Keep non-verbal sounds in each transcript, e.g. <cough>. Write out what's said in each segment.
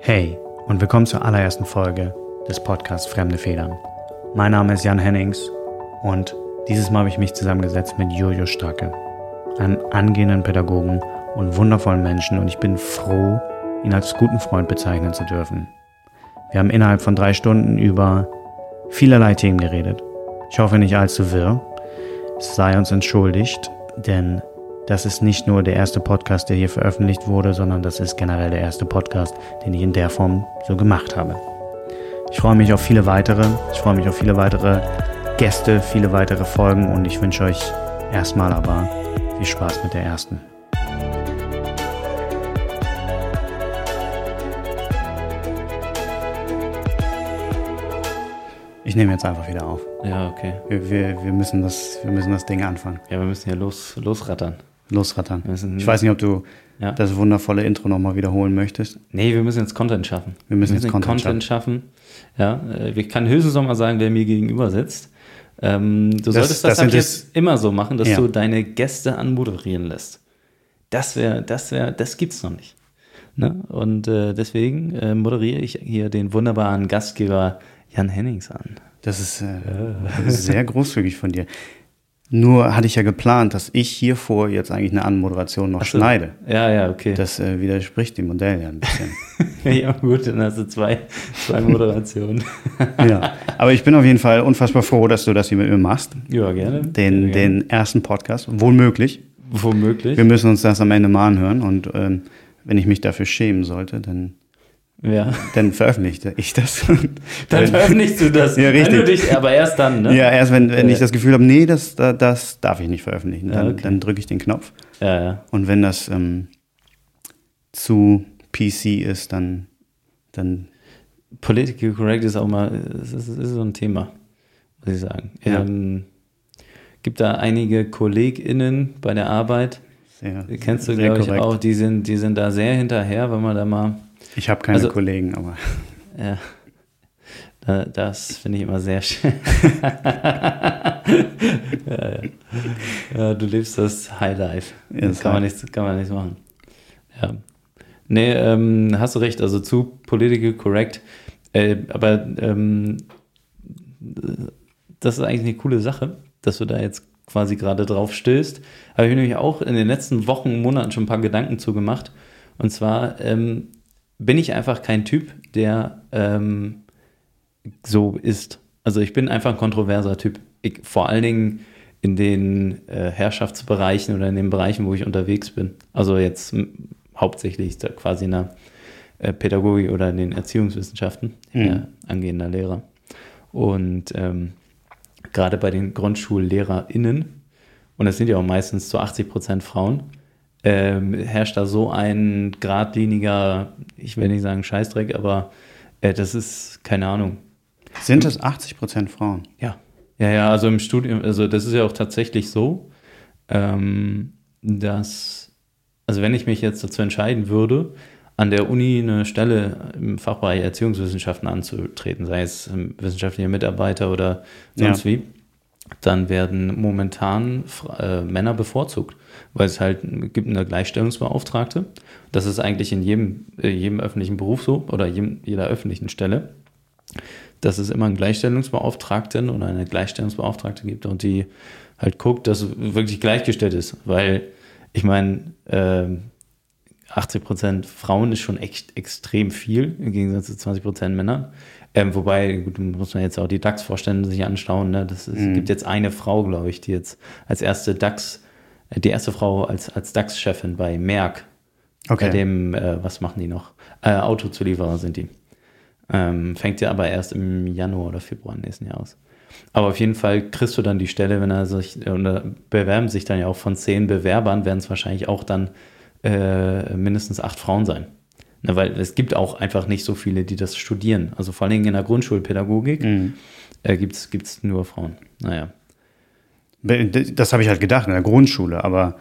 Hey und willkommen zur allerersten Folge des Podcasts Fremde Federn. Mein Name ist Jan Hennings und dieses Mal habe ich mich zusammengesetzt mit Jojo Stracke, einem angehenden Pädagogen und wundervollen Menschen und ich bin froh, ihn als guten Freund bezeichnen zu dürfen. Wir haben innerhalb von drei Stunden über vielerlei Themen geredet. Ich hoffe nicht allzu wirr. Es sei uns entschuldigt, denn das ist nicht nur der erste Podcast, der hier veröffentlicht wurde, sondern das ist generell der erste Podcast, den ich in der Form so gemacht habe. Ich freue mich auf viele weitere. Ich freue mich auf viele weitere Gäste, viele weitere Folgen und ich wünsche euch erstmal aber viel Spaß mit der ersten. Ich nehme jetzt einfach wieder auf. Ja, okay. Wir, wir, wir, müssen, das, wir müssen das Ding anfangen. Ja, wir müssen ja los, losrattern. Losrattern. Wir müssen- Ich weiß nicht, ob du Ja. das wundervolle Intro nochmal wiederholen möchtest. Nee, wir müssen jetzt Content schaffen. Wir müssen jetzt Content schaffen. Ja, äh, ich kann höchstens noch mal sagen, wer mir gegenüber sitzt. Ähm, du Das- solltest das, das ab jetzt immer so machen, dass Ja. du deine Gäste anmoderieren lässt. Das wäre, das wäre, das gibt's noch nicht. Ne? Und äh, deswegen äh, moderiere ich hier den wunderbaren Gastgeber Jan Hennings an. Das ist äh, sehr großzügig von dir. Nur hatte ich ja geplant, dass ich hier vor jetzt eigentlich eine Anmoderation noch so. schneide. Ja, ja, okay. Das äh, widerspricht dem Modell ja ein bisschen. <laughs> ja, gut, dann hast du zwei, zwei Moderationen. <laughs> ja. Aber ich bin auf jeden Fall unfassbar froh, dass du das hier mit mir machst. ja, gerne. Den, Gerne, gerne. den ersten Podcast, wohl möglich. Womöglich. Wir müssen uns das am Ende mal anhören und ähm, wenn ich mich dafür schämen sollte, dann, Ja. dann veröffentliche ich das. <laughs> Dann veröffentlichst du das. <laughs> Ja, richtig. Wenn du dich, aber erst dann, ne? Ja, erst wenn, wenn Äh. ich das Gefühl habe, nee, das, da- das darf ich nicht veröffentlichen, dann, Ja, okay. dann drücke ich den Knopf. Ja, ja. Und wenn das ähm, zu PC ist, dann, dann Political Correct ist auch mal, ist, es ist so ein Thema, muss ich sagen. Ja. Ähm, gibt da einige KollegInnen bei der Arbeit, sehr, die kennst du, glaube ich, auch, die sind, die sind da sehr hinterher, wenn man da mal, Ich habe keine Also- Kollegen, aber <laughs> ja, da, das finde ich immer sehr schön. <laughs> ja, ja. ja, du lebst das Highlife. Das kann man, nichts, kann man nichts machen. Ja. Nee, ähm, hast du recht, also zu political correct. Äh, aber ähm, das ist eigentlich eine coole Sache, dass du da jetzt quasi gerade drauf stößt. Habe ich mir nämlich auch in den letzten Wochen und Monaten schon ein paar Gedanken zu gemacht. Und zwar ähm, bin ich einfach kein Typ, der ähm, so ist. Also ich bin einfach ein kontroverser Typ. Ich, vor allen Dingen in den äh, Herrschaftsbereichen oder in den Bereichen, wo ich unterwegs bin. Also jetzt hauptsächlich quasi in der äh, Pädagogik oder in den Erziehungswissenschaften, Mhm. äh, angehender Lehrer. Und ähm, gerade bei den GrundschullehrerInnen, und das sind ja auch meistens zu 80 Prozent Frauen, ähm, herrscht da so ein geradliniger, ich will nicht sagen Scheißdreck, aber äh, das ist, keine Ahnung, sind es 80 Prozent Frauen? ja. Ja, ja, also im Studium, also das ist ja auch tatsächlich so, ähm, dass, also wenn ich mich jetzt dazu entscheiden würde, an der Uni eine Stelle im Fachbereich Erziehungswissenschaften anzutreten, sei es ähm, wissenschaftlicher Mitarbeiter oder sonst Ja. wie, dann werden momentan äh, Männer bevorzugt, weil es halt gibt eine Gleichstellungsbeauftragte. Das ist eigentlich in jedem, äh, jedem öffentlichen Beruf so oder jedem, jeder öffentlichen Stelle dass es immer einen Gleichstellungsbeauftragten oder eine Gleichstellungsbeauftragte gibt und die halt guckt, dass wirklich gleichgestellt ist. Weil ich meine, ähm, 80 Prozent Frauen ist schon echt extrem viel im Gegensatz zu 20 Prozent Männern. Ähm, wobei, gut, muss man jetzt auch die DAX-Vorstände sich anschauen. Ne? Das ist, Mhm. gibt jetzt eine Frau, glaube ich, die jetzt als erste DAX, äh, die erste Frau als, als DAX-Chefin bei Merck Okay. bei dem, äh, was machen die noch? Äh, Autozulieferer sind die. Ähm, fängt ja aber erst im Januar oder Februar nächsten Jahres. Aber auf jeden Fall kriegst du dann die Stelle, wenn er sich, oder bewerben sich dann ja auch von zehn Bewerbern, werden es wahrscheinlich auch dann äh, mindestens acht Frauen sein. Na, weil es gibt auch einfach nicht so viele, die das studieren. Also vor allen Dingen in der Grundschulpädagogik Mhm. äh, gibt es nur Frauen. Naja. Das habe ich halt gedacht in der Grundschule, aber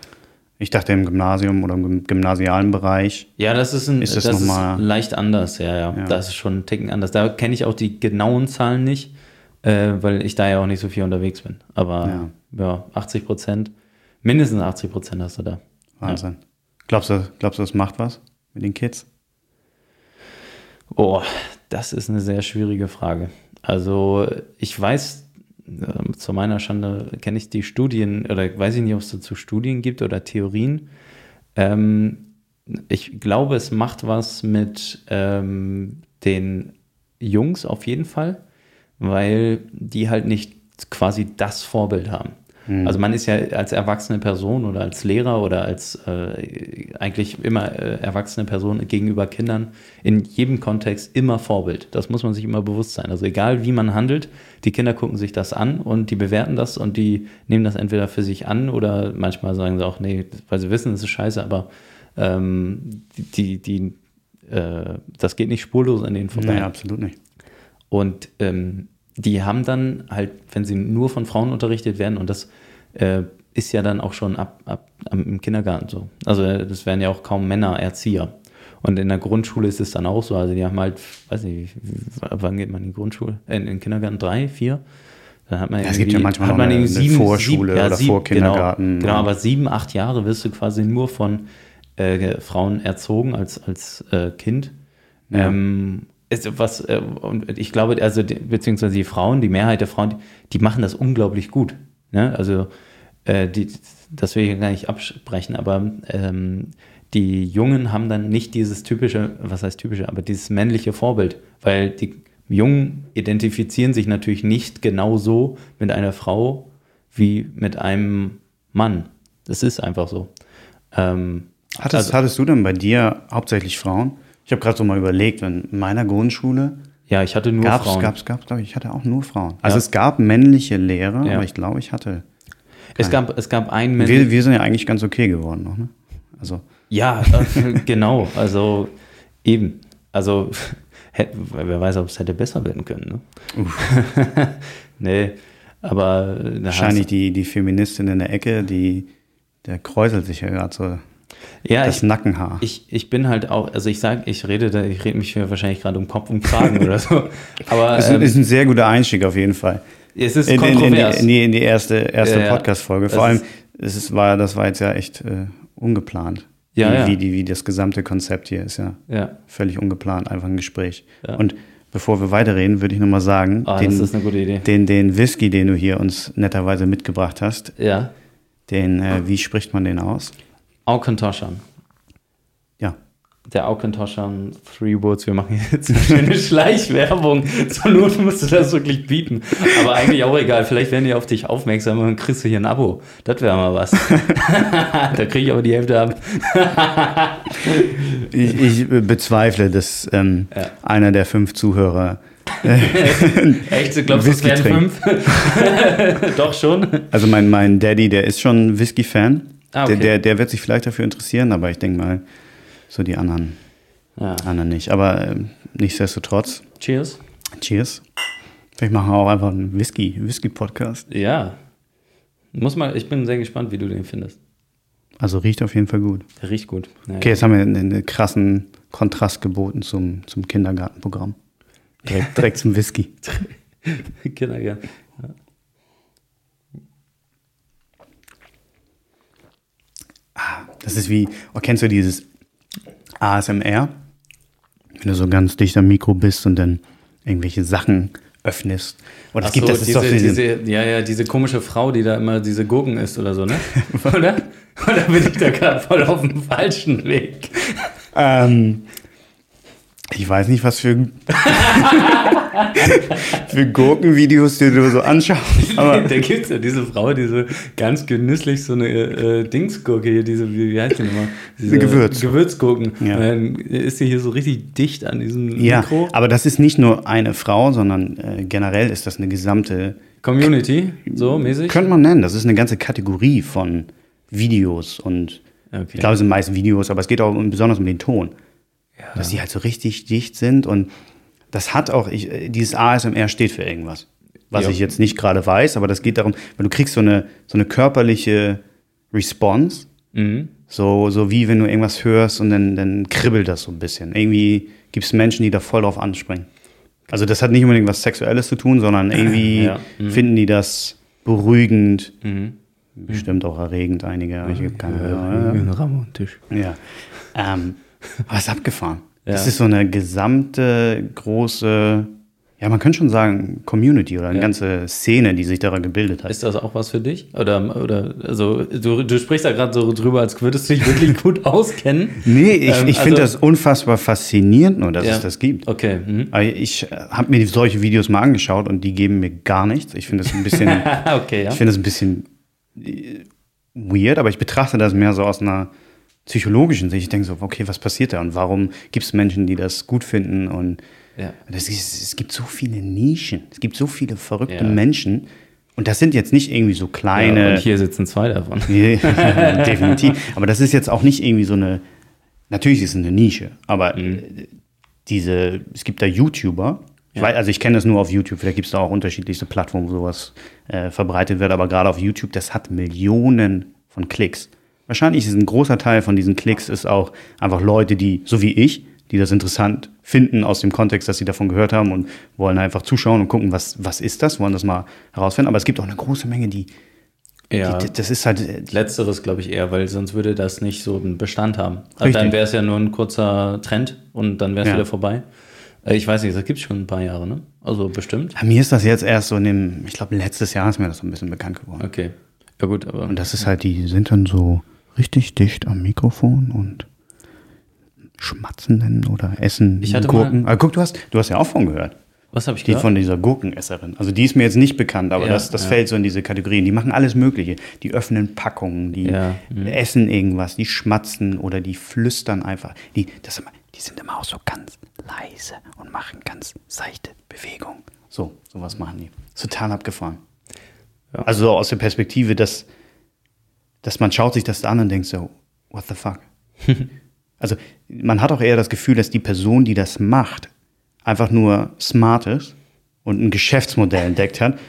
ich dachte im Gymnasium oder im gymnasialen Bereich. Ja, das ist, ein, Ist das das ist leicht anders, ja, ja, Ja. Das ist schon ein Ticken anders. Da kenne ich auch die genauen Zahlen nicht, äh, weil ich da ja auch nicht so viel unterwegs bin. Aber ja, 80 Prozent, mindestens 80 Prozent hast du da. Wahnsinn. Glaubst, du, glaubst du, das macht was mit den Kids? Oh, das ist eine sehr schwierige Frage. Also ich weiß, äh, zu meiner Schande kenne ich die Studien oder weiß ich nicht, ob es dazu Studien gibt oder Theorien. Ähm, ich glaube, es macht was mit ähm, den Jungs auf jeden Fall, weil die halt nicht quasi das Vorbild haben. Mhm. Also man ist ja als erwachsene Person oder als Lehrer oder als äh, eigentlich immer äh, erwachsene Person gegenüber Kindern in jedem Kontext immer Vorbild. Das muss man sich immer bewusst sein. Also egal wie man handelt, die Kinder gucken sich das an und die bewerten das und die nehmen das entweder für sich an oder manchmal sagen sie auch, nee, weil sie wissen, es ist scheiße, aber ähm, die, die, äh, das geht nicht spurlos an denen vorbei. Nee, absolut nicht. Und ähm, die haben dann halt, wenn sie nur von Frauen unterrichtet werden, und das äh, ist ja dann auch schon ab, ab, im Kindergarten so. Also äh, das werden ja auch kaum Männer Erzieher. Und in der Grundschule ist es dann auch so. Also die haben halt, weiß nicht, wann geht man in die Grundschule? Äh, in den Kindergarten? Drei, vier? Dann hat man ja, es gibt ja manchmal hat man eine, eine sieben, Vorschule sieben, ja, oder sieben, Vorkindergarten. Genau, genau, aber sieben, acht Jahre wirst du quasi nur von äh, Frauen erzogen als, als äh, Kind. Ja. Ähm, ist was, äh, und ich glaube, also die, beziehungsweise die Frauen, die Mehrheit der Frauen, die, die machen das unglaublich gut. Ne? Also äh, die, das will ich gar nicht absprechen, aber ähm, die Jungen haben dann nicht dieses typische, was heißt typische, aber dieses männliche Vorbild, weil die Jungen identifizieren sich natürlich nicht genauso mit einer Frau wie mit einem Mann. Das ist einfach so. Ähm, hattest, also, hattest du denn bei dir hauptsächlich Frauen? Ich habe gerade so mal überlegt, in meiner Grundschule. Ja, ich hatte nur gab's, Frauen. Gab's, gab's, glaube ich, ich hatte auch nur Frauen. Also ja. es gab männliche Lehrer, ja. aber ich glaube, ich hatte. Es gab, es gab einen wir, wir sind ja eigentlich ganz okay geworden noch, ne? Also. Ja, äh, <laughs> genau. Also eben. Also <laughs> hätte, wer weiß, ob es hätte besser werden können. Ne? <laughs> nee, aber wahrscheinlich die, die Feministin in der Ecke, die der kräuselt sich ja gerade so ja, das ich, Nackenhaar. Ich, ich bin halt auch, also ich sage, ich rede da, ich rede mich wahrscheinlich gerade um Kopf und Kragen oder so. <laughs> Aber das ähm, ist ein sehr guter Einstieg auf jeden Fall. Es ist in, kontrovers. In, in, die, in die erste, erste ja, Podcast-Folge. Vor allem, es ist, war, das war jetzt ja echt äh, ungeplant. Ja, wie, ja. Wie, die, wie das gesamte Konzept hier ist ja, ja. völlig ungeplant, einfach ein Gespräch. Ja. Und bevor wir weiterreden, würde ich nochmal sagen, oh, den, Den, den Whisky, den du hier uns netterweise mitgebracht hast, ja. den, äh, wie spricht man den aus? Aukentoschan. Ja. Der Aukentoschan Three Words. Wir machen jetzt eine schöne Schleichwerbung. <laughs> Zur Not musst du das wirklich bieten. Aber eigentlich auch egal. Vielleicht werden die auf dich aufmerksam und kriegst du hier ein Abo. Das wäre mal was. <laughs> da kriege ich aber die Hälfte ab. <laughs> ich, ich, bezweifle, dass ähm, ja. einer der fünf Zuhörer Echt? Du glaubst, Whisky es wären fünf? Doch schon. Also mein, mein Daddy, der ist schon Whisky-Fan. Ah, okay. der, der, der wird sich vielleicht dafür interessieren, aber ich denke mal, so die anderen, ja. anderen nicht. Aber äh, nichtsdestotrotz. Cheers. Cheers. Vielleicht machen wir auch einfach einen Whisky, Whisky-Podcast. Ja. Muss mal, ich bin sehr gespannt, wie du den findest. Also riecht auf jeden Fall gut. Der riecht gut. Ja, okay, jetzt haben wir einen, einen, krassen Kontrast geboten zum, zum Kindergartenprogramm. Direkt, direkt zum Whisky. <laughs> Kindergarten. Ja. Das ist wie, oh, kennst du dieses ASMR? Wenn du so ganz dicht am Mikro bist und dann irgendwelche Sachen öffnest. Und es gibt so, das diese, diese, ja, ja, diese komische Frau, die da immer diese Gurken isst oder so, ne? <laughs> oder? Oder bin ich da gerade voll auf dem falschen Weg? Ähm, ich weiß nicht, was für, <laughs> für Gurkenvideos die du so anschaust. Aber da gibt es ja diese Frau, die so ganz genüsslich so eine äh, Dingsgurke hier, diese, wie, wie heißt die nochmal? Diese Gewürz. Gewürzgurken. Ja. dann ist sie hier so richtig dicht an diesem ja, Mikro. aber das ist nicht nur eine Frau, sondern äh, generell ist das eine gesamte Community, so mäßig? Könnte man nennen. Das ist eine ganze Kategorie von Videos und okay. ich glaube, es sind meist Videos, aber es geht auch besonders um den Ton ja. dass die halt so richtig dicht sind und das hat auch, ich, dieses ASMR steht für irgendwas. Was ja. ich jetzt nicht gerade weiß, aber das geht darum, weil du kriegst so eine, so eine körperliche Response. Mhm. So, so wie wenn du irgendwas hörst und dann, dann kribbelt das so ein bisschen. Irgendwie gibt es Menschen, die da voll drauf anspringen. Also das hat nicht unbedingt was Sexuelles zu tun, sondern <clears throat> irgendwie ja. mhm. finden die das beruhigend, mhm. bestimmt auch erregend, einige. Ich habe keine Ahnung. Ja, Ja. Ähm, aber es ist abgefahren. Das ist so eine gesamte große, ja, man könnte schon sagen, Community oder eine Ja. ganze Szene, die sich daran gebildet hat. Ist das auch was für dich? Oder, oder also du, du sprichst da gerade so drüber, als würdest du dich <laughs> wirklich gut auskennen. Nee, ich, Ähm, ich finde also- das unfassbar faszinierend, nur dass Ja. es das gibt. Okay. Mhm. Ich habe mir solche Videos mal angeschaut und die geben mir gar nichts. Ich finde das ein bisschen, <laughs> okay, ja. ich finde das ein bisschen äh, weird, aber ich betrachte das mehr so aus einer psychologischen Sicht. Ich denke so, okay, was passiert da und warum gibt es Menschen, die das gut finden und Ja. das ist, es gibt so viele Nischen, es gibt so viele verrückte Ja. Menschen und das sind jetzt nicht irgendwie so kleine. Ja, und hier sitzen zwei davon. <laughs> Definitiv. Aber das ist jetzt auch nicht irgendwie so eine. Natürlich ist es eine Nische, aber äh, diese, es gibt da YouTuber. Ich Ja. weiß, also ich kenne das nur auf YouTube, vielleicht gibt es da auch unterschiedlichste Plattformen, wo sowas äh, verbreitet wird, aber gerade auf YouTube, das hat Millionen von Klicks. Wahrscheinlich ist ein großer Teil von diesen Klicks ist auch einfach Leute, die, so wie ich, die das interessant finden aus dem Kontext, dass sie davon gehört haben und wollen einfach zuschauen und gucken, was, was ist das, wollen das mal herausfinden. Aber es gibt auch eine große Menge, die, Ja. die das ist halt, äh, Letzteres glaube ich eher, weil sonst würde das nicht so einen Bestand haben. Also dann wäre es ja nur ein kurzer Trend und dann wäre es Ja. wieder vorbei. Äh, Ich weiß nicht, das gibt es schon ein paar Jahre, ne? Also bestimmt. Ja, mir ist das jetzt erst so in dem, ich glaube, letztes Jahr ist mir das so ein bisschen bekannt geworden. Okay. Ja gut, aber Und das ist halt, die sind dann so richtig dicht am Mikrofon und schmatzen dann oder essen Ich hatte Gurken. Aber guck, du hast, du hast ja auch von gehört. was habe ich Die gehört? von dieser Gurkenesserin. Also die ist mir jetzt nicht bekannt, aber Ja, das, das ja. fällt so in diese Kategorien. Die machen alles Mögliche. Die öffnen Packungen, die Ja, mhm. essen irgendwas, die schmatzen oder die flüstern einfach. Die, das, immer- die sind immer auch so ganz leise und machen ganz seichte Bewegungen. So, sowas machen die. Ist total abgefahren. Also so aus der Perspektive, dass, dass man schaut sich das an und denkt so, what the fuck? <laughs> also man hat auch eher das Gefühl, dass die Person, die das macht, einfach nur smart ist und ein Geschäftsmodell entdeckt hat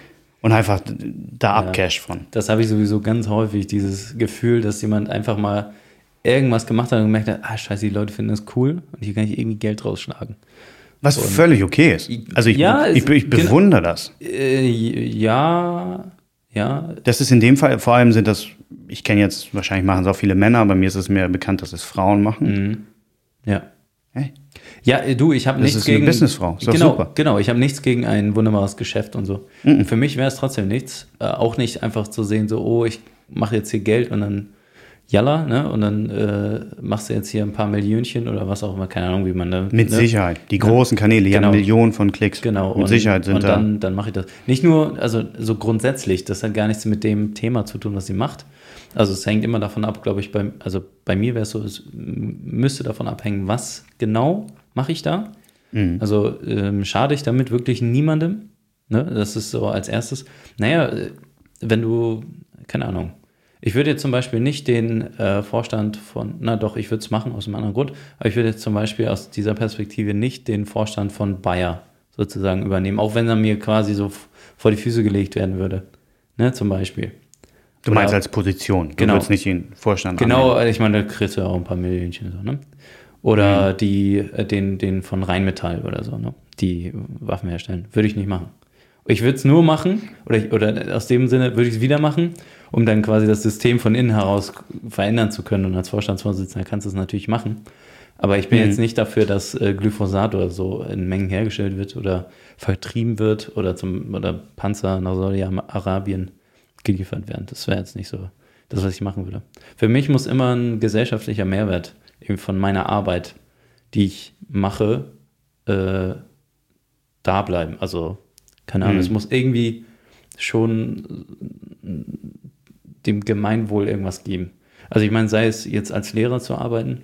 und einfach da abcasht von. Das habe ich sowieso ganz häufig, dieses Gefühl, dass jemand einfach mal irgendwas gemacht hat und gemerkt hat, ah scheiße, die Leute finden das cool und hier kann ich irgendwie Geld rausschlagen. Was völlig okay ist. Also ich, Ja, ich, es- ich genau. bewundere das. Äh, ja, ja, Das ist in dem Fall, vor allem sind das, ich kenne jetzt, wahrscheinlich machen es auch viele Männer, aber mir ist es mehr bekannt, dass es Frauen machen. ja. Hey, Ja, du, ich habe nichts ist eine gegen. Businessfrau, ist genau, super. Genau, ich habe nichts gegen ein wunderbares Geschäft und so. Und für mich wäre es trotzdem nichts. Äh, auch nicht einfach zu sehen, so, oh, ich mache jetzt hier Geld und dann Jalla, ne? Und dann äh, machst du jetzt hier ein paar Millionchen oder was auch immer, keine Ahnung, wie man da. mit ne? Sicherheit. Die großen Kanäle, die Genau. haben Millionen von Klicks. Genau. Mit Sicherheit sind und da. dann, dann mache ich das. Nicht nur, also so grundsätzlich, das hat gar nichts mit dem Thema zu tun, was sie macht. Also es hängt immer davon ab, glaube ich, bei, also bei mir wäre es so, es müsste davon abhängen, was genau mache ich da. Mhm. Also ähm, schade ich damit wirklich niemandem. Ne? Das ist so als erstes. Naja, äh, wenn du, keine Ahnung, ich würde jetzt zum Beispiel nicht den äh, Vorstand von, na doch, ich würde es machen aus einem anderen Grund, aber ich würde jetzt zum Beispiel aus dieser Perspektive nicht den Vorstand von Bayer sozusagen übernehmen, auch wenn er mir quasi so vor die Füße gelegt werden würde. Ne, zum Beispiel. Du meinst Oder- als Position. Du Genau. willst nicht den Vorstand Genau, annehmen. äh, ich meine, da kriegst du ja auch ein paar Millionchen so, ne? Oder die, äh, den, den von Rheinmetall oder so, ne? Die Waffen herstellen. Würde ich nicht machen. Ich würde es nur machen, oder, ich, oder aus dem Sinne würde ich es wieder machen, um dann quasi das System von innen heraus verändern zu können. Und als Vorstandsvorsitzender kannst du es natürlich machen. Aber ich bin jetzt nicht dafür, dass äh, Glyphosat oder so in Mengen hergestellt wird oder vertrieben wird oder zum oder Panzer nach Saudi-Arabien geliefert werden. Das wäre jetzt nicht so das, was ich machen würde. Für mich muss immer ein gesellschaftlicher Mehrwert eben von meiner Arbeit, die ich mache, äh, da bleiben. Also, keine Ahnung, Mhm. es muss irgendwie schon dem Gemeinwohl irgendwas geben. Also ich meine, sei es jetzt als Lehrer zu arbeiten,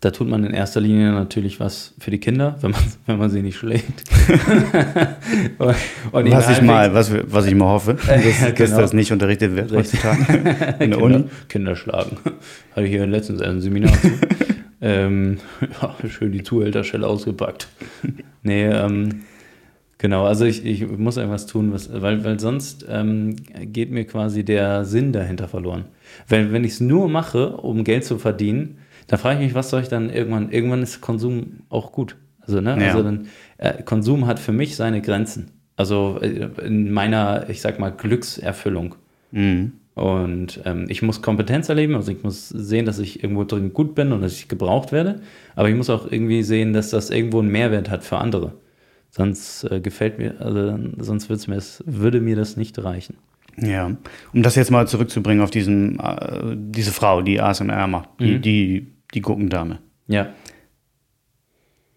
da tut man in erster Linie natürlich was für die Kinder, wenn man, <laughs> wenn man sie nicht schlägt. <laughs> und, Was ich mal, was, was ich mal hoffe, <laughs> dass, Ja, dass genau. das nicht unterrichtet wird heutzutage in der Kinder, Uni. Kinder schlagen. Hatte ich hier letztens ein Seminar zu. ähm, ja, schön die Zuhälterstelle ausgepackt. Nee, ähm, genau, also ich, ich muss irgendwas tun, was, weil, weil sonst ähm, geht mir quasi der Sinn dahinter verloren. Wenn, wenn ich es nur mache, um Geld zu verdienen, dann frage ich mich, was soll ich dann irgendwann, irgendwann ist Konsum auch gut. Also, ne, Ja. also dann, äh, Konsum hat für mich seine Grenzen. Also äh, in meiner, ich sag mal, Glückserfüllung. Mhm. Und ähm, ich muss Kompetenz erleben, also ich muss sehen, dass ich irgendwo drin gut bin und dass ich gebraucht werde. Aber ich muss auch irgendwie sehen, dass das irgendwo einen Mehrwert hat für andere. Sonst äh, gefällt mir, also sonst mir, würde mir das nicht reichen. Ja, um das jetzt mal zurückzubringen auf diesen, äh, diese Frau, die ASMR macht, die, Mhm. die, die Gurkendame. Ja,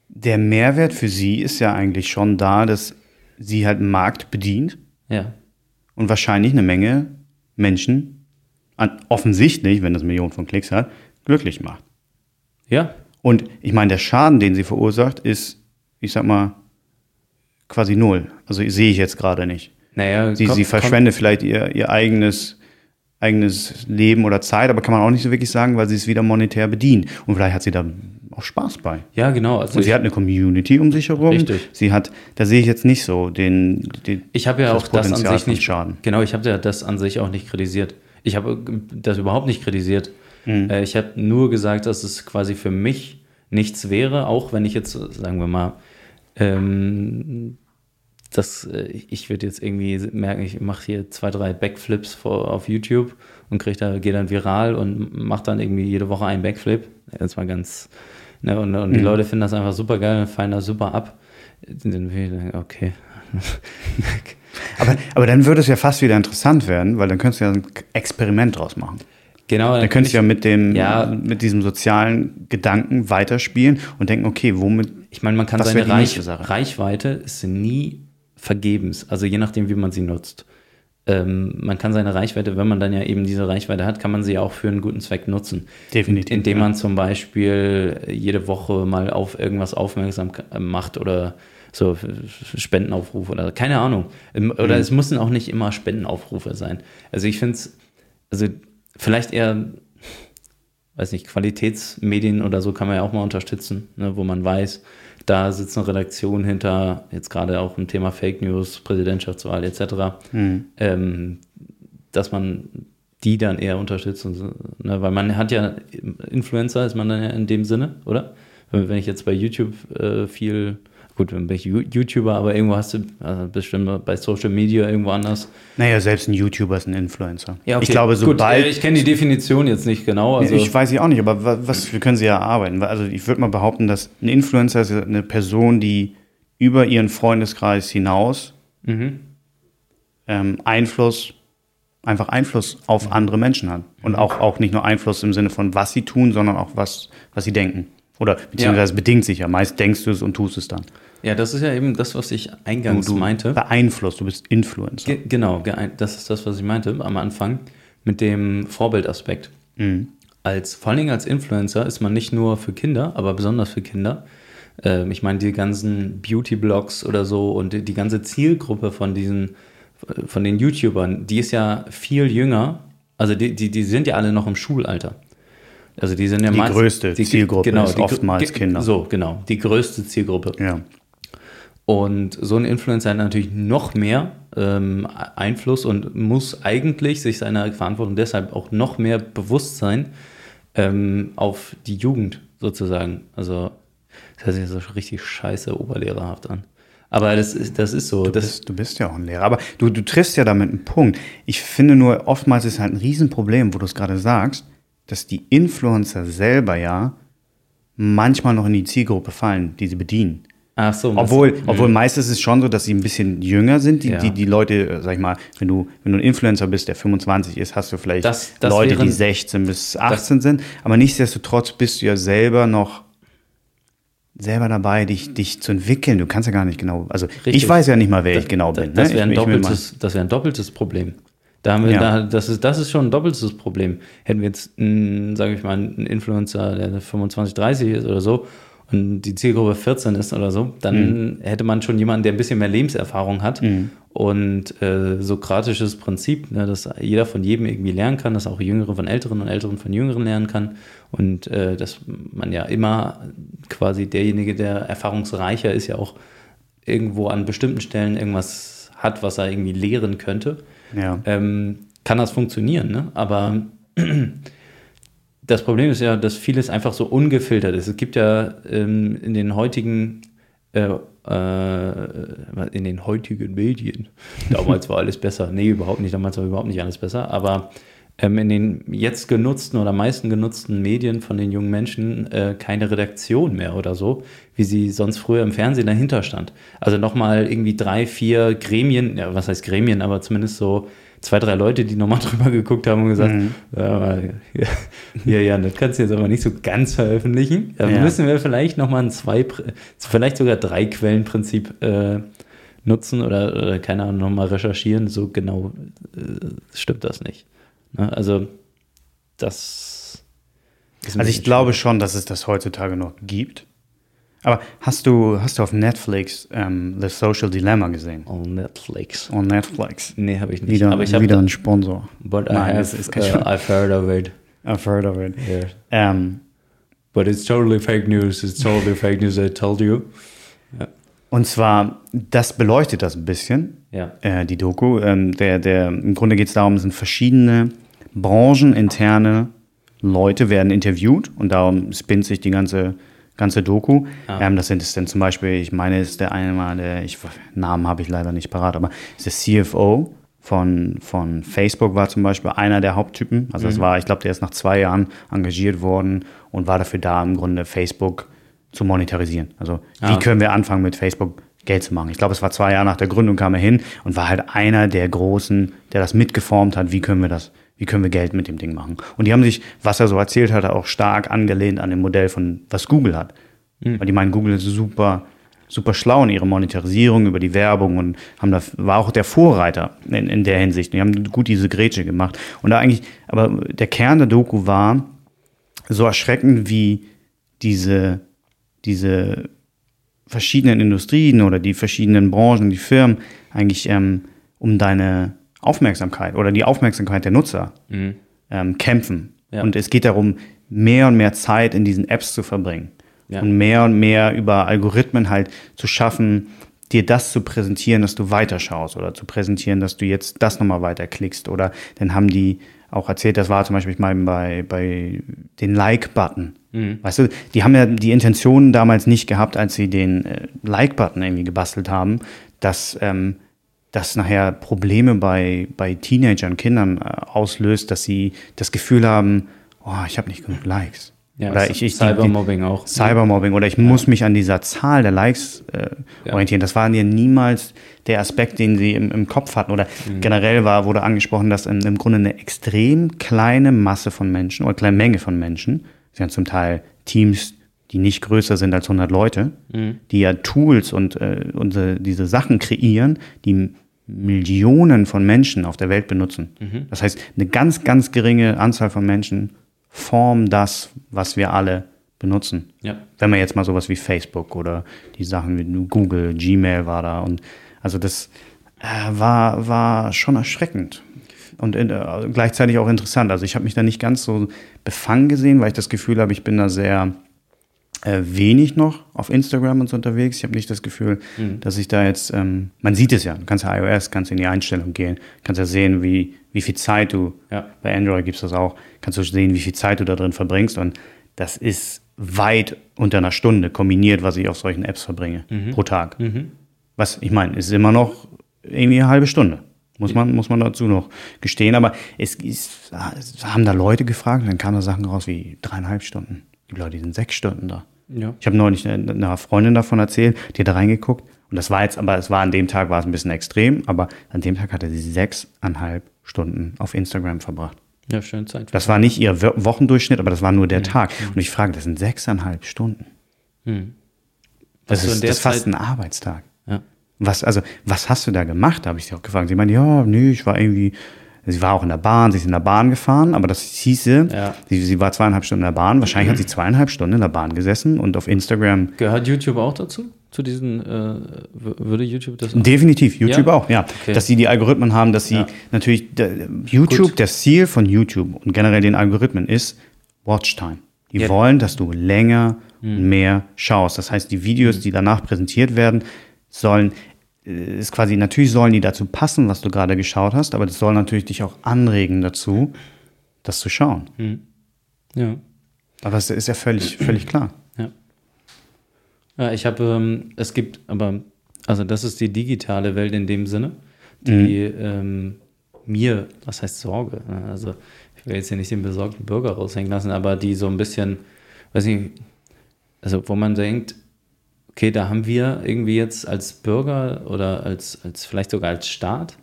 Der Mehrwert für sie ist ja eigentlich schon da, dass sie halt einen Markt bedient ja, und wahrscheinlich eine Menge Menschen, an, offensichtlich, wenn das Millionen von Klicks hat, glücklich macht. ja, Und ich meine, der Schaden, den sie verursacht, ist, ich sag mal, quasi null. Also sehe ich jetzt gerade nicht. naja, Sie, kommt- sie kommt- verschwendet vielleicht ihr, ihr eigenes, eigenes Leben oder Zeit, aber kann man auch nicht so wirklich sagen, weil sie es wieder monetär bedient. Und vielleicht hat sie da auch Spaß bei. Ja, genau. Also Und sie hat eine Community um sich herum. Richtig. Sie hat, da sehe ich jetzt nicht so den, den ich habe ja das auch das an sich nicht Schaden. Genau, ich habe ja das an sich auch nicht kritisiert. Ich habe das überhaupt nicht kritisiert. Mhm. Äh, ich habe nur gesagt, dass es quasi für mich nichts wäre, auch wenn ich jetzt, sagen wir mal, ähm, das, äh, ich würde jetzt irgendwie merken, ich mache hier zwei, drei Backflips vor, auf YouTube und krieg da, gehe dann viral und mache dann irgendwie jede Woche einen Backflip. Das war ganz, ne, und, und die Mhm. Leute finden das einfach super geil und fallen da super ab. Dann würde ich denken, okay. <laughs> Aber, aber dann würde es ja fast wieder interessant werden, weil dann könntest du ja ein Experiment draus machen. Genau, Dann könntest du ja mit dem, Ja. mit diesem sozialen Gedanken weiterspielen und denken, okay, womit, Ich meine, man kann seine Reich? Reichweite ist nie vergebens, also je nachdem, wie man sie nutzt. Ähm, man kann seine Reichweite, wenn man dann ja eben diese Reichweite hat, kann man sie ja auch für einen guten Zweck nutzen. Definitiv, Indem ja. man zum Beispiel jede Woche mal auf irgendwas aufmerksam k- macht oder so Spendenaufrufe oder keine Ahnung. Ähm, Mhm. Oder es müssen auch nicht immer Spendenaufrufe sein. Also ich finde es, also vielleicht eher weiß nicht, Qualitätsmedien oder so kann man ja auch mal unterstützen, ne, wo man weiß, da sitzt eine Redaktion hinter, jetzt gerade auch im Thema Fake News, Präsidentschaftswahl etc., ähm, dass man die dann eher unterstützt. Und, so, ne, weil man hat ja, Influencer ist man dann ja in dem Sinne, oder? Wenn, wenn ich jetzt bei YouTube äh, viel, gut, dann bin ich YouTuber, aber irgendwo hast du äh, bestimmt bei Social Media irgendwo anders. naja, selbst ein YouTuber ist ein Influencer. Ja, okay. Ich glaube, Gut, sobald äh, ich kenne die Definition jetzt nicht genau. Also, ich weiß ja auch nicht, aber wa- was, wir können sie ja erarbeiten. Also ich würde mal behaupten, dass ein Influencer ist eine Person, die über ihren Freundeskreis hinaus mhm. ähm, Einfluss, einfach Einfluss auf andere Menschen hat. Und auch, auch nicht nur Einfluss im Sinne von, was sie tun, sondern auch was, was sie denken. Oder beziehungsweise bedingt sich ja. Meist denkst du es und tust es dann. Ja, das ist ja eben das, was ich eingangs meinte. beeinflusst, du bist Influencer. Ge genau, ge das ist das, was ich meinte am Anfang mit dem Vorbildaspekt. Als, vor allen Dingen als Influencer ist man nicht nur für Kinder, aber besonders für Kinder. Ähm, ich meine, die ganzen Beauty-Blogs oder so und die, die ganze Zielgruppe von diesen, von den YouTubern, die ist ja viel jünger. Also die, die, die sind ja alle noch im Schulalter. Also die sind ja Die meist- größte Zielgruppe ist die- oftmals Kinder. So, genau, die größte Zielgruppe. Ja. Und so ein Influencer hat natürlich noch mehr ähm, Einfluss und muss eigentlich sich seiner Verantwortung deshalb auch noch mehr bewusst sein ähm, auf die Jugend sozusagen. Also das hört sich so richtig scheiße oberlehrerhaft an. Aber das ist, das ist so. Du bist, du bist ja auch ein Lehrer. Aber du, du triffst ja damit einen Punkt. Ich finde nur, oftmals ist halt ein Riesenproblem, wo du es gerade sagst, dass die Influencer selber ja manchmal noch in die Zielgruppe fallen, die sie bedienen. Ach so. Obwohl, obwohl meistens ist es schon so, dass sie ein bisschen jünger sind. Die, Ja. die, die Leute, äh, sag ich mal, wenn du, wenn du ein Influencer bist, der 25 ist, hast du vielleicht Das- das Leute, die wären- 16 bis 18 sind. Aber nichtsdestotrotz bist du ja selber noch selber dabei, dich, dich zu entwickeln. Du kannst ja gar nicht genau, also ich Richtig. weiß ja nicht mal, wer ich genau bin. Das ne? wäre ein, Ich- ich doppeltes, das wär ein doppeltes Problem. Da haben wir, Ja. da, das, ist, das ist schon ein doppeltes Problem. Hätten wir jetzt, sage ich mal, einen Influencer, der 25, 30 ist oder so und die Zielgruppe 14 ist oder so, dann hätte man schon jemanden, der ein bisschen mehr Lebenserfahrung hat und äh, sokratisches Prinzip, ne, dass jeder von jedem irgendwie lernen kann, dass auch Jüngere von Älteren und Älteren von Jüngeren lernen kann und äh, dass man ja immer quasi derjenige, der erfahrungsreicher ist, ja auch irgendwo an bestimmten Stellen irgendwas hat, was er irgendwie lehren könnte, Ja. ähm, kann das funktionieren. Ne? Aber das Problem ist ja, dass vieles einfach so ungefiltert ist. Es gibt ja ähm, in den heutigen äh, äh, in den heutigen Medien. <laughs> Damals war alles besser. Nee, überhaupt nicht. Damals war überhaupt nicht alles besser. Aber ähm, in den jetzt genutzten oder meisten genutzten Medien von den jungen Menschen äh, keine Redaktion mehr oder so, wie sie sonst früher im Fernsehen dahinter stand. Also nochmal irgendwie drei, vier Gremien, ja, was heißt Gremien, aber zumindest so zwei, drei Leute, die nochmal <laughs> drüber geguckt haben und gesagt, mhm. ja, ja, ja, das kannst du jetzt aber nicht so ganz veröffentlichen. Da ja. müssen wir vielleicht nochmal ein zwei, vielleicht sogar drei Quellenprinzip äh, nutzen oder, oder keine Ahnung, nochmal recherchieren. So genau äh, stimmt das nicht. Ne? Also das. also ich glaube schon, dass es das heutzutage noch gibt. Aber hast du, hast du auf Netflix ähm, The Social Dilemma gesehen? On Netflix. On Netflix. Nee, habe ich nicht. Wieder, Aber ich wieder ein Sponsor. But Nein, I have, ist, uh, I've heard of it. I've heard of it. Yeah. Um, But it's totally fake news. It's totally <laughs> fake news, I told you. Und zwar, das beleuchtet das ein bisschen, ja. äh, die Doku. Ähm, der, der, Im Grunde geht es darum, es sind verschiedene brancheninterne Leute werden interviewt und darum spinnt sich die ganze, ganze Doku. Ah. Ähm, das sind es dann zum Beispiel, ich meine, ist der eine mal, der, ich, Namen habe ich leider nicht parat, aber ist der CFO von, von Facebook war zum Beispiel einer der Haupttypen. Also das mhm. war, ich glaube, der ist nach zwei Jahren engagiert worden und war dafür da, im Grunde Facebook zu monetarisieren. Also ah. wie können wir anfangen mit Facebook Geld zu machen. Ich glaube, es war zwei Jahre nach der Gründung kam er hin und war halt einer der Großen, der das mitgeformt hat. Wie können wir das wie können wir Geld mit dem Ding machen? Und die haben sich, was er so erzählt hat, auch stark angelehnt an dem Modell von, was Google hat. Mhm. Weil die meinen, Google ist super, super schlau in ihrer Monetarisierung über die Werbung und haben da, war auch der Vorreiter in, in der Hinsicht. Die haben gut diese Grätsche gemacht. Und da eigentlich, aber der Kern der Doku war so erschreckend, wie diese, diese verschiedenen Industrien oder die verschiedenen Branchen, die Firmen eigentlich ähm, um deine Aufmerksamkeit oder die Aufmerksamkeit der Nutzer mhm. ähm, kämpfen. Ja. Und es geht darum, mehr und mehr Zeit in diesen Apps zu verbringen. Ja. Und mehr und mehr über Algorithmen halt zu schaffen, dir das zu präsentieren, dass du weiterschaust oder zu präsentieren, dass du jetzt das nochmal weiterklickst. Oder dann haben die auch erzählt, das war zum Beispiel mal bei, bei den Like-Button. Mhm. Weißt du, die haben ja die Intention damals nicht gehabt, als sie den äh, Like-Button irgendwie gebastelt haben, dass ähm, das nachher Probleme bei, bei Teenagern, Kindern äh, auslöst, dass sie das Gefühl haben, oh, ich habe nicht genug Likes. Ja, oder ich, ich, Cybermobbing die, auch. Cybermobbing oder ich ja. muss mich an dieser Zahl der Likes äh, ja. orientieren. Das war ja niemals der Aspekt, den sie im, im Kopf hatten. Oder mhm. generell war, wurde angesprochen, dass im, im, Grunde eine extrem kleine Masse von Menschen oder kleine Menge von Menschen, sie haben zum Teil Teams, die nicht größer sind als 100 Leute, mhm. die ja Tools und, äh, und äh, diese Sachen kreieren, die Millionen von Menschen auf der Welt benutzen. Mhm. Das heißt, eine ganz, ganz geringe Anzahl von Menschen formen das, was wir alle benutzen. Ja. Wenn man jetzt mal sowas wie Facebook oder die Sachen wie Google, Gmail war da und also das äh, war, war schon erschreckend und in, äh, gleichzeitig auch interessant. Also ich habe mich da nicht ganz so befangen gesehen, weil ich das Gefühl habe, ich bin da sehr äh, wenig noch auf Instagram und so unterwegs. Ich habe nicht das Gefühl, mhm. dass ich da jetzt, ähm, man sieht es ja, du kannst ja iOS, kannst in die Einstellung gehen, kannst ja sehen, wie, wie viel Zeit du, ja. bei Android gibt es das auch, kannst du sehen, wie viel Zeit du da drin verbringst und das ist weit unter einer Stunde kombiniert, was ich auf solchen Apps verbringe mhm. pro Tag. Mhm. Was, ich meine, ist immer noch irgendwie eine halbe Stunde. Muss man, muss man dazu noch gestehen. Aber es, es, es haben da Leute gefragt, dann kamen da Sachen raus wie dreieinhalb Stunden. Die Leute sind sechs Stunden da. Ja. Ich habe neulich einer Freundin davon erzählt, die hat da reingeguckt. Und das war jetzt, aber es war an dem Tag war es ein bisschen extrem, aber an dem Tag hatte sie sechseinhalb Stunden auf Instagram verbracht. Ja, schön Zeit. Das war nicht ihr Wochendurchschnitt, aber das war nur der ja. Tag. Und ich frage, das sind sechseinhalb Stunden. Hm. Das ist, das ist fast ein Arbeitstag. Ja. Was, also, was hast du da gemacht? habe ich sie auch gefragt. Sie meinte, ja, nee, ich war irgendwie Sie war auch in der Bahn, sie ist in der Bahn gefahren, aber das hieße, ja. sie, sie, war zweieinhalb Stunden in der Bahn. Wahrscheinlich mhm. hat sie zweieinhalb Stunden in der Bahn gesessen und auf Instagram. Gehört YouTube auch dazu? Zu diesen, äh, würde YouTube das auch? Definitiv, YouTube ja? auch, ja. Okay. Dass sie die Algorithmen haben, dass sie ja. natürlich, der, YouTube, Gut. das Ziel von YouTube und generell den Algorithmen ist Watchtime. Die wollen, dass du länger mhm. mehr schaust. Das heißt, die Videos, die danach präsentiert werden, sollen ist quasi, natürlich sollen die dazu passen, was du gerade geschaut hast, aber das soll natürlich dich auch anregen dazu, das zu schauen. Mhm. Ja. Aber das ist ja völlig, völlig klar. Ja. Ja, ich habe, ähm, es gibt, aber, also das ist die digitale Welt in dem Sinne, die mhm. ähm, mir, was heißt Sorge? Ne? Also ich will jetzt hier nicht den besorgten Bürger raushängen lassen, aber die so ein bisschen, weiß nicht, also wo man denkt, okay, da haben wir irgendwie jetzt als Bürger oder als, als vielleicht sogar als Staat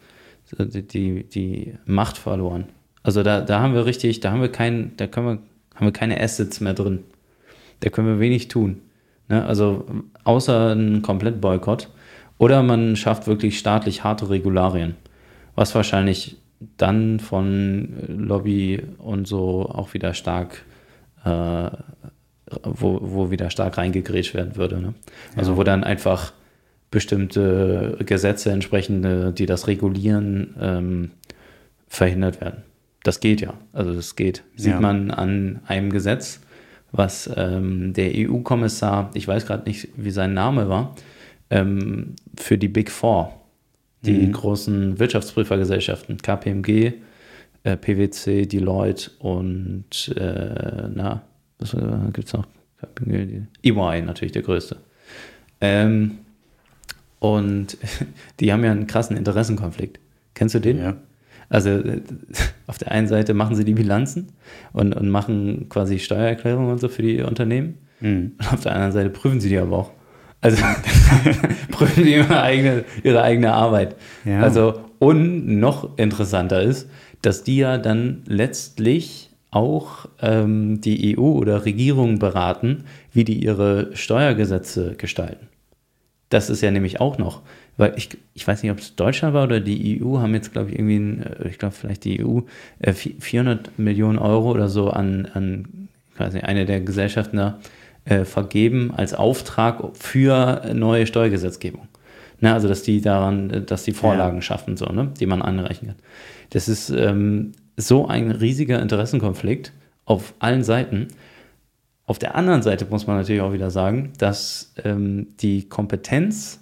die, die, die Macht verloren. Also da, da haben wir richtig, da haben wir kein, da können wir, haben wir keine Assets mehr drin. Da können wir wenig tun. Ne? Also außer ein Komplettboykott. Oder man schafft wirklich staatlich harte Regularien. Was wahrscheinlich dann von Lobby und so auch wieder stark, äh, wo, wo wieder stark reingegrätscht werden würde. Ne? Also ja. wo dann einfach bestimmte Gesetze entsprechende, die das regulieren, ähm, verhindert werden. Das geht ja. Also das geht. Sieht ja. man an einem Gesetz, was ähm, der EU-Kommissar, ich weiß gerade nicht, wie sein Name war, ähm, für die Big Four, die mhm. großen Wirtschaftsprüfergesellschaften, KPMG, äh, PwC, Deloitte und äh, na, was äh, gibt es noch? EY natürlich der größte. Ähm, und <laughs> die haben ja einen krassen Interessenkonflikt. Kennst du den? Ja. Also äh, <laughs> auf der einen Seite machen sie die Bilanzen und, und machen quasi Steuererklärungen und so für die Unternehmen. Mhm. Und auf der anderen Seite prüfen sie die aber auch. Also <laughs> prüfen die ihre eigene, ihre eigene Arbeit. Ja. Also und noch interessanter ist, dass die ja dann letztlich auch ähm, die EU oder Regierungen beraten, wie die ihre Steuergesetze gestalten. Das ist ja nämlich auch noch, weil ich, ich weiß nicht, ob es Deutschland war oder die EU, haben jetzt, glaube ich, irgendwie, ein, äh, ich glaube, vielleicht die EU, 400 äh, Millionen Euro oder so an, an quasi eine der Gesellschaften da äh, vergeben als Auftrag für neue Steuergesetzgebung. Ne, also, dass die daran, äh, dass die Vorlagen ja. schaffen, so, ne, die man anrechnen kann. Das ist ähm, so ein riesiger Interessenkonflikt auf allen Seiten. Auf der anderen Seite muss man natürlich auch wieder sagen, dass ähm, die Kompetenz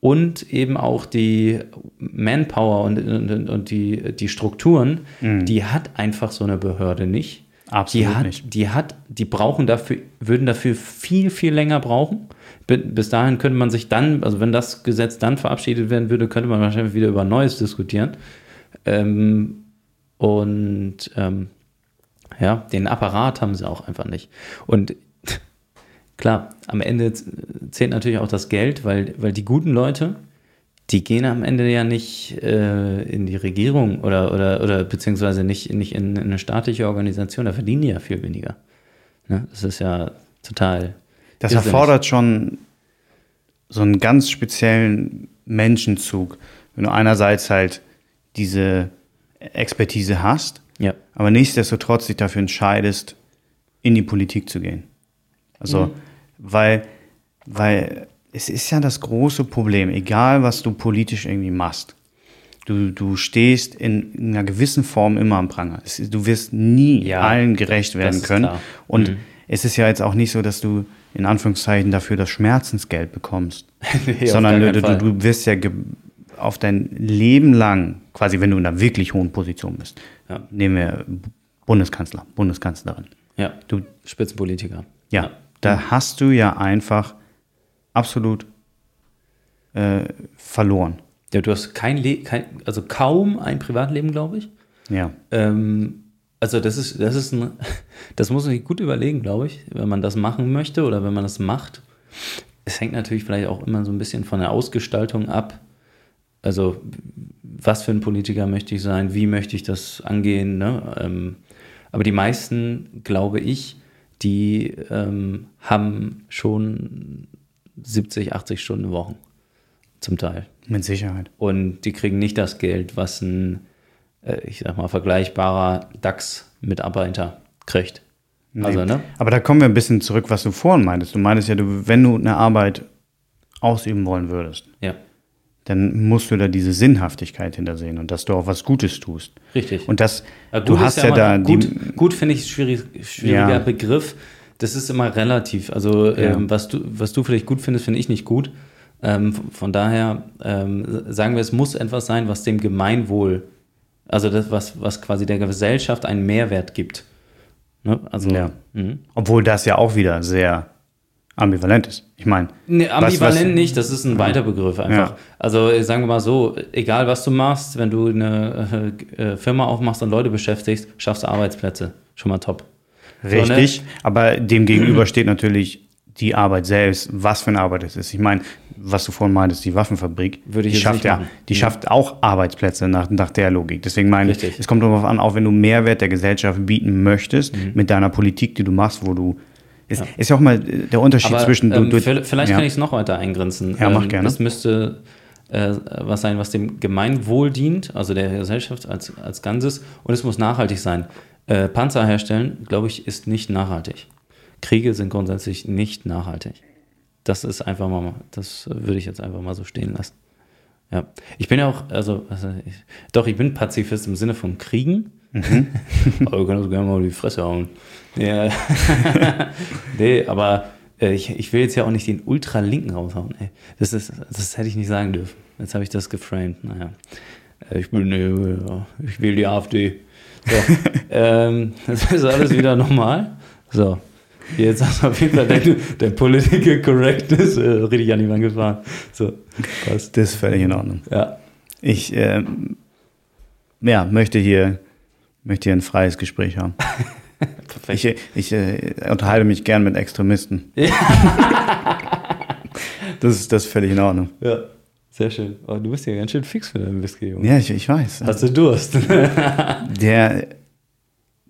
und eben auch die Manpower und, und, und die, die Strukturen, mhm. die hat einfach so eine Behörde nicht. Absolut die hat, nicht. Die hat, die brauchen dafür, würden dafür viel, viel länger brauchen. Bis dahin könnte man sich dann, also wenn das Gesetz dann verabschiedet werden würde, könnte man wahrscheinlich wieder über Neues diskutieren. Ähm, und ähm, ja, den Apparat haben sie auch einfach nicht. Und <laughs> klar, am Ende zählt natürlich auch das Geld, weil, weil die guten Leute, die gehen am Ende ja nicht äh, in die Regierung oder, oder, oder beziehungsweise nicht, nicht in, in eine staatliche Organisation, da verdienen die ja viel weniger. Ne? Das ist ja total. Das erfordert schon so einen ganz speziellen Menschenzug, wenn du einerseits halt diese Expertise hast, ja. aber nichtsdestotrotz dich dafür entscheidest, in die Politik zu gehen. Also, mhm. weil, weil es ist ja das große Problem, egal was du politisch irgendwie machst. Du, du stehst in, einer gewissen Form immer am Pranger. Es, du wirst nie ja, allen gerecht werden können. Klar. Und mhm. es ist ja jetzt auch nicht so, dass du in Anführungszeichen dafür das Schmerzensgeld bekommst, <laughs> nee, sondern du, du, du wirst ja auf dein Leben lang, quasi wenn du in einer wirklich hohen Position bist, ja. nehmen wir Bundeskanzler, Bundeskanzlerin. Ja, du Spitzenpolitiker. Ja, ja. da hast du ja einfach absolut äh, verloren. Ja, du hast kein, Le kein also kaum ein Privatleben, glaube ich. Ja. Ähm, also das ist, das ist ein, <laughs> das muss man sich gut überlegen, glaube ich, wenn man das machen möchte oder wenn man das macht. Es hängt natürlich vielleicht auch immer so ein bisschen von der Ausgestaltung ab. Also was für ein Politiker möchte ich sein, wie möchte ich das angehen. Ne? Ähm, aber die meisten, glaube ich, die ähm, haben schon 70, 80 Stunden Wochen zum Teil. Mit Sicherheit. Und die kriegen nicht das Geld, was ein, äh, ich sag mal, vergleichbarer DAX-Mitarbeiter kriegt. Nee. Also, ne? Aber da kommen wir ein bisschen zurück, was du vorhin meintest. Du meintest ja, du, wenn du eine Arbeit ausüben wollen würdest, ja. Dann musst du da diese Sinnhaftigkeit hintersehen und dass du auch was Gutes tust. Richtig. Und das, ja, du hast ja, ja da. Gut, gut finde ich schwierig, schwieriger ja. Begriff das ist immer relativ. Also ja. ähm, was, du, was du vielleicht gut findest, finde ich nicht gut. Ähm, von daher ähm, sagen wir, es muss etwas sein, was dem Gemeinwohl, also das, was, was quasi der Gesellschaft einen Mehrwert gibt. Ne? Also, ja. Mhm. Obwohl das ja auch wieder sehr ambivalent ist. Ich meine, Nee, Was- ambivalent was- nicht, das ist ein weiter Begriff einfach. Ja. Also äh, sagen wir mal so, egal was du machst, wenn du eine äh, äh, Firma aufmachst und Leute beschäftigst, schaffst du Arbeitsplätze. Schon mal top. richtig, aber dem gegenüber steht natürlich die Arbeit selbst, was für eine Arbeit es ist. Ich meine, was du vorhin meintest, die Waffenfabrik, Würde ich die schafft ja, die schafft auch Arbeitsplätze nach, nach der Logik. Deswegen meine ich, Richtig. es kommt darauf an, auch wenn du Mehrwert der Gesellschaft bieten möchtest, Mhm. mit deiner Politik, die du machst, wo du ist, ist ja auch mal der Unterschied Aber zwischen du, ähm, du, vielleicht ja. kann ich es noch weiter eingrenzen. Ja, mach Ähm, gerne. Das müsste äh, was sein, was dem Gemeinwohl dient, also der Gesellschaft als, als Ganzes, und es muss nachhaltig sein. Äh, Panzer herstellen, glaube ich, ist nicht nachhaltig. Kriege sind grundsätzlich nicht nachhaltig. Das ist einfach mal, das würde ich jetzt einfach mal so stehen lassen. Ja, ich bin ja auch, also, also ich, doch, ich bin Pazifist im Sinne von Kriegen. <laughs> aber wir können uns gerne mal die Fresse hauen. Ja. <laughs> nee, aber äh, ich, ich will jetzt ja auch nicht den Ultralinken raushauen. Ey. Das, ist, das hätte ich nicht sagen dürfen. Jetzt habe ich das geframed. Naja. Äh, Ich bin, äh, ich will die AfD. So, <laughs> ähm, das ist alles wieder normal. So, jetzt hast du auf jeden Fall dein, dein Political Correctness äh, richtig an die Wand gefahren. So, passt. das ist völlig in Ordnung. Ja, Ich ähm, ja, möchte hier möchte hier ein freies Gespräch haben. <laughs> perfekt. Ich, ich äh, unterhalte mich gern mit Extremisten. <laughs> das, ist, das ist völlig in Ordnung. ja, sehr schön. Oh, du bist ja ganz schön fix für deinen Whisky, Junge. Ja, ich, ich weiß. Hast du Durst? <laughs> Der,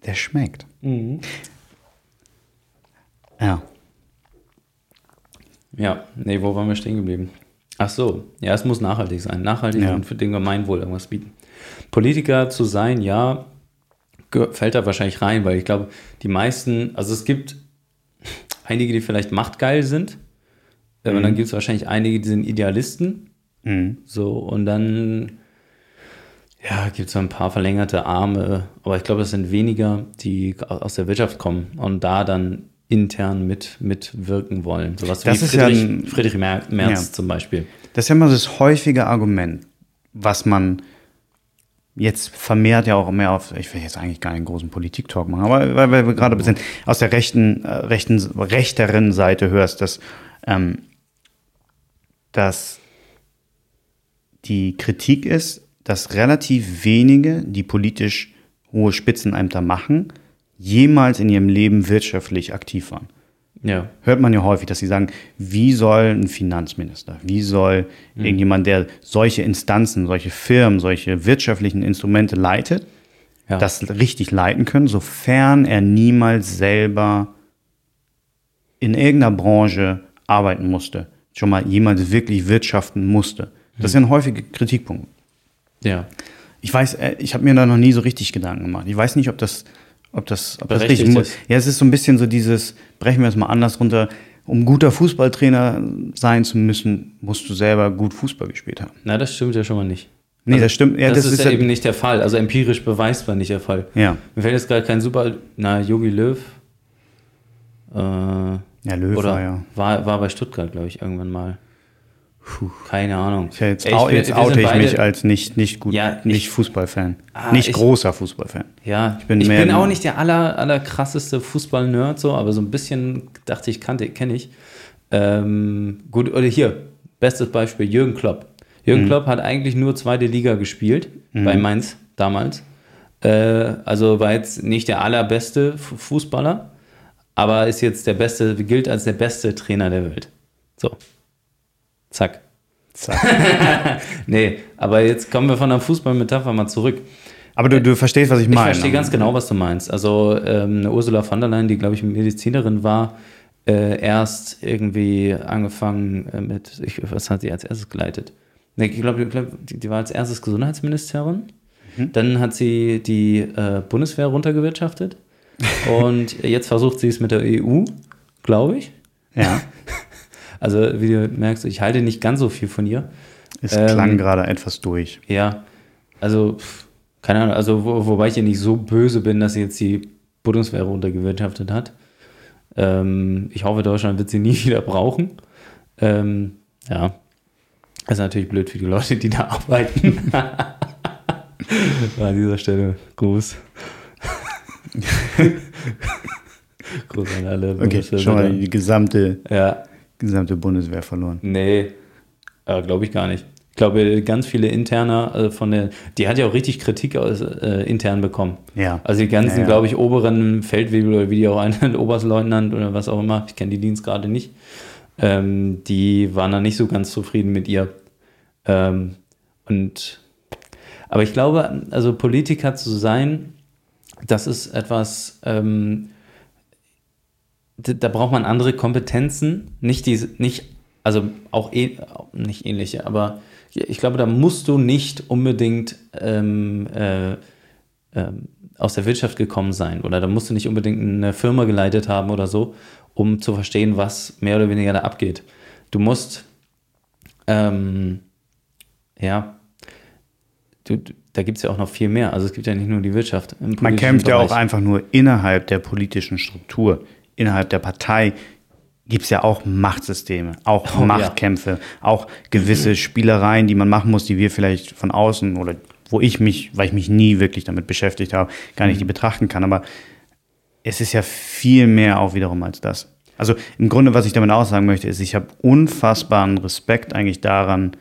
der schmeckt. mhm. Ja. Ja, nee, wo waren wir stehen geblieben? Ach so, ja, es muss nachhaltig sein. Nachhaltig Ja. und für den Gemeinwohl irgendwas bieten. Politiker zu sein, ja, fällt da wahrscheinlich rein, weil ich glaube, die meisten, also es gibt einige, die vielleicht machtgeil sind, äh, und dann gibt es wahrscheinlich einige, die sind Idealisten, Mhm. so, und dann, ja, gibt es so ein paar verlängerte Arme, aber ich glaube, es sind weniger, die aus der Wirtschaft kommen und da dann intern mit, mitwirken wollen. Sowas Das wie ist ja Friedrich, ein- Friedrich Mer Merz Ja. zum Beispiel. Das ist ja immer das häufige Argument, was man jetzt vermehrt ja auch mehr auf, ich will jetzt eigentlich gar keinen großen Politik-Talk machen, aber weil, weil wir gerade sind, aus der rechten, äh, rechten, rechteren Seite hörst, dass, ähm, dass die Kritik ist, dass relativ wenige, die politisch hohe Spitzenämter machen, jemals in ihrem Leben wirtschaftlich aktiv waren Ja, hört man ja häufig, dass sie sagen, wie soll ein Finanzminister, wie soll irgendjemand, der solche Instanzen, solche Firmen, solche wirtschaftlichen Instrumente leitet, ja. das richtig leiten können, sofern er niemals selber in irgendeiner Branche arbeiten musste, schon mal jemals wirklich wirtschaften musste. Das ist ja ein häufiger Kritikpunkt. ja. Ich weiß, äh, ich habe mir da noch nie so richtig Gedanken gemacht. Ich weiß nicht, ob das, ob das, ob das richtig ist. Ja, es ist so ein bisschen so dieses, brechen wir es mal anders runter. Um guter Fußballtrainer sein zu müssen, musst du selber gut Fußball gespielt haben. Na, das stimmt ja schon mal nicht. Nee, das stimmt. Ja, das, das, ist, ja eben nicht der Fall. Also empirisch beweisbar nicht der Fall. Ja. Mir fällt jetzt gerade kein super, na, Yogi Löw. Äh, Ja, Löw oder war ja. war, war bei Stuttgart, glaube ich, irgendwann mal. Keine Ahnung. Ja, jetzt Ey, bin- jetzt wir oute ich beide- mich als nicht, nicht gut, Ja, nicht Fußballfan. Ah, nicht ich- großer Fußballfan. Ja, ich bin bin, mehr ein- auch nicht der aller, aller krasseste Fußball-Nerd, so, aber so ein bisschen dachte ich, kannte, kenne ich. Ähm, gut, oder hier, bestes Beispiel, Jürgen Klopp. Jürgen Mhm. Klopp hat eigentlich nur zweite Liga gespielt, bei Mainz damals. Äh, also war jetzt nicht der allerbeste Fu- Fußballer, aber ist jetzt der beste, gilt als der beste Trainer der Welt. So. Zack. Zack. <laughs> Nee, aber jetzt kommen wir von der Fußballmetapher mal zurück. Aber du, du verstehst, was ich Ich meine. verstehe ganz genau, was du meinst. Also ähm, Ursula von der Leyen, die, glaube ich, Medizinerin war, äh, erst irgendwie angefangen äh, mit, ich, was hat sie als erstes geleitet? Nee, ich glaube, ich glaub, die, die war als erstes Gesundheitsministerin. Dann hat sie die äh, Bundeswehr runtergewirtschaftet. <laughs> Und jetzt versucht sie es mit der EU, glaube ich. Ja, <laughs> Also, wie du merkst, ich halte nicht ganz so viel von ihr. es Ähm, klang gerade etwas durch. Ja, also, keine Ahnung, also wo, wobei ich ihr nicht so böse bin, dass sie jetzt die Bundeswehr runtergewirtschaftet hat. Ähm, ich hoffe, Deutschland wird sie nie <laughs> wieder brauchen. Ähm, ja, das ist natürlich blöd für die Leute, die da arbeiten. <laughs> An dieser Stelle Gruß. <laughs> Gruß an alle Okay, schon mal die gesamte, Ja, gesamte Bundeswehr verloren. nee, äh, glaube ich gar nicht. Ich glaube, ganz viele Interner äh, von der, die hat ja auch richtig Kritik aus, äh, intern bekommen. Ja. Also die ganzen, Ja, ja. glaube ich, oberen Feldwebel oder wie die auch einen <laughs> Oberstleutnant oder was auch immer, ich kenne die Dienstgrade nicht, ähm, die waren da nicht so ganz zufrieden mit ihr. Ähm, und aber ich glaube, also Politiker zu sein, das ist etwas, ähm, da, braucht man andere Kompetenzen, nicht diese, nicht, also auch eh, nicht ähnliche, aber ich glaube, da musst du nicht unbedingt ähm, äh, ähm, aus der Wirtschaft gekommen sein oder da musst du nicht unbedingt eine Firma geleitet haben oder so, um zu verstehen, was mehr oder weniger da abgeht. Du musst, ähm, ja, du, da gibt es ja auch noch viel mehr. Also es gibt ja nicht nur die Wirtschaft. Man kämpft ja auch Bereich. einfach nur innerhalb der politischen Struktur, innerhalb der Partei gibt es ja auch Machtsysteme, auch Oh, ja. Machtkämpfe, auch gewisse Spielereien, die man machen muss, die wir vielleicht von außen oder wo ich mich, weil ich mich nie wirklich damit beschäftigt habe, gar Mhm. nicht die betrachten kann. Aber es ist ja viel mehr auch wiederum als das. Also im Grunde, was ich damit aussagen möchte, ist, ich habe unfassbaren Respekt eigentlich daran,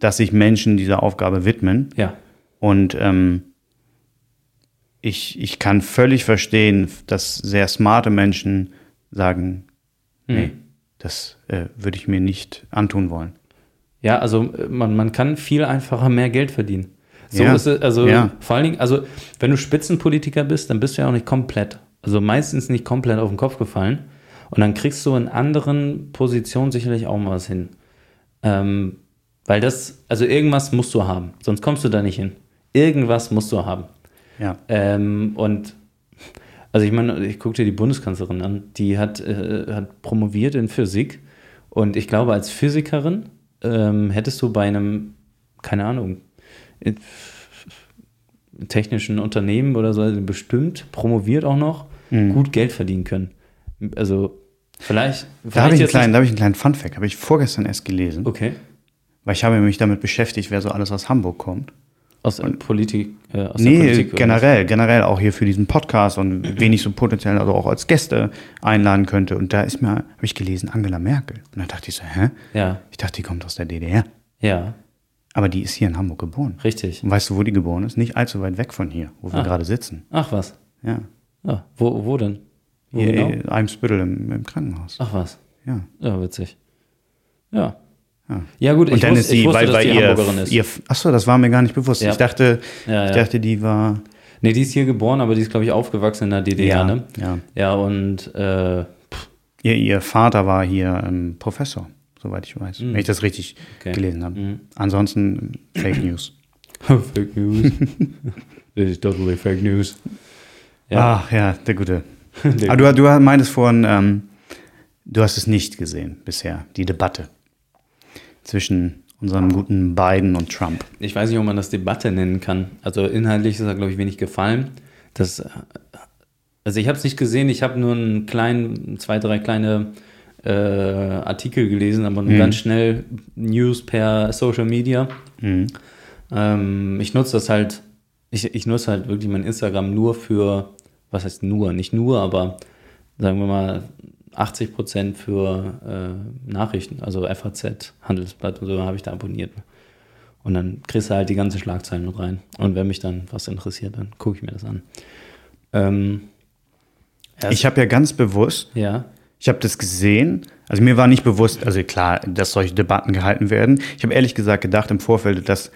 dass sich Menschen dieser Aufgabe widmen. Ja, Und ähm, ich, ich kann völlig verstehen, dass sehr smarte Menschen sagen, nee, das äh, würde ich mir nicht antun wollen. Ja, also äh, man, man kann viel einfacher mehr Geld verdienen. So Ja, ist es, also ja. vor allen Dingen, also wenn du Spitzenpolitiker bist, dann bist du ja auch nicht komplett, also meistens nicht komplett auf den Kopf gefallen. Und dann kriegst du in anderen Positionen sicherlich auch mal was hin. Ähm, weil das, also irgendwas musst du haben, sonst kommst du da nicht hin. Irgendwas musst du haben. Ja. Ähm, und also ich meine, ich gucke dir die Bundeskanzlerin an, die hat, äh, hat promoviert in Physik. Und ich glaube, als Physikerin ähm, hättest du bei einem, keine Ahnung, technischen Unternehmen oder so, also bestimmt promoviert auch noch, gut Geld verdienen können. Also vielleicht, Da habe vielleicht ich, einen kleinen- da hab ich einen kleinen Funfact, habe ich vorgestern erst gelesen, okay, weil ich habe mich damit beschäftigt, wer so alles aus Hamburg kommt. Aus der Politik, äh, aus der Nee, Politik. generell, generell auch hier für diesen Podcast und wen ich so potenziell also auch als Gäste einladen könnte. Und da ist mir, habe ich gelesen, Angela Merkel. Und dann dachte ich so, hä? Ja, Ich dachte, die kommt aus der DDR. ja, Aber die ist hier in Hamburg geboren. richtig. Und weißt du, wo die geboren ist? Nicht allzu weit weg von hier, wo wir Ah. gerade sitzen. Ach was. Ja. Ja, wo, wo denn? Wo Hier genau? in Eimsbüttel im, im Krankenhaus. Ach was. Ja. Ja, witzig. Ja. Ja. Ja, gut, ich, dann wus- ist sie, wusste, weil, dass weil die ihr, Hamburgerin ist. ihr, achso, das war mir gar nicht bewusst. Ja. Ich dachte, Ja, ich dachte, die war, nee, die ist hier geboren, aber die ist, glaube ich, aufgewachsen in der DDR, Ja, ne? ja. Ja, und äh, ihr, ihr Vater war hier ähm, Professor, soweit ich weiß, wenn ich das richtig Mhm. Okay. Mhm. gelesen habe. Ansonsten ähm, Fake <clears throat> News. Fake News. <laughs> This is totally Fake News. Ja. Ach ja, der Gute. <laughs> Der Aber du, du meintest vorhin, ähm, du hast es nicht gesehen bisher, die Debatte zwischen unserem guten Biden und Trump. Ich weiß nicht, ob man das Debatte nennen kann. Also inhaltlich ist da, glaube ich, wenig gefallen. Das, also ich habe es nicht gesehen, ich habe nur einen kleinen, zwei, drei kleine äh, Artikel gelesen, aber nur ganz schnell News per Social Media. Ähm, ich nutze das halt, ich, ich nutze halt wirklich mein Instagram nur für, was heißt nur, nicht nur, aber sagen wir mal 80 Prozent für äh, Nachrichten, also FAZ, Handelsblatt und so habe ich da abonniert. Und dann kriegst du halt die ganzen Schlagzeilen mit rein. Und wenn mich dann was interessiert, dann gucke ich mir das an. Ähm, Ich habe ja ganz bewusst, ja, ich habe das gesehen, also mir war nicht bewusst, also klar, dass solche Debatten gehalten werden. Ich habe ehrlich gesagt gedacht im Vorfeld, dass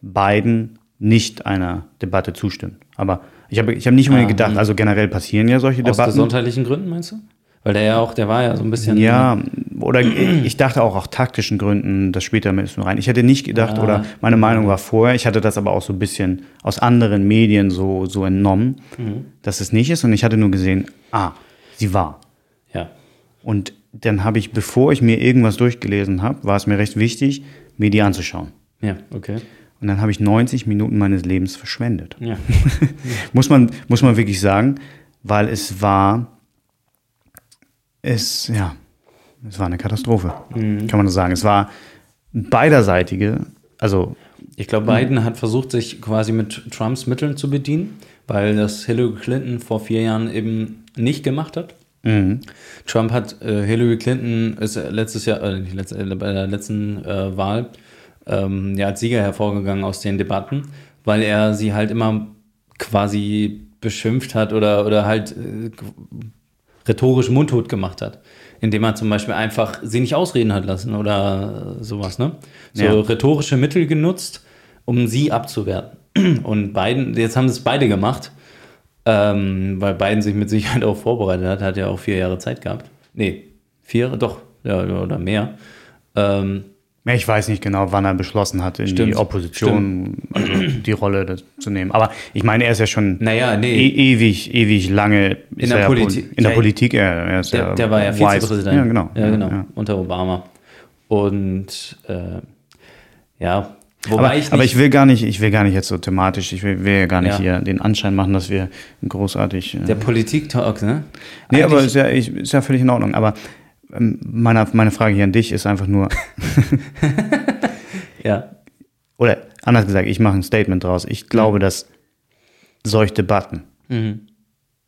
Biden nicht einer Debatte zustimmt. Aber ich habe ich hab nicht unbedingt gedacht, also generell passieren ja solche aus Debatten. gesundheitlichen Gründen meinst du? Weil der ja auch, der war ja so ein bisschen. Ja, oder ich dachte auch, auch taktischen Gründen, das später mit rein. Ich hätte nicht gedacht, Ah. oder meine Meinung war vorher, ich hatte das aber auch so ein bisschen aus anderen Medien so, so entnommen, Mhm. dass es nicht ist. Und ich hatte nur gesehen, ah, sie war. Ja. Und dann habe ich, bevor ich mir irgendwas durchgelesen habe, war es mir recht wichtig, mir die anzuschauen. Ja, okay. Und dann habe ich 90 Minuten meines Lebens verschwendet. Ja. <laughs> muss, man, muss man wirklich sagen, weil es war, es, ja, es war eine Katastrophe, Mhm. kann man so sagen. Es war beiderseitige, also Ich glaube, Biden hat versucht, sich quasi mit Trumps Mitteln zu bedienen, weil das Hillary Clinton vor vier Jahren eben nicht gemacht hat. Mhm. Trump hat äh, Hillary Clinton ist letztes Jahr, äh, letztes, äh, bei der letzten äh, Wahl ähm, ja, als Sieger hervorgegangen aus den Debatten, weil er sie halt immer quasi beschimpft hat oder, oder halt äh, rhetorisch mundtot gemacht hat. Indem er zum Beispiel einfach sie nicht ausreden hat lassen oder sowas, ne? So ja. rhetorische Mittel genutzt, um sie abzuwerten. <clears throat> Und beiden, jetzt haben es beide gemacht, ähm, weil Biden sich mit Sicherheit auch vorbereitet hat, hat ja auch vier Jahre Zeit gehabt. Nee, vier, doch, ja, oder mehr. Ähm, ich weiß nicht genau, wann er beschlossen hat, in Stimmt. die Opposition also die Rolle zu nehmen. Aber ich meine, er ist ja schon naja, nee. e ewig, ewig lange in der, Politik. in der Politik. Er, er der, ja der, war ja Vizepräsident. Ja, genau. Ja, genau. Ja. Unter Obama. Und äh, ja, Wobei aber, ich aber ich will gar nicht, ich will gar nicht jetzt so thematisch, ich will, will ja gar nicht ja. hier den Anschein machen, dass wir großartig. Äh, der Politik-Talk, ne? Nee, Eigentlich aber ist ja, ist ja völlig in Ordnung. Aber meine, meine Frage hier an dich ist einfach nur. <laughs> ja. Oder anders gesagt, ich mache ein Statement draus. Ich glaube, mhm. dass solche Debatten mhm.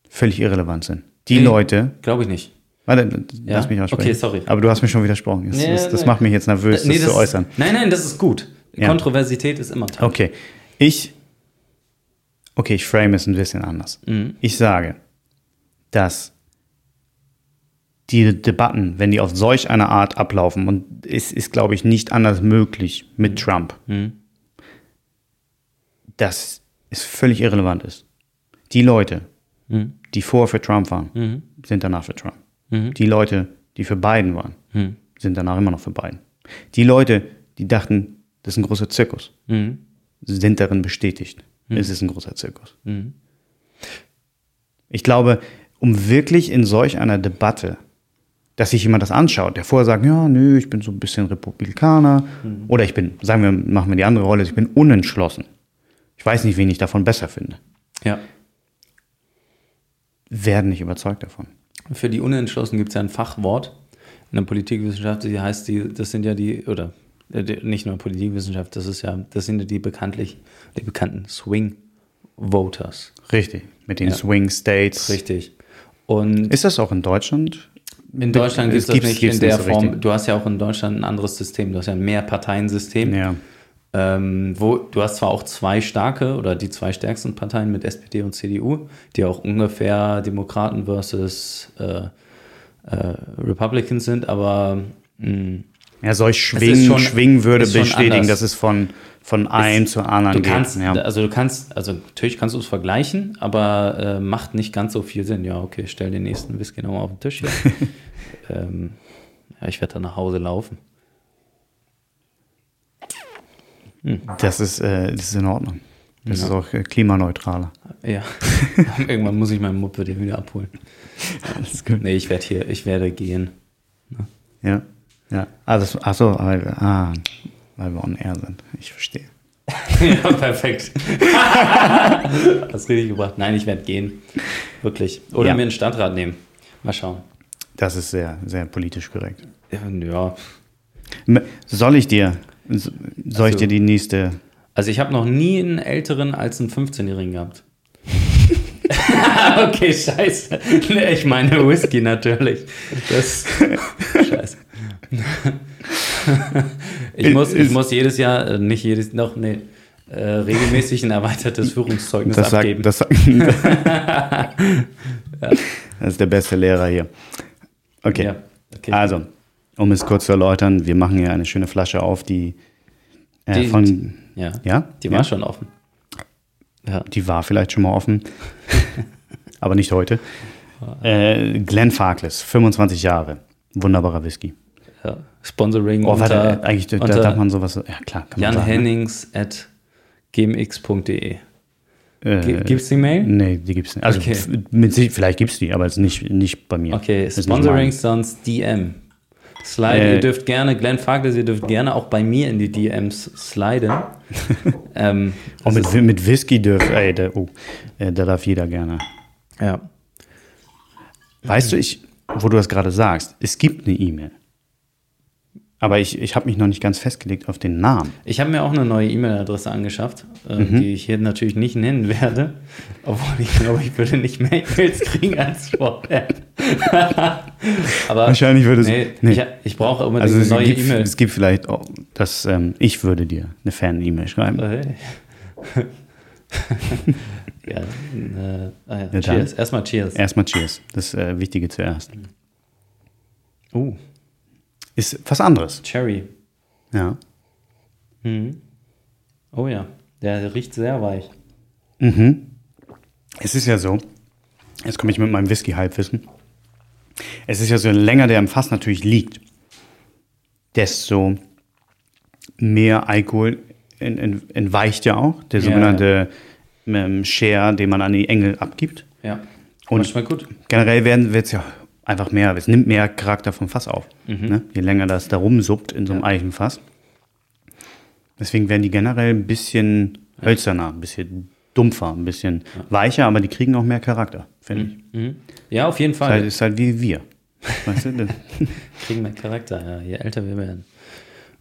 völlig irrelevant sind. Die nee, Leute. Glaube ich nicht. Warte, ja? lass mich aussprechen. Okay, sorry. Aber du hast mir schon widersprochen. Das, nee, das, das nee. macht mich jetzt nervös, nee, das, das, zu äußern. Nein, nein, das ist gut. Ja. Kontroversität ist immer toll. Okay. Ich. Okay, ich frame es ein bisschen anders. Mhm. Ich sage, dass die Debatten, wenn die auf solch eine Art ablaufen, und es ist, glaube ich, nicht anders möglich mit Trump, mhm. dass es völlig irrelevant ist. Die Leute, mhm. die vorher für Trump waren, mhm. sind danach für Trump. Mhm. Die Leute, die für Biden waren, mhm. sind danach immer noch für Biden. Die Leute, die dachten, das ist ein großer Zirkus, mhm. sind darin bestätigt. Es ist ein großer Zirkus. Ich glaube, um wirklich in solch einer Debatte dass sich jemand das anschaut, der vorher sagt, ja, nö, ich bin so ein bisschen Republikaner mhm. oder ich bin, sagen wir, machen wir die andere Rolle, ich bin unentschlossen. Ich weiß nicht, wen ich davon besser finde. Ja. Werden nicht überzeugt davon. Für die Unentschlossen gibt es ja ein Fachwort in der Politikwissenschaft, die heißt die, das sind ja die, oder äh, nicht nur Politikwissenschaft, das ist ja, das sind ja die bekanntlich, die bekannten Swing Voters. Richtig, mit den ja. Swing States. Richtig. Und ist das auch in Deutschland in Deutschland gibt es das nicht in der Form. Richtig. Du hast ja auch in Deutschland ein anderes System. Du hast ja ein Mehrparteiensystem. Ja. Ähm, wo du hast zwar auch zwei starke oder die zwei stärksten Parteien mit SPD und CDU, die auch ungefähr Demokraten versus äh, äh, Republicans sind, aber mh, hm, ja, solch Schwingen, schon, Schwingen würde bestätigen, dass es von, von einem zu anderen du kannst, geht. Ja. Also du kannst, also natürlich kannst du es vergleichen, aber äh, macht nicht ganz so viel Sinn. Ja, okay, stell den nächsten Whisky nochmal auf den Tisch hier. <laughs> ähm, ja, ich werde dann nach Hause laufen. Hm. Das, ist, äh, das ist in Ordnung. Das ja. ist auch äh, klimaneutraler. Ja. <laughs> Irgendwann muss ich meinen Muppe dir wieder abholen. Alles gut. Nee, ich werde hier, ich werde gehen. Ne? Ja. Ja, also, achso, weil, ah, weil wir on air sind. Ich verstehe. <laughs> ja, perfekt. <laughs> Hast richtig gebracht. Nein, ich werde gehen. Wirklich. Oder ja. mir einen Stadtrat nehmen. Mal schauen. Das ist sehr, sehr politisch korrekt. Ja. Soll ich dir, soll also, ich dir die nächste. Also ich habe noch nie einen älteren als einen 15-Jährigen gehabt. <laughs> okay, scheiße. Ich meine Whisky natürlich. Das, <laughs> scheiße. ich, muss, ich muss jedes Jahr, äh, nicht jedes, noch, nee, äh, regelmäßig ein erweitertes Führungszeugnis das abgeben. Sagt, das, sagt, <laughs> das ist der beste Lehrer hier. Okay. Ja, okay. Also, um es kurz zu erläutern, wir machen hier eine schöne Flasche auf, die, äh, die von. Ja, ja, die war ja? schon offen. Ja. Die war vielleicht schon mal offen, <laughs> aber nicht heute. Äh, Glenn Farkless, 25 Jahre. Wunderbarer Whisky. Ja. Sponsoring oh, warte, unter, eigentlich da darf man sowas, ja klar. Kann Jan sagen, ne? Hennings at gmx.de. Äh, gibt's die Mail? Nee, die gibt's nicht. Also okay. mit, vielleicht gibt's die, aber es ist nicht, nicht bei mir. Okay, Sponsoring sonst DM. Slide, äh, ihr dürft gerne, Glenn Farkless, ihr dürft gerne auch bei mir in die DMs sliden. <laughs> ähm, oh, mit, mit Whisky dürft, ey, da, oh, äh, da darf jeder gerne. Ja. Weißt du, ich, wo du das gerade sagst, es gibt eine E-Mail. Aber ich, ich habe mich noch nicht ganz festgelegt auf den Namen. Ich habe mir auch eine neue E-Mail-Adresse angeschafft, äh, Mhm. die ich hier natürlich nicht nennen werde. <laughs> Obwohl ich glaube, ich würde nicht mehr E-Mails kriegen als vorher. <laughs> Aber Wahrscheinlich würde es- Nee, nee. Ich, ich brauche unbedingt Also eine neue E-Mail. es gibt vielleicht auch, dass ähm, ich würde dir eine Fan-E-Mail schreiben. Hey. <laughs> ja, äh, ah ja, dann. cheers. Erstmal Cheers. Erstmal Cheers. Das äh, Wichtige zuerst. Uh, Ist was anderes. Cherry. Ja. Mhm. Oh ja, der riecht sehr weich. Mhm. Es ist ja so, jetzt komme ich mit meinem Whisky-Halbwissen. Es ist ja so, je länger der im Fass natürlich liegt, desto mehr Alkohol en- en- entweicht ja auch. Der Ja. sogenannte ähm, Share, den man an die Engel abgibt. Ja. Und- gut. Generell wird es ja einfach mehr, es nimmt mehr Charakter vom Fass auf. Ne? Je länger das da rumsuppt in so einem Eichenfass. Deswegen werden die generell ein bisschen hölzerner, ein bisschen dumpfer, ein bisschen weicher, aber die kriegen auch mehr Charakter, finde ich. Mhm. Ja, auf jeden Ist halt, Fall. ist halt wie wir. <laughs> Weißt du? das- <laughs> Kriegen mehr Charakter, ja, je älter wir werden.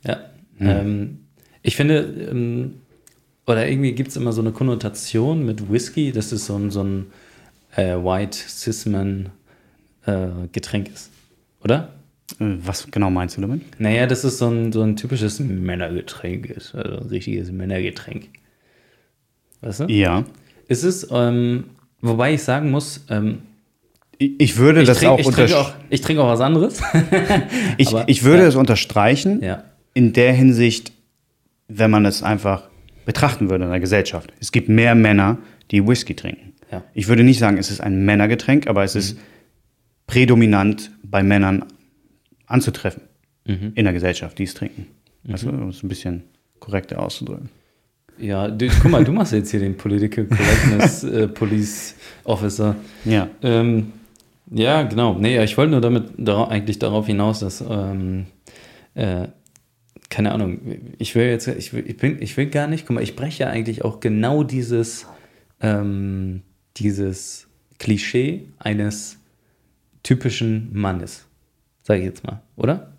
Ja. Mhm. Ähm, ich finde, ähm, oder irgendwie gibt es immer so eine Konnotation mit Whisky, dass es so ein, so ein äh, White Cisman äh, Getränk ist. Oder? Äh, Was genau meinst du damit? Naja, dass es so ein, so ein typisches Männergetränk ist. Also ein richtiges Männergetränk. Weißt du? Ja. Ist es, ähm, wobei ich sagen muss, ähm, Ich, würde ich, das trink, auch, auch, ich trinke auch was anderes. <laughs> ich, aber- ich würde ja. es unterstreichen, ja. in der Hinsicht, wenn man es einfach betrachten würde in der Gesellschaft. Es gibt mehr Männer, die Whisky trinken. Ja. Ich würde nicht sagen, es ist ein Männergetränk, aber es ist prädominant bei Männern anzutreffen Mhm. in der Gesellschaft, die es trinken. Weißt du, um es ein bisschen korrekter auszudrücken. Ja, du, guck mal, du machst jetzt hier den Political Correctness <laughs> äh, Police Officer. Ja. Ähm, ja, genau. Nee, ich wollte nur damit dara eigentlich darauf hinaus, dass, ähm, äh, keine Ahnung, ich will jetzt, ich will, ich, bin, ich will gar nicht, guck mal, ich breche ja eigentlich auch genau dieses, ähm, dieses Klischee eines typischen Mannes. Sag ich jetzt mal, oder?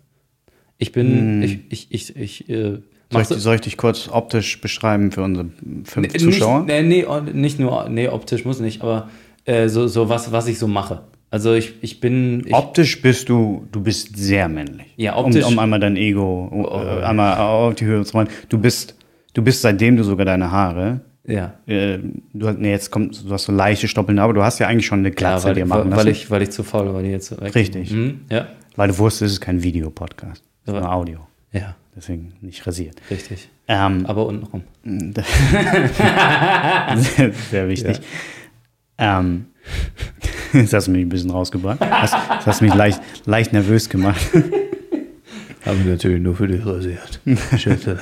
Ich bin, ich, ich, ich, ich, äh, Soll ich, so- soll ich dich kurz optisch beschreiben für unsere fünf Nee, Zuschauer? Nicht, nee, nee, oh, nicht nur, nee, optisch muss nicht, aber äh, so, so was, was ich so mache. Also ich, ich bin. Ich, Optisch bist du, du bist sehr männlich. Ja, optisch- Um, um einmal dein Ego Oh, äh, einmal auf die Höhe zu rollen. Du bist, du bist seitdem du sogar deine Haare, ja. äh, du hast, nee, jetzt kommt, du hast so leichte Stoppeln, aber du hast ja eigentlich schon eine Ja, Glatze weil, dir machen weil, lassen. weil, ich, weil ich zu faul war, die jetzt weg. Richtig. Mhm, ja, weil du wusstest, es ist kein Videopodcast, es ist nur Audio. ja, Deswegen nicht rasiert. richtig. Ähm, Aber untenrum. sehr, <laughs> sehr wichtig. Ähm, <laughs> jetzt hast du mich ein bisschen rausgebracht. Hast, das hast mich leicht, leicht nervös gemacht. <laughs> Habe ich natürlich nur für dich rasiert. Schätze.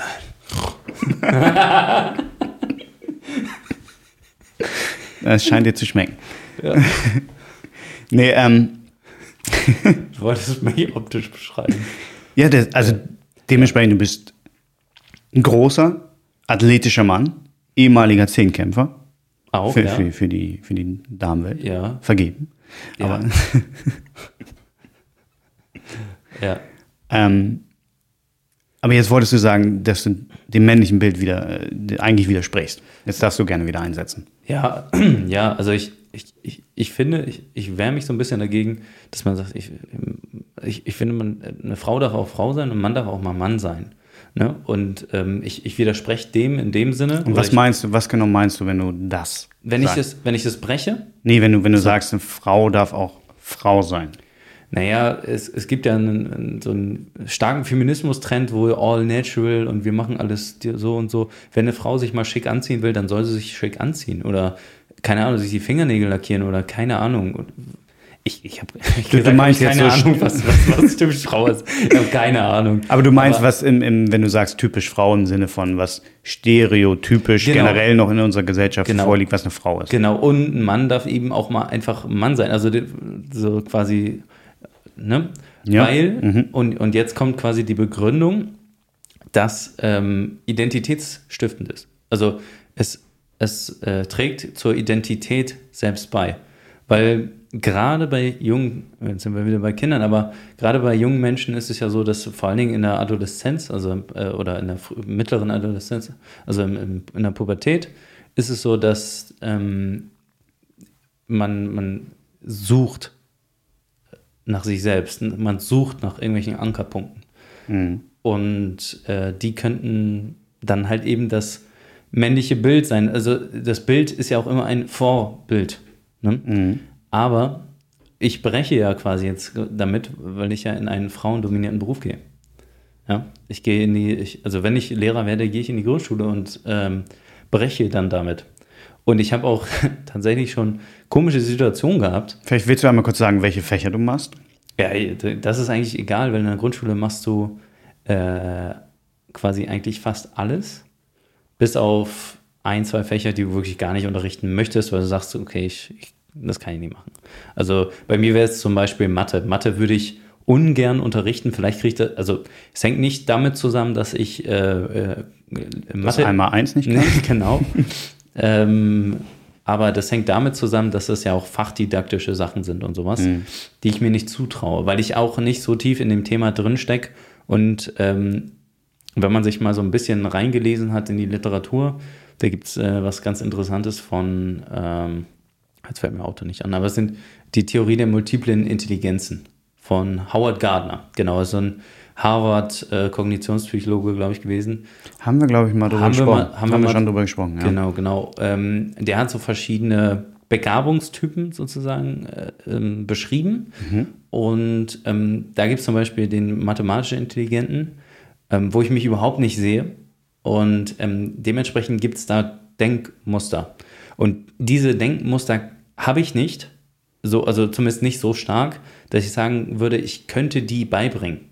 Es scheint dir zu schmecken. Ja. <laughs> Nee, ähm, Du wolltest mich optisch beschreiben. ja, das, also dementsprechend, du bist ein großer, athletischer Mann, ehemaliger Zehnkämpfer Auch, für, ja. für, für, die, für die Damenwelt. Ja. Vergeben. Ja. Aber, ja. <laughs> ähm, aber jetzt wolltest du sagen, dass du dem männlichen Bild wieder äh, eigentlich widersprichst. Jetzt darfst du gerne wieder einsetzen. Ja, <clears throat> ja, also ich, ich, ich, ich finde, ich, ich wehre mich so ein bisschen dagegen, dass man sagt, ich, ich, ich finde, man, eine Frau darf auch Frau sein und ein Mann darf auch mal Mann sein. Ne? Und ähm, ich, ich widerspreche dem in dem Sinne. Und was ich, meinst du, was genau meinst du, wenn du das wenn ich, sagst? das, wenn ich das breche, Nee, wenn du, wenn du sagst, eine Frau darf auch Frau sein. Naja, es, es gibt ja einen, einen, so einen starken Feminismus-Trend, wo all natural und wir machen alles so und so. Wenn eine Frau sich mal schick anziehen will, dann soll sie sich schick anziehen oder, keine Ahnung, sich die Fingernägel lackieren oder keine Ahnung. Ich, ich habe <laughs> Du- du meinst jetzt keine so Ahnung, was, was, was typisch Frau ist. Ich habe keine Ahnung. Aber du meinst, Aber- was im, im, wenn du sagst typisch Frau im Sinne von was stereotypisch Genau. generell noch in unserer Gesellschaft Genau. vorliegt, was eine Frau ist. Genau, und ein Mann darf eben auch mal einfach ein Mann sein. Also so quasi, ne? Ja. Weil, Mhm. und, und jetzt kommt quasi die Begründung, dass ähm, identitätsstiftend ist. Also es, es äh, trägt zur Identität selbst bei. Weil gerade bei jungen, jetzt sind wir wieder bei Kindern, aber gerade bei jungen Menschen ist es ja so, dass vor allen Dingen in der Adoleszenz, also äh, oder in der mittleren Adoleszenz, also im, im, in der Pubertät, ist es so, dass ähm, man, man sucht nach sich selbst, man sucht nach irgendwelchen Ankerpunkten. Mhm. Und äh, die könnten dann halt eben das männliche Bild sein. Also das Bild ist ja auch immer ein Vorbild. Ne? Mhm. Aber ich breche ja quasi jetzt damit, weil ich ja in einen frauendominierten Beruf gehe. Ja, ich gehe in die, ich, also wenn ich Lehrer werde, gehe ich in die Grundschule und ähm, breche dann damit. Und ich habe auch <laughs> tatsächlich schon komische Situationen gehabt. Vielleicht willst du einmal kurz sagen, welche Fächer du machst? Ja, das ist eigentlich egal, weil in der Grundschule machst du äh, quasi eigentlich fast alles, bis auf ein, zwei Fächer, die du wirklich gar nicht unterrichten möchtest, weil du sagst, okay, ich, ich das kann ich nicht machen. Also bei mir wäre es zum Beispiel Mathe. Mathe würde ich ungern unterrichten. Vielleicht kriege ich das, also es hängt nicht damit zusammen, dass ich äh, äh, Mathe. Das einmal eins nicht <laughs> kann. genau. <laughs> ähm, aber das hängt damit zusammen, dass das ja auch fachdidaktische Sachen sind und sowas, mhm. die ich mir nicht zutraue, weil ich auch nicht so tief in dem Thema drin stecke. Und ähm, wenn man sich mal so ein bisschen reingelesen hat in die Literatur, da gibt es äh, was ganz Interessantes von, ähm, jetzt fällt mir Auto nicht an, aber es sind die Theorie der multiplen Intelligenzen von Howard Gardner. Genau, so ein Harvard-Kognitionspsychologe, äh, glaube ich, gewesen. Haben wir, glaube ich, mal drüber haben gesprochen. Wir mal, haben, haben wir, schon drüber gesprochen, ja. Genau, genau. Ähm, der hat so verschiedene Begabungstypen sozusagen äh, ähm, beschrieben. Mhm. Und ähm, da gibt es zum Beispiel den mathematischen Intelligenten, ähm, wo ich mich überhaupt nicht sehe. Und ähm, dementsprechend gibt es da Denkmuster. Und diese Denkmuster habe ich nicht, so, also zumindest nicht so stark, dass ich sagen würde, ich könnte die beibringen.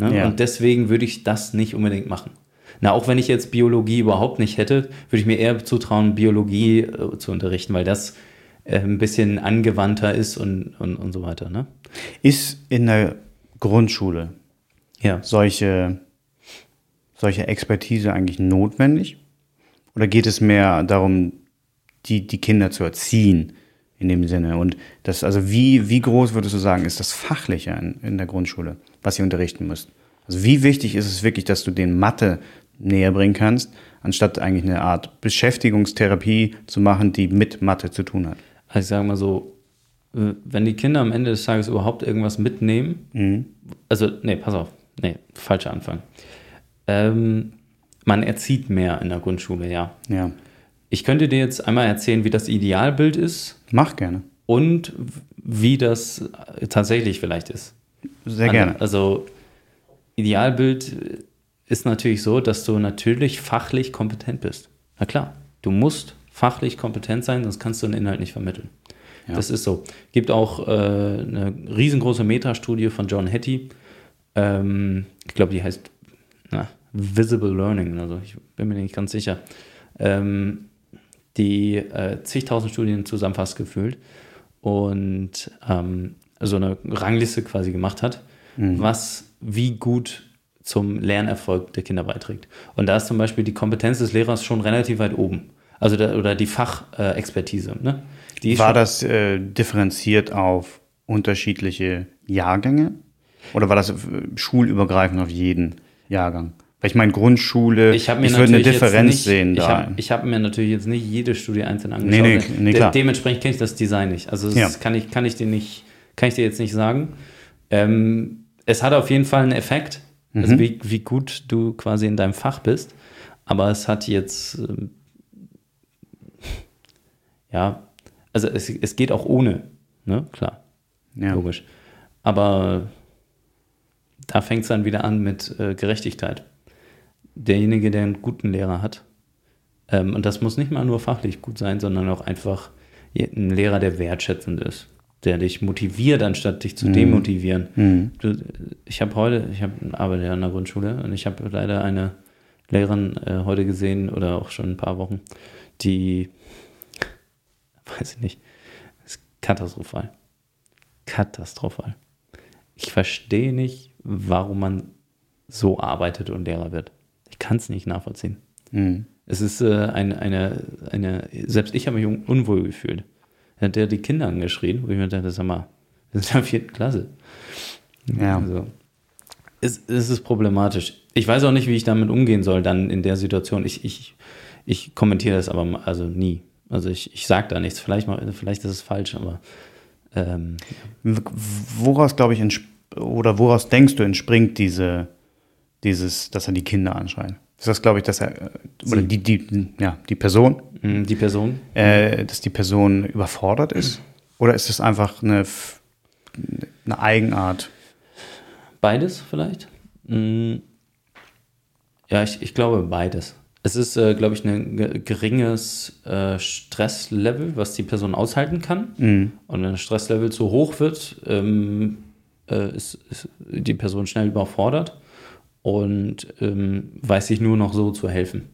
Ne? Ja. Und deswegen würde ich das nicht unbedingt machen. Na, auch wenn ich jetzt Biologie überhaupt nicht hätte, würde ich mir eher zutrauen, Biologie äh, zu unterrichten, weil das äh, ein bisschen angewandter ist und, und, und so weiter. Ne? Ist in der Grundschule ja. solche, solche Expertise eigentlich notwendig? Oder geht es mehr darum, die, die Kinder zu erziehen in dem Sinne? Und das, also wie, wie groß würdest du sagen, ist das Fachliche in, in der Grundschule? was ihr unterrichten müsst. Also wie wichtig ist es wirklich, dass du den Mathe näher bringen kannst, anstatt eigentlich eine Art Beschäftigungstherapie zu machen, die mit Mathe zu tun hat? Also ich sage mal so, wenn die Kinder am Ende des Tages überhaupt irgendwas mitnehmen, mhm. also, nee, pass auf, nee, falscher Anfang. Ähm, man erzieht mehr in der Grundschule, ja. Ja. Ich könnte dir jetzt einmal erzählen, wie das Idealbild ist. Mach gerne. Und wie das tatsächlich vielleicht ist. Sehr gerne. Also Idealbild ist natürlich so, dass du natürlich fachlich kompetent bist. Na klar, du musst fachlich kompetent sein, sonst kannst du den Inhalt nicht vermitteln. Ja. Das ist so. Gibt auch äh, eine riesengroße Metastudie von John Hattie. Ähm, ich glaube, die heißt na, Visible Learning. Also ich bin mir nicht ganz sicher. Ähm, die äh, zigtausend Studien zusammenfasst gefühlt. Und ähm, so eine Rangliste quasi gemacht hat, mhm. was wie gut zum Lernerfolg der Kinder beiträgt. Und da ist zum Beispiel die Kompetenz des Lehrers schon relativ weit oben. Also da, oder die Fachexpertise. Äh, ne? War das äh, differenziert auf unterschiedliche Jahrgänge? Oder war das äh, schulübergreifend auf jeden Jahrgang? Weil ich meine, Grundschule, ich, ich würde eine Differenz nicht, sehen da. Ich habe hab mir natürlich jetzt nicht jede Studie einzeln angeschaut. Nee, nee, nee, klar. De dementsprechend kenne ich das Design nicht. Also das ja. kann, ich, kann ich dir nicht kann ich dir jetzt nicht sagen. Ähm, es hat auf jeden Fall einen Effekt, mhm. also wie, wie gut du quasi in deinem Fach bist. Aber es hat jetzt, ähm, ja, also es, es geht auch ohne, ne? Klar. Ja. Logisch. Aber da fängt es dann wieder an mit äh, Gerechtigkeit. Derjenige, der einen guten Lehrer hat, ähm, und das muss nicht mal nur fachlich gut sein, sondern auch einfach ein Lehrer, der wertschätzend ist der dich motiviert, anstatt dich zu mhm. demotivieren. Mhm. Du, ich habe heute, ich habe arbeite ja an der Grundschule und ich habe leider eine Lehrerin äh, heute gesehen oder auch schon ein paar Wochen, die, weiß ich nicht, ist katastrophal. Katastrophal. Ich verstehe nicht, warum man so arbeitet und Lehrer wird. Kann es nicht nachvollziehen. Mhm. Es ist äh, eine, eine, eine, selbst ich habe mich unwohl gefühlt. hat der die Kinder angeschrien, wo ich mir dachte, sag mal, wir sind in der <laughs> vierten Klasse. Ja. Also, es, es ist problematisch. Ich weiß auch nicht, wie ich damit umgehen soll dann in der Situation. Ich, ich, ich kommentiere das aber also nie. Also ich, ich sage da nichts. Vielleicht, mal, vielleicht ist es falsch, aber ähm, Woraus, glaube ich, oder woraus denkst du, entspringt diese, dieses, dass er die Kinder anschreit? Ist das, glaube ich, dass er, äh, oder die, die, ja, die Person, mh, die Person, äh, dass die Person überfordert ist? Oder ist es einfach eine, eine Eigenart? beides vielleicht? Mm, Ja, ich, ich glaube beides. Es ist, äh, glaube ich, ein ge- geringes äh, Stresslevel, was die Person aushalten kann. Mhm. Und wenn das Stresslevel zu hoch wird, ähm, äh, ist, ist die Person schnell überfordert und ähm, weiß sich nur noch so zu helfen.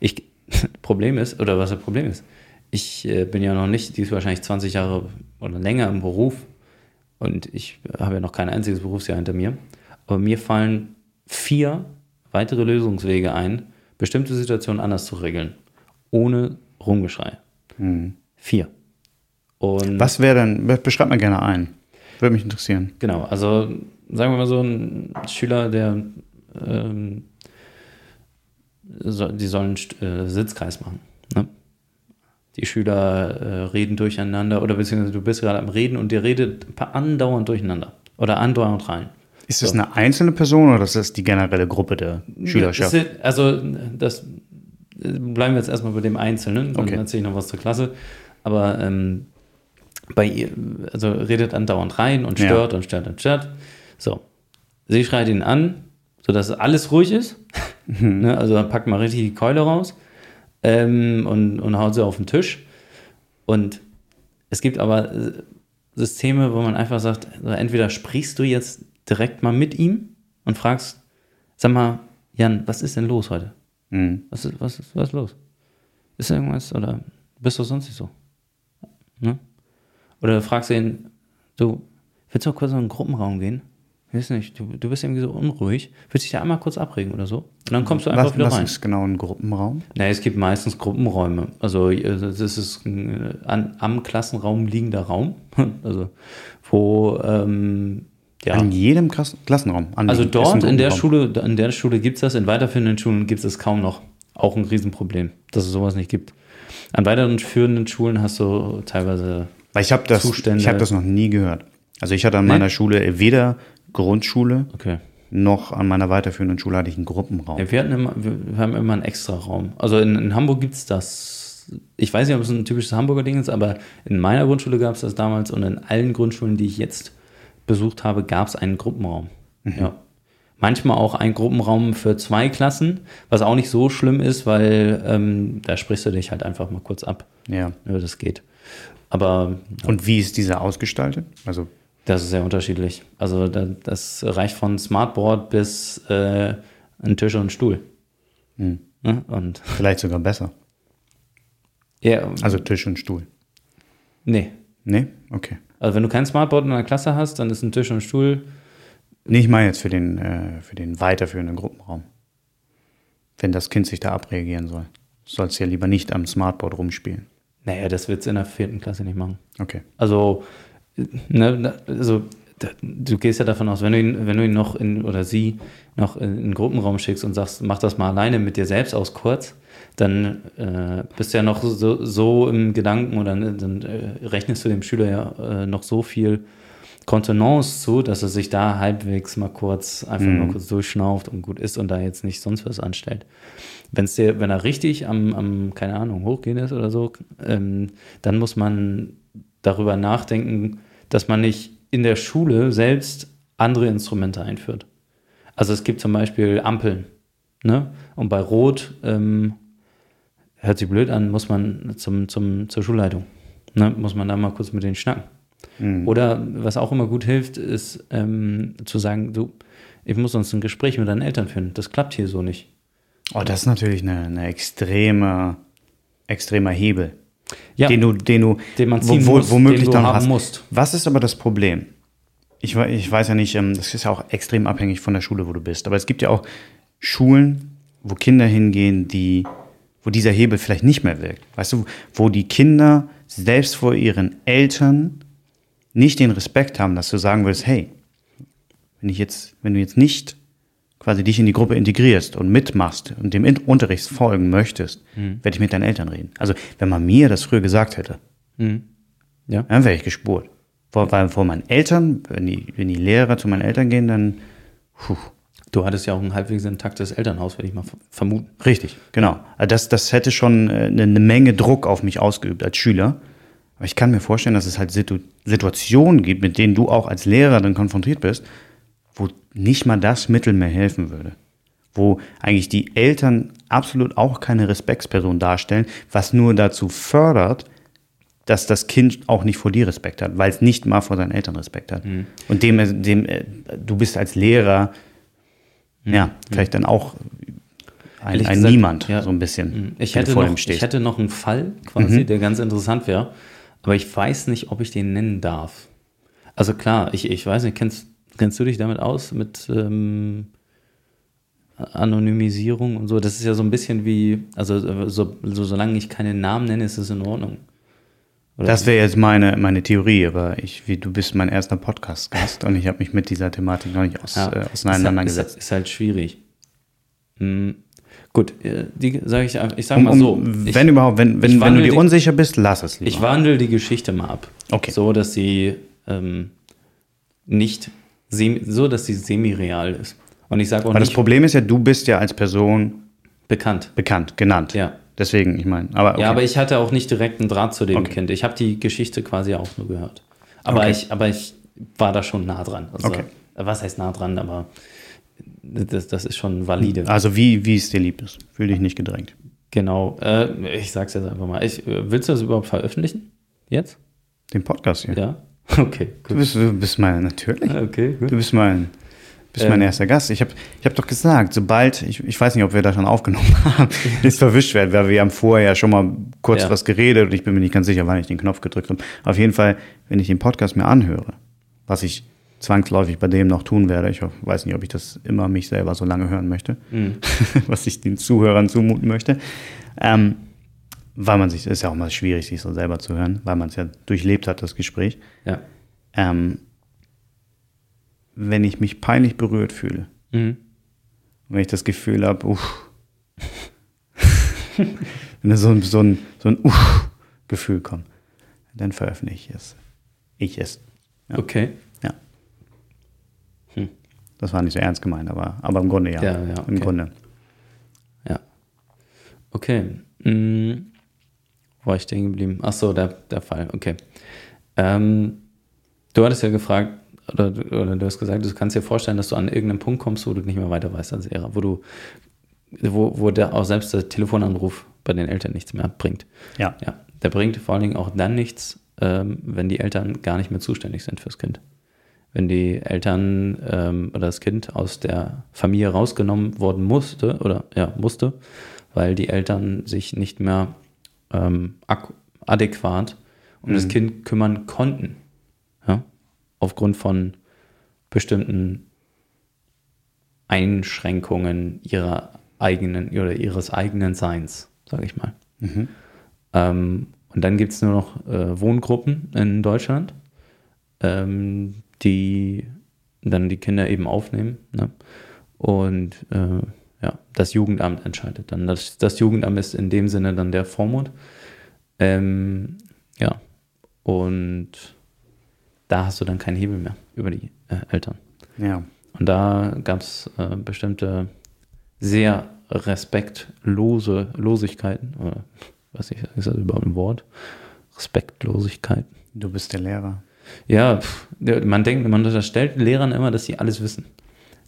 Ich, <laughs> Problem ist, oder was das Problem ist, ich äh, bin ja noch nicht, die ist wahrscheinlich 20 Jahre oder länger im Beruf und ich habe ja noch kein einziges Berufsjahr hinter mir. Aber mir fallen vier weitere Lösungswege ein, bestimmte Situationen anders zu regeln, ohne Rumgeschrei. Vier. Und Was wäre denn, be- beschreib mal gerne ein. Würde mich interessieren. Genau, also sagen wir mal so, ein Schüler, der ähm, soll, die sollen äh, Sitzkreis machen. Ne? Die Schüler äh, reden durcheinander oder beziehungsweise du bist gerade am Reden und dir redet andauernd durcheinander oder andauernd rein. Ist das So. eine einzelne Person oder ist das die generelle Gruppe der Schülerschaft? Sind- Also das äh, bleiben wir jetzt erstmal bei dem Einzelnen, dann Okay. erzähle ich noch was zur Klasse. Aber ähm, bei ihr, also redet andauernd rein und Ja. stört und stört und stört. So. Sie schreit ihn an, sodass alles ruhig ist. ne? Also dann packt mal richtig die Keule raus ähm, und, und haut sie auf den Tisch. Und es gibt aber äh, Systeme, wo man einfach sagt, also entweder sprichst du jetzt direkt mal mit ihm und fragst, sag mal, Jan, was ist denn los heute? Mhm. Was ist, was ist, was ist los? Ist irgendwas oder bist du sonst nicht so? Ne? Oder du fragst ihn, du, willst du kurz in einen Gruppenraum gehen? Ich weiß nicht, du, du bist irgendwie so unruhig. Willst du dich da einmal kurz abregen oder so? Und dann kommst du einfach Was, wieder was rein. ist genau ein Gruppenraum? Naja, es gibt meistens Gruppenräume. Also äh, das ist ein äh, an, am Klassenraum liegender Raum. <laughs> Also wo ähm, ja. An jedem Klassen Klassenraum. An Also dort in der. Schule, in der Schule gibt es das, in weiterführenden Schulen gibt es es kaum noch. Auch ein Riesenproblem, dass es sowas nicht gibt. An weiterführenden Schulen hast du teilweise, Weil ich habe das, Zustände. ich hab das noch nie gehört. Also ich hatte an Nee? meiner Schule weder Grundschule okay. noch an meiner weiterführenden Schule hatte ich einen Gruppenraum. Ja, wir, hatten immer, wir, haben immer einen extra Raum. Also in, in Hamburg gibt es das. Ich weiß nicht, ob es ein typisches Hamburger Ding ist, aber in meiner Grundschule gab es das damals und in allen Grundschulen, die ich jetzt besucht habe, gab es einen Gruppenraum. Ja. Manchmal auch einen Gruppenraum für zwei Klassen, was auch nicht so schlimm ist, weil ähm, da sprichst du dich halt einfach mal kurz ab. Ja. Ja, das geht. Aber Und wie ist dieser ausgestaltet? Also das ist sehr unterschiedlich. Also da, das reicht von Smartboard bis äh, ein Tisch und ein Stuhl. Ne? Und <laughs> vielleicht sogar besser. ja, Also Tisch und Stuhl. nee. Nee? Okay. Also wenn du kein Smartboard in der Klasse hast, dann ist ein Tisch und ein Stuhl. Nee, ich meine jetzt für den, äh, für den weiterführenden Gruppenraum. Wenn das Kind sich da abreagieren soll. Sollst ja lieber nicht am Smartboard rumspielen. Naja, das wird es in der vierten Klasse nicht machen. Okay. Also, ne, ne, also du gehst ja davon aus, wenn du ihn, wenn du ihn noch in oder sie noch in einen Gruppenraum schickst und sagst, mach das mal alleine mit dir selbst aus kurz, dann äh, bist du ja noch so, so im Gedanken oder ne, dann äh, rechnest du dem Schüler ja äh, noch so viel Kontenance zu, dass er sich da halbwegs mal kurz einfach mal kurz durchschnauft und gut ist und da jetzt nicht sonst was anstellt. Wenn's dir, wenn er richtig am, am, keine Ahnung, hochgehen ist oder so, ähm, dann muss man darüber nachdenken, dass man nicht in der Schule selbst andere Instrumente einführt. Also es gibt zum Beispiel Ampeln. Ne? Und bei Rot, ähm, hört sich blöd an, muss man zum, zum, zur Schulleitung. Ne? Muss man da mal kurz mit denen schnacken. Oder was auch immer gut hilft, ist ähm, zu sagen, du, ich muss sonst ein Gespräch mit deinen Eltern führen. Das klappt hier so nicht. Oh, das ist natürlich eine, eine extreme, extremer Hebel. Ja, Den du, den du, den man ziehen wo, muss, womöglich den du dann haben hast. musst. Was ist aber das Problem? Ich, ich weiß ja nicht, ähm, das ist ja auch extrem abhängig von der Schule, wo du bist. Aber es gibt ja auch Schulen, wo Kinder hingehen, die, wo dieser Hebel vielleicht nicht mehr wirkt. Weißt du, wo die Kinder selbst vor ihren Eltern nicht den Respekt haben, dass du sagen würdest, hey, wenn ich jetzt, wenn du jetzt nicht quasi dich in die Gruppe integrierst und mitmachst und dem Unterricht folgen möchtest, Mhm. werde ich mit deinen Eltern reden. Also wenn man mir das früher gesagt hätte, Ja. dann wäre ich gespurt. Vor, weil vor meinen Eltern, wenn die, wenn die Lehrer zu meinen Eltern gehen, dann puh, Du hattest ja auch ein halbwegs intaktes Elternhaus, würde ich mal vermuten. Richtig, genau. Also Das, das hätte schon äh, eine eine Menge Druck auf mich ausgeübt als Schüler. Aber ich kann mir vorstellen, dass es halt Situ Situationen gibt, mit denen du auch als Lehrer dann konfrontiert bist, wo nicht mal das Mittel mehr helfen würde. Wo eigentlich die Eltern absolut auch keine Respektsperson darstellen, was nur dazu fördert, dass das Kind auch nicht vor dir Respekt hat, weil es nicht mal vor seinen Eltern Respekt hat. Und dem, dem, äh, du bist als Lehrer, ja, vielleicht dann auch ein, ein gesagt, Niemand, ja. so ein bisschen, Ich wenn hätte, noch, ich hätte noch einen Fall quasi, der ganz interessant wäre, aber ich weiß nicht, ob ich den nennen darf. Also klar, ich, ich weiß nicht, kennst, kennst du dich damit aus, mit ähm, Anonymisierung und so? Das ist ja so ein bisschen wie, also so, so, solange ich keinen Namen nenne, ist es in Ordnung. Oder Das wäre jetzt meine, meine Theorie, aber ich, wie, du bist mein erster Podcast-Gast und ich habe mich mit dieser Thematik noch nicht aus, Ja, äh, auseinandergesetzt. Ist, halt- ist halt schwierig. Hm. Gut, äh, die sage ich ich sage Um, mal so. um, ich, wenn überhaupt, wenn, wenn, wenn du dir die- unsicher bist, lass es lieber. Ich wandle die Geschichte mal ab. Okay. So, dass sie ähm, nicht semi, so, dass sie semi-real ist. Und ich sage auch das nicht Problem ist ja, du bist ja als Person bekannt. bekannt, genannt. Ja. Deswegen, ich meine, aber okay. Ja, aber ich hatte auch nicht direkt einen Draht zu dem Okay. Kind. Ich habe die Geschichte quasi auch nur gehört. Aber, Okay. ich, aber ich war da schon nah dran. Also, Okay. Was heißt nah dran, aber das, das ist schon valide. also wie, wie es dir lieb ist. Fühl dich nicht gedrängt. Genau. Äh, ich sag's jetzt einfach mal. Ich, äh, willst du das überhaupt veröffentlichen? Jetzt? Den Podcast hier. Ja? Okay, Du gut. bist, du bist mein, natürlich. Okay, gut. Du bist mein, bist mein Ähm. erster Gast. Ich habe ich hab doch gesagt, sobald, ich, ich weiß nicht, ob wir das schon aufgenommen <laughs> haben, ist verwischt werden, weil wir haben vorher ja schon mal kurz Ja. was geredet und ich bin mir nicht ganz sicher, wann ich den Knopf gedrückt habe. Auf jeden Fall, wenn ich den Podcast mir anhöre, was ich zwangsläufig bei dem noch tun werde, ich weiß nicht, ob ich das immer mich selber so lange hören möchte, Mhm. <laughs> was ich den Zuhörern zumuten möchte, ähm, weil man sich, ist ja auch mal schwierig, sich so selber zu hören, weil man es ja durchlebt hat, das Gespräch. Ja. Ähm, wenn ich mich peinlich berührt fühle, Mhm. wenn ich das Gefühl habe, uff, <laughs> wenn so ein, so ein, so ein uff Gefühl kommt, dann veröffentliche ich es. Ich es. Ja. Okay. Ja. Hm. Das war nicht so ernst gemeint, aber, aber im Grunde ja. Ja, ja, Im okay. Grunde. Ja. Okay. Mhm. Wo war ich stehen geblieben? Ach so, der, der Fall. Okay. Ähm, du hattest ja gefragt, oder, oder du hast gesagt, du kannst dir vorstellen, dass du an irgendeinem Punkt kommst, wo du nicht mehr weiter weißt als Lehrer, wo du, wo, wo der auch selbst der Telefonanruf bei den Eltern nichts mehr bringt. Ja. Ja, der bringt vor allen Dingen auch dann nichts, ähm, wenn die Eltern gar nicht mehr zuständig sind fürs Kind. Wenn die Eltern ähm, oder das Kind aus der Familie rausgenommen worden musste oder ja musste, weil die Eltern sich nicht mehr ähm, adäquat um das Kind kümmern konnten. Ja? Aufgrund von bestimmten Einschränkungen ihrer eigenen oder ihres eigenen Seins, sage ich mal. Ähm, und dann gibt es nur noch äh, Wohngruppen in Deutschland, ähm, die dann die Kinder eben aufnehmen. Ne? Und äh, ja, das Jugendamt entscheidet dann. Das, das Jugendamt ist in dem Sinne dann der Vormund. Ähm, ja, und da hast du dann keinen Hebel mehr über die äh, Eltern. Ja. Und da gab es äh, bestimmte sehr respektlose Losigkeiten. Oder was ich, ist das überhaupt ein Wort? Respektlosigkeit. Du bist der Lehrer. Ja, pff, man denkt, man unterstellt Lehrern immer, dass sie alles wissen.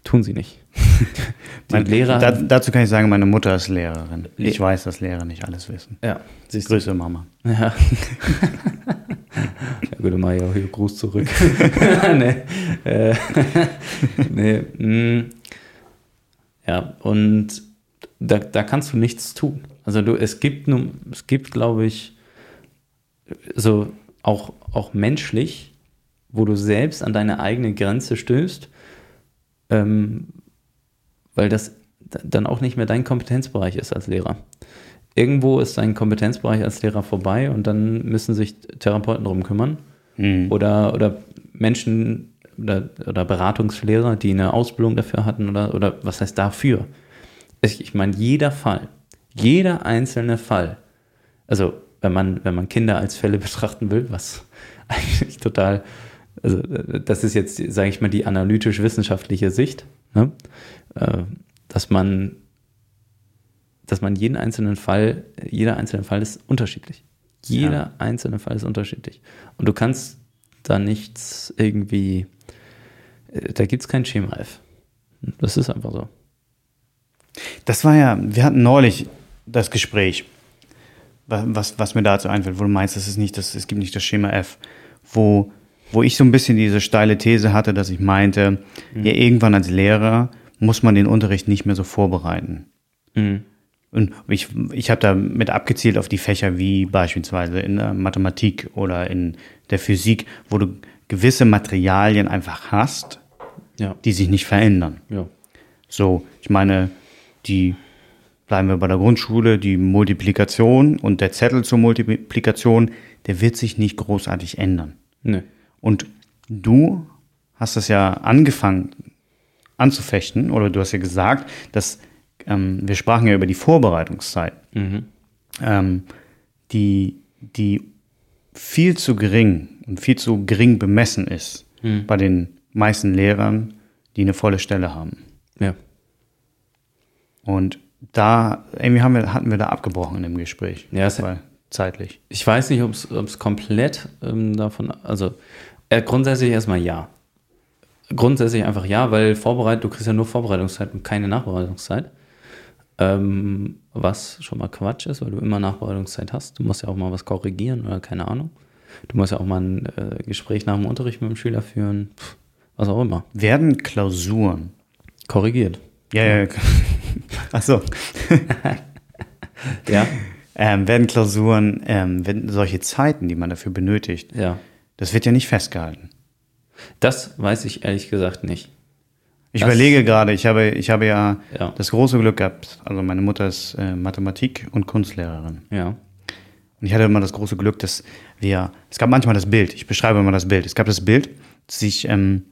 Tun sie nicht. <laughs> Mein, Lehrer. da, dazu kann ich sagen, meine Mutter ist Lehrerin. Le- Ich weiß, dass Lehrer nicht alles wissen. ja, siehst du. Grüße, Mama. Ja. <laughs> ja gut, ich auch hier Gruß zurück. <laughs> nee. Äh, nee. mm. Ja, und da, da kannst du nichts tun. Also du, es gibt nun, es gibt, glaube ich, so auch, auch menschlich, wo du selbst an deine eigene Grenze stößt, ähm, weil das dann auch nicht mehr dein Kompetenzbereich ist als Lehrer. irgendwo ist dein Kompetenzbereich als Lehrer vorbei und dann müssen sich Therapeuten drum kümmern. Oder, oder Menschen oder, oder Beratungslehrer, die eine Ausbildung dafür hatten oder, oder was heißt dafür? Ich, ich meine, jeder Fall, jeder einzelne Fall, also wenn man, wenn man Kinder als Fälle <laughs> betrachten will, was <laughs> eigentlich total, also das ist jetzt, sage ich mal, die analytisch-wissenschaftliche Sicht, ne? äh, dass man, dass man jeden einzelnen Fall, jeder einzelne Fall ist unterschiedlich. Jeder Ja. einzelne Fall ist unterschiedlich. Und du kannst da nichts irgendwie, äh, da gibt es kein Schema F. Das ist einfach so. Das war ja, wir hatten neulich das Gespräch, wa- was, was mir dazu einfällt, wo du meinst, das ist nicht das, es gibt nicht das Schema F, wo, wo ich so ein bisschen diese steile These hatte, dass ich meinte, ja, irgendwann als Lehrer muss man den Unterricht nicht mehr so vorbereiten. Mhm. Und ich, ich habe da mit abgezielt auf die Fächer wie beispielsweise in der Mathematik oder in der Physik, wo du gewisse Materialien einfach hast, Ja. die sich nicht verändern. Ja. So, ich meine, die bleiben wir bei der Grundschule, die Multiplikation und der Zettel zur Multiplikation, der wird sich nicht großartig ändern. Nö. Und du hast das ja angefangen anzufechten, oder du hast ja gesagt, dass ähm, wir sprachen ja über die Vorbereitungszeit, Mhm. ähm, die, die viel zu gering und viel zu gering bemessen ist bei den meisten Lehrern, die eine volle Stelle haben. Ja. Und da, irgendwie haben wir, hatten wir da abgebrochen in dem Gespräch. Ja, weil, zeitlich. Ich weiß nicht, ob es komplett ähm, davon, also äh, grundsätzlich erstmal ja. Grundsätzlich einfach ja, weil Vorbereitung, du kriegst ja nur Vorbereitungszeit und keine Nachbereitungszeit. Ähm, was schon mal Quatsch ist, weil du immer Nachbereitungszeit hast. Du musst ja auch mal was korrigieren oder keine Ahnung. Du musst ja auch mal ein äh, Gespräch nach dem Unterricht mit dem Schüler führen. Pff, was auch immer. Werden Klausuren. Korrigiert. Ja, ja. <laughs> Ach so. <laughs> Ja. Ähm, werden Klausuren, ähm, werden solche Zeiten, die man dafür benötigt, Ja. Das wird ja nicht festgehalten. Das weiß ich ehrlich gesagt nicht. Ich Das- überlege gerade, ich habe, ich habe ja, Ja. das große Glück gehabt, also meine Mutter ist äh, Mathematik- und Kunstlehrerin. Ja. Und ich hatte immer das große Glück, dass wir, es gab manchmal das Bild, ich beschreibe immer das Bild. Es gab das Bild, dass ich ähm,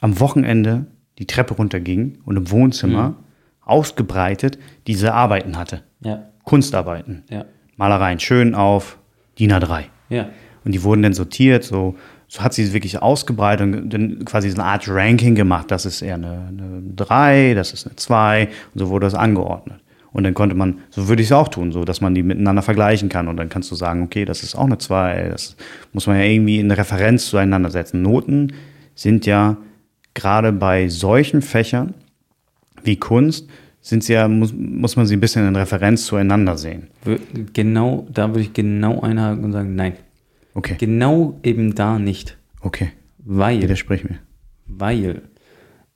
am Wochenende die Treppe runterging und im Wohnzimmer ausgebreitet diese Arbeiten hatte. Ja. Kunstarbeiten. Ja. Malereien, schön auf DIN A3. Ja. Und die wurden dann sortiert, so, so hat sie es wirklich ausgebreitet und dann quasi so eine Art Ranking gemacht. Das ist eher eine, eine 3, das ist eine 2 und so wurde das angeordnet. Und dann konnte man, so würde ich es auch tun, so dass man die miteinander vergleichen kann. Und dann kannst du sagen, okay, das ist auch eine 2, das muss man ja irgendwie in Referenz zueinander setzen. Noten sind ja gerade bei solchen Fächern wie Kunst, sind sie ja, muss, muss man sie ein bisschen in Referenz zueinander sehen. Genau, da würde ich genau einhaken und sagen, nein. Okay, Genau eben da nicht. okay, Weil, widersprich mir. weil,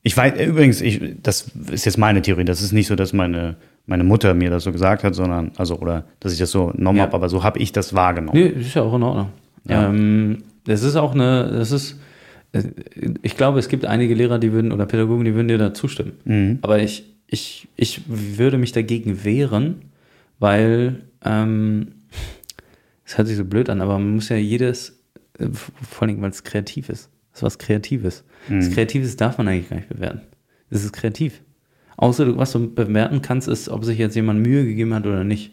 Ich weiß, äh, übrigens, ich, das ist jetzt meine Theorie. Das ist nicht so, dass meine, meine Mutter mir das so gesagt hat, sondern, also, oder dass ich das so genommen Ja. habe, aber so habe ich das wahrgenommen. nee, ist ja auch in Ordnung. Ja. Ähm, das ist auch eine, das ist, äh, ich glaube, es gibt einige Lehrer, die würden, oder Pädagogen, die würden dir da zustimmen. Mhm. Aber ich, ich, ich würde mich dagegen wehren, weil, ähm, es hört sich so blöd an, aber man muss ja jedes, äh, vor allem, weil es kreativ ist. Das ist was Kreatives. Das Kreatives darf man eigentlich gar nicht bewerten. Das ist kreativ. Außer, was du bewerten kannst, ist, ob sich jetzt jemand Mühe gegeben hat oder nicht.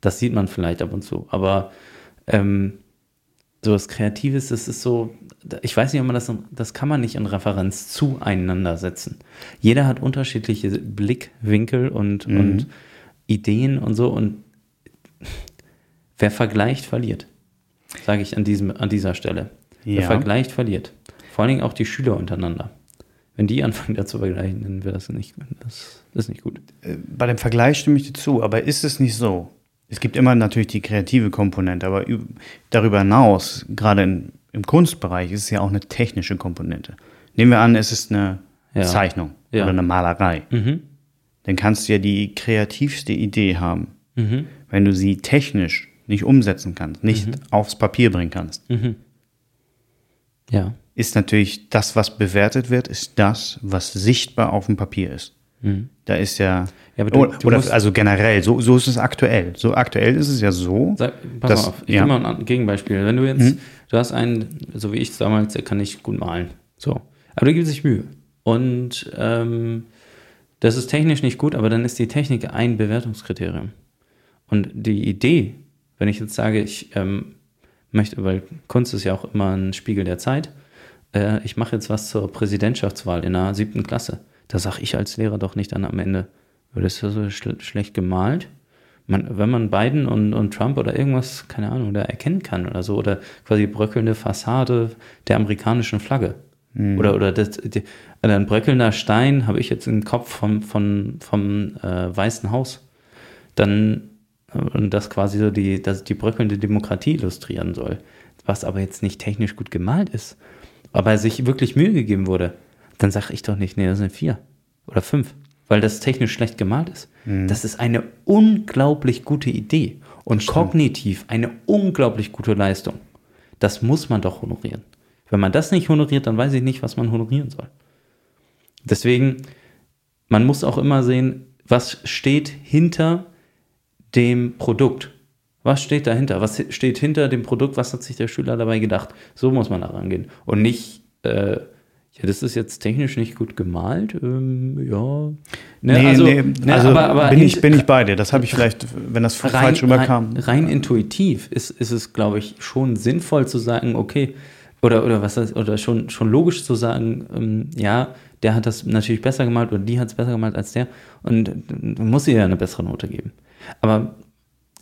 Das sieht man vielleicht ab und zu. Aber ähm, so was Kreatives, das ist so, ich weiß nicht, ob man das, das kann man nicht in Referenz zueinander setzen. Jeder hat unterschiedliche Blickwinkel und, und Ideen und so und wer vergleicht, verliert. Sage ich an, diesem, an dieser Stelle. Wer Ja. vergleicht, verliert. Vor allen Dingen auch die Schüler untereinander. Wenn die anfangen, da zu vergleichen, dann wäre das nicht, das, ist nicht gut. Äh, Bei dem Vergleich stimme ich dir zu, aber ist es nicht so? Es gibt immer natürlich die kreative Komponente, aber üb- darüber hinaus, gerade in, im Kunstbereich, ist es ja auch eine technische Komponente. Nehmen wir an, es ist eine Ja. Zeichnung Ja. oder eine Malerei. Mhm. Dann kannst du ja die kreativste Idee haben. Mhm. wenn du sie technisch nicht umsetzen kannst, nicht Mhm. aufs Papier bringen kannst, Ja. ist natürlich das, was bewertet wird, ist das, was sichtbar auf dem Papier ist. Da ist ja, Ja, du- oder, du oder also generell, so, so ist es aktuell. So aktuell ist es ja so, Sag, pass dass, mal auf, ich ja, Mhm. mal ein Gegenbeispiel. Wenn du jetzt, du hast einen, so wie ich es damals, der kann nicht gut malen. So. Aber der gibt sich Mühe. Und ähm, das ist technisch nicht gut, aber dann ist die Technik ein Bewertungskriterium. Und die Idee, wenn ich jetzt sage, ich ähm, möchte, weil Kunst ist ja auch immer ein Spiegel der Zeit, äh, ich mache jetzt was zur Präsidentschaftswahl in der siebten Klasse. Da sage ich als Lehrer doch nicht dann am Ende, "Oh, das ist ja so schl schlecht gemalt. Man, wenn man Biden und, und Trump oder irgendwas, keine Ahnung, da erkennen kann oder so, oder quasi bröckelnde Fassade der amerikanischen Flagge. Oder, oder, das, die, oder ein bröckelnder Stein habe ich jetzt im Kopf vom, vom, vom äh, Weißen Haus. Dann, äh, und das quasi so die, das, die bröckelnde Demokratie illustrieren soll. Was aber jetzt nicht technisch gut gemalt ist, aber sich wirklich Mühe gegeben wurde, dann sage ich doch nicht, nee, das sind vier oder fünf, weil das technisch schlecht gemalt ist. Das ist eine unglaublich gute Idee und kognitiv eine unglaublich gute Leistung. Das muss man doch honorieren. Wenn man das nicht honoriert, dann weiß ich nicht, was man honorieren soll. Deswegen, man muss auch immer sehen, was steht hinter dem Produkt. Was steht dahinter? Was steht hinter dem Produkt? Was hat sich der Schüler dabei gedacht? So muss man da rangehen. Und nicht, äh, ja, das ist jetzt technisch nicht gut gemalt. Ähm, ja. Ne, nee, nee, ne, also aber- aber bin, ich, bin ich bei dir. Das habe ich vielleicht, wenn das falsch rüberkam. Rein, rein intuitiv ist, ist es, glaube ich, schon sinnvoll zu sagen, okay, oder, oder was heißt, oder schon, schon logisch zu sagen, ähm, ja, der hat das natürlich besser gemalt oder die hat es besser gemalt als der und äh, muss ihr ja eine bessere Note geben. Aber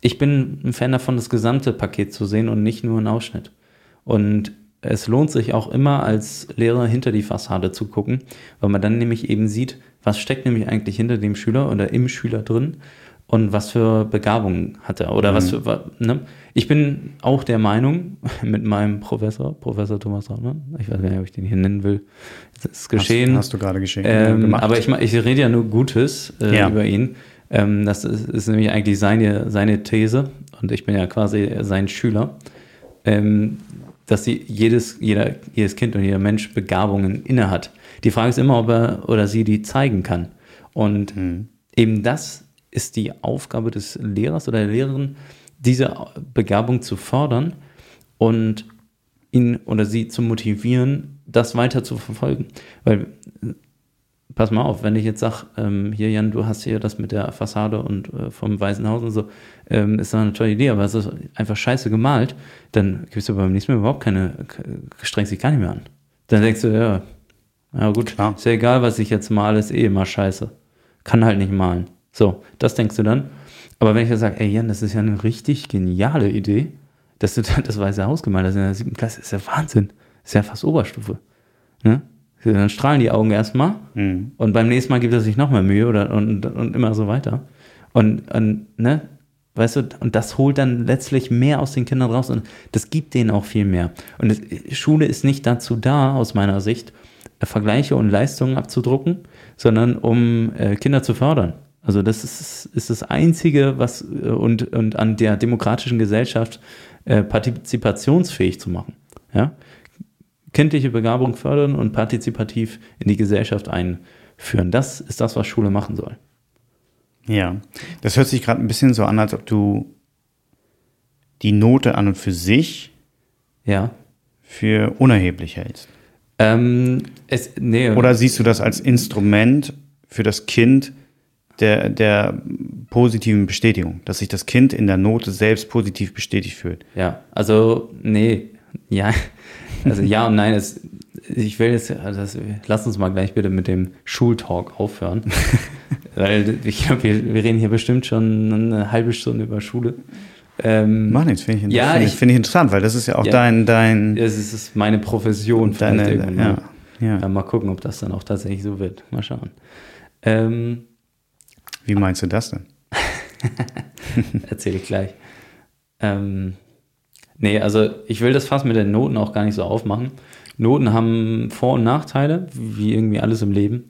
ich bin ein Fan davon, das gesamte Paket zu sehen und nicht nur einen Ausschnitt. Und es lohnt sich auch immer als Lehrer hinter die Fassade zu gucken, weil man dann nämlich eben sieht, was steckt nämlich eigentlich hinter dem Schüler oder im Schüler drin und was für Begabungen hat er oder was für, ne? Ich bin auch der Meinung, <laughs> mit meinem Professor, Professor Thomas Rahmann, ich weiß gar nicht, ob ich den hier nennen will, das ist geschehen. Hast, hast du gerade geschehen. Ähm, gemacht. aber ich, ich rede ja nur Gutes äh, Ja. über ihn. Ähm, das ist, ist nämlich eigentlich seine, seine These und ich bin ja quasi sein Schüler, ähm, dass sie jedes, jeder, jedes Kind und jeder Mensch Begabungen inne hat. Die Frage ist immer, ob er oder sie die zeigen kann. Und eben das ist die Aufgabe des Lehrers oder der Lehrerin, diese Begabung zu fördern und ihn oder sie zu motivieren, das weiter zu verfolgen. Weil pass mal auf, wenn ich jetzt sage, ähm, hier Jan, du hast hier das mit der Fassade und äh, vom Weißen Haus und so, ähm, ist doch eine tolle Idee, aber es ist einfach scheiße gemalt, dann gibst du beim nächsten Mal überhaupt keine, strengst dich gar nicht mehr an. Dann denkst du, ja, ja gut, Klar. ist ja egal, was ich jetzt male, ist eh immer scheiße. Kann halt nicht malen. So, das denkst du dann. Aber wenn ich jetzt sage, ey Jan, das ist ja eine richtig geniale Idee, dass du da das Weiße Haus gemalt hast in der siebten Klasse, ist ja Wahnsinn. Ist ja fast Oberstufe. Ne? Dann strahlen die Augen erstmal Mhm. und beim nächsten Mal gibt er sich noch mehr Mühe oder, und, und immer so weiter. Und, und, ne, weißt du, und das holt dann letztlich mehr aus den Kindern raus und das gibt denen auch viel mehr. Und es, Schule ist nicht dazu da, aus meiner Sicht, äh, Vergleiche und Leistungen abzudrucken, sondern um äh, Kinder zu fördern. Also das ist, ist das Einzige, was äh, und, und an der demokratischen Gesellschaft äh, partizipationsfähig zu machen. Ja? Kindliche Begabung fördern und partizipativ in die Gesellschaft einführen. Das ist das, was Schule machen soll. Ja, das hört sich gerade ein bisschen so an, als ob du die Note an und für sich Ja. für unerheblich hältst. Ähm, es, nee, Oder siehst du das als Instrument für das Kind der, der positiven Bestätigung, dass sich das Kind in der Note selbst positiv bestätigt fühlt? Ja, also, nee, ja, also ja und nein, es, ich will jetzt, also das, lass uns mal gleich bitte mit dem Schultalk aufhören. <laughs> Weil ich glaube, wir, wir reden hier bestimmt schon eine halbe Stunde über Schule. Ähm, Mach nichts, finde ich, Ja, finde ich, finde ich interessant, weil das ist ja auch Ja. dein, dein, es ist meine Profession deine, irgendwann ja, mal. ja. Ja, mal gucken, ob das dann auch tatsächlich so wird. Mal schauen. Ähm, Wie meinst du das denn? <laughs> Erzähle ich gleich. Ähm, nee, also ich will das Fass mit den Noten auch gar nicht so aufmachen. Noten haben Vor- und Nachteile, wie irgendwie alles im Leben.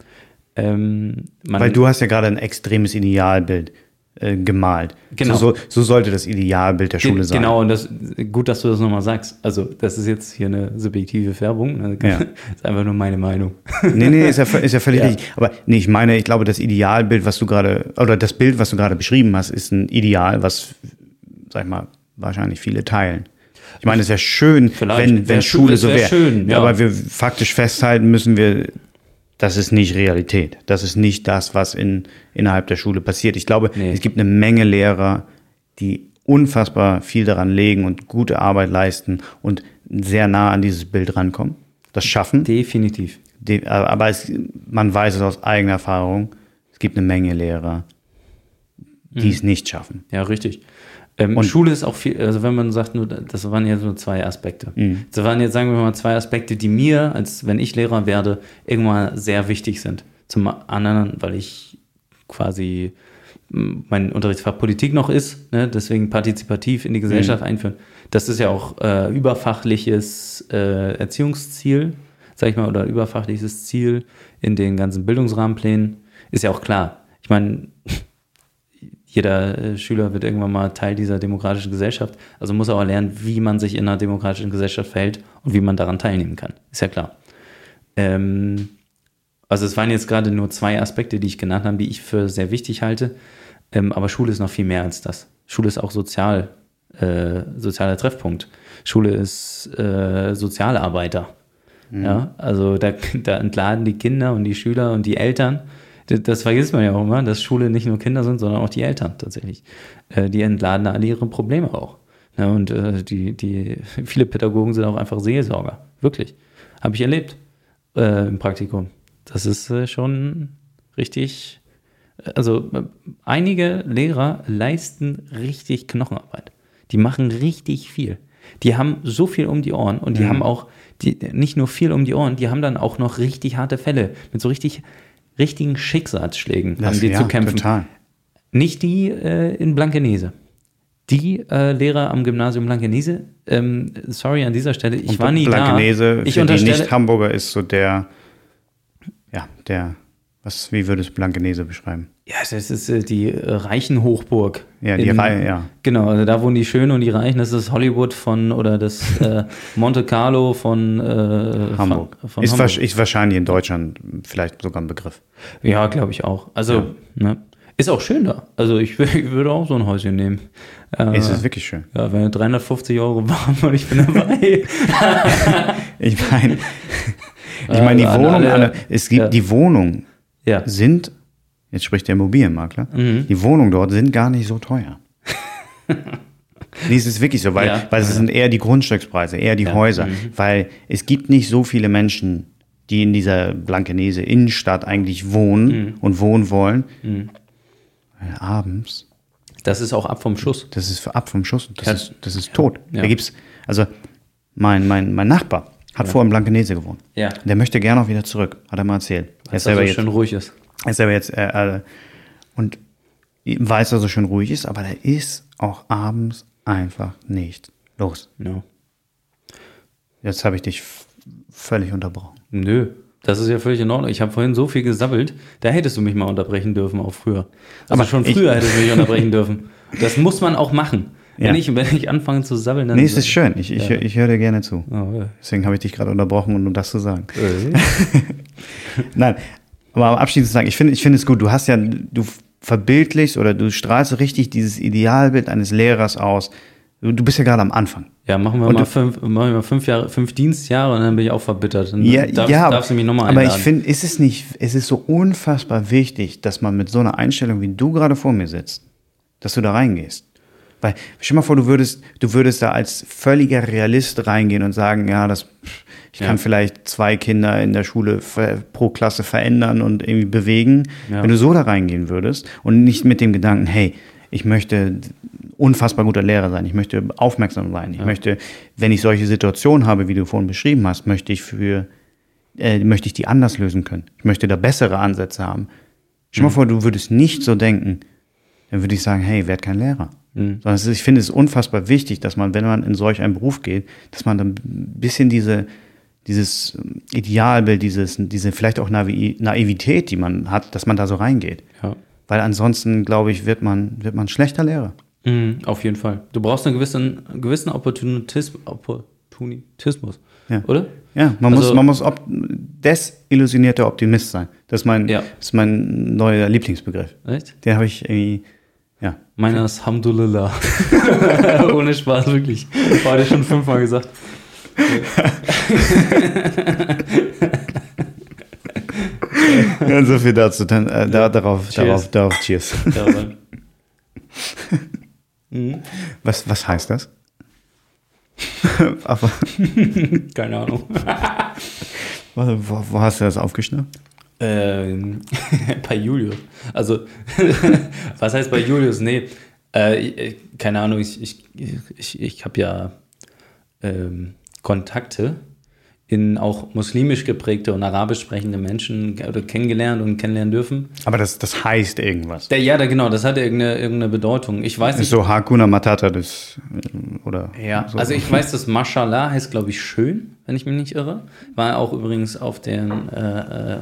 Ähm, Weil du hast ja gerade ein extremes Idealbild. äh, gemalt. Genau. So, so, so sollte das Idealbild der Schule Ge- sein. Genau, und das gut, dass du das nochmal sagst. Also, das ist jetzt hier eine subjektive Färbung. Ne? Ja. <laughs> ist einfach nur meine Meinung. Nee, nee, ist ja, ist ja völlig <laughs> Ja. richtig. Aber nee, ich meine, ich glaube, das Idealbild, was du gerade, oder das Bild, was du gerade beschrieben hast, ist ein Ideal, was, sag ich mal, wahrscheinlich viele teilen. Ich meine, es wäre schön, Vielleicht. wenn, Wär wenn schö- Schule so wär wäre. schön, ja. Aber wir faktisch festhalten müssen wir, das ist nicht Realität. Das ist nicht das, was in, innerhalb der Schule passiert. Ich glaube, Nee. es gibt eine Menge Lehrer, die unfassbar viel daran legen und gute Arbeit leisten und sehr nah an dieses Bild rankommen. Das schaffen. Definitiv. Die, aber es, man weiß es aus eigener Erfahrung, es gibt eine Menge Lehrer, die Mhm. es nicht schaffen. Ja, richtig. Ähm, Und- Schule ist auch viel, also wenn man sagt, nur, das waren jetzt nur zwei Aspekte. Mhm. Das waren jetzt, sagen wir mal, zwei Aspekte, die mir, als wenn ich Lehrer werde, irgendwann sehr wichtig sind. Zum anderen, weil ich quasi mein Unterrichtsfach Politik noch ist, ne, deswegen partizipativ in die Gesellschaft einführen. Das ist ja auch äh, überfachliches äh, Erziehungsziel, sag ich mal, oder überfachliches Ziel in den ganzen Bildungsrahmenplänen. Ist ja auch klar. Ich meine, jeder äh, Schüler wird irgendwann mal Teil dieser demokratischen Gesellschaft. Also muss er auch lernen, wie man sich in einer demokratischen Gesellschaft verhält und wie man daran teilnehmen kann. Ist ja klar. Ähm, also es waren jetzt gerade nur zwei Aspekte, die ich genannt habe, die ich für sehr wichtig halte. Ähm, aber Schule ist noch viel mehr als das. Schule ist auch sozial, äh, sozialer Treffpunkt. Schule ist äh, Sozialarbeiter. Ja, also da, <laughs> da entladen die Kinder und die Schüler und die Eltern. Das, vergisst man ja auch immer, dass Schule nicht nur Kinder sind, sondern auch die Eltern tatsächlich. Äh, die entladen alle ihre Probleme auch. Ja, und äh, die, die, viele Pädagogen sind auch einfach Seelsorger. Wirklich. Habe ich erlebt äh, im Praktikum. Das ist schon richtig. Also einige Lehrer leisten richtig Knochenarbeit. Die machen richtig viel. Die haben so viel um die Ohren und die haben auch die, nicht nur viel um die Ohren, die haben dann auch noch richtig harte Fälle mit so richtig richtigen Schicksalsschlägen haben die ja, zu kämpfen. total. Nicht die äh, in Blankenese. Die äh, Lehrer am Gymnasium Blankenese, ähm, sorry an dieser Stelle, ich Und war nie Blankenese, da. Ich für die unterstelle, Nicht-Hamburger ist so der, ja, der, was, wie würdest du Blankenese beschreiben? ja, das ist äh, die äh, Reichenhochburg. Ja, die Reihe, ja. Genau, also da wohnen die Schönen und die Reichen. Das ist Hollywood von, oder das äh, <laughs> Monte Carlo von äh, Hamburg. Von, von ist, Hamburg. ist wahrscheinlich in Deutschland vielleicht sogar ein Begriff. Ja, glaube ich auch. Also, ne, ist auch schön da. Also ich, ich würde auch so ein Häuschen nehmen. Äh, Es ist wirklich schön. ja, wenn 350 Euro warm und ich bin dabei. <laughs> <laughs> Ich meine, ich meine, die Wohnung, alle- es gibt ja. die Wohnungen ja. sind, jetzt spricht der Immobilienmakler, Mhm. die Wohnungen dort sind gar nicht so teuer. <laughs> nee, es ist wirklich so, weil, Ja. weil es sind eher die Grundstückspreise, eher die Ja. Häuser, Mhm. weil es gibt nicht so viele Menschen, die in dieser Blankenese Innenstadt eigentlich wohnen Mhm. und wohnen wollen. Weil abends, Das ist auch ab vom Schuss. das ist ab vom Schuss, das, Ja. ist, das ist tot. Da gibt's, also mein, mein, mein Nachbar hat vorher in Blankenese gewohnt. Ja. Der möchte gerne auch wieder zurück, hat er mal erzählt. Er ist selber das jetzt, schön ruhig ist. er ist selber jetzt äh, äh, und weiß, dass er schön ruhig ist, aber da ist auch abends einfach nicht los. Ja. Jetzt habe ich dich völlig unterbrochen. Nö, das ist ja völlig in Ordnung. Ich habe vorhin so viel gesabbelt, da hättest du mich mal unterbrechen dürfen, auch früher. Also Aber schon früher hättest du mich <laughs> unterbrechen dürfen. Das muss man auch machen. Wenn, Ja. ich, wenn ich anfange zu sabbeln, dann. Nee, es ist schön. Ich, ich, Ja. ich höre dir gerne zu. Oh, Deswegen habe ich dich gerade unterbrochen, um das zu sagen. äh. <laughs> Nein, aber abschließend zu sagen, ich finde ich finde es gut. Du hast ja, du verbildlichst oder du strahlst so richtig dieses Idealbild eines Lehrers aus. Du, du bist ja gerade am Anfang. Ja, machen wir Und mal du- fünf, machen wir mal fünf Jahre, fünf Dienstjahre und dann bin ich auch verbittert. Dann Ja, darfst, ja, darfst du mich nochmal aber einladen. ich finde, ist es nicht, es ist so unfassbar wichtig, dass man mit so einer Einstellung, wie du gerade vor mir sitzt, dass du da reingehst. Weil, stell mal vor, du würdest, du würdest da als völliger Realist reingehen und sagen, ja, das, ich Ja. kann vielleicht zwei Kinder in der Schule pro Klasse verändern und irgendwie bewegen. Ja. Wenn du so da reingehen würdest und nicht mit dem Gedanken, hey, ich möchte unfassbar guter Lehrer sein, ich möchte aufmerksam sein, ich möchte, wenn ich solche Situationen habe, wie du vorhin beschrieben hast, möchte ich für, äh, möchte ich die anders lösen können. Ich möchte da bessere Ansätze haben. Stell mal vor, du würdest nicht so denken, dann würde ich sagen, hey, werd kein Lehrer. Sondern es ist, ich finde es unfassbar wichtig, dass man, wenn man in solch einen Beruf geht, dass man dann ein bisschen diese, dieses Idealbild, dieses, diese vielleicht auch Navi Naivität, die man hat, dass man da so reingeht. ja. Weil ansonsten, glaube ich, wird man, wird man schlechter Lehrer. Mhm, auf jeden Fall. Du brauchst einen gewissen, einen gewissen Opportunitis Opportunismus, Ja. oder? Ja, man Also- muss, man muss op desillusionierter Optimist sein. Das ist mein, Ja. das ist mein neuer Lieblingsbegriff. Echt? Den habe ich irgendwie, ja. Meiner ist Hamdulillah. <laughs> Ohne Spaß, wirklich. Heute schon fünfmal gesagt. <laughs> ja so viel dazu. Dann, äh, da, darauf, Cheers. darauf, darauf, cheers. <laughs> Mhm. Was, was heißt das? Aber, Keine Ahnung. wo, wo hast du das aufgeschnappt? Ähm, <laughs> bei Julius. Also, <laughs> was heißt bei Julius? Nee, äh, keine Ahnung, ich, ich, ich, ich habe ja ähm, Kontakte in auch muslimisch geprägte und arabisch sprechende Menschen oder kennengelernt und kennenlernen dürfen. Aber das, das heißt irgendwas. Der, ja, da, genau, das hat irgendeine, irgendeine Bedeutung. Ich weiß nicht. so Hakuna Matata, das, äh, oder? Ja, so. also ich weiß, dass Mashallah heißt, glaube ich, schön, wenn ich mich nicht irre. War auch übrigens auf, den, äh, äh,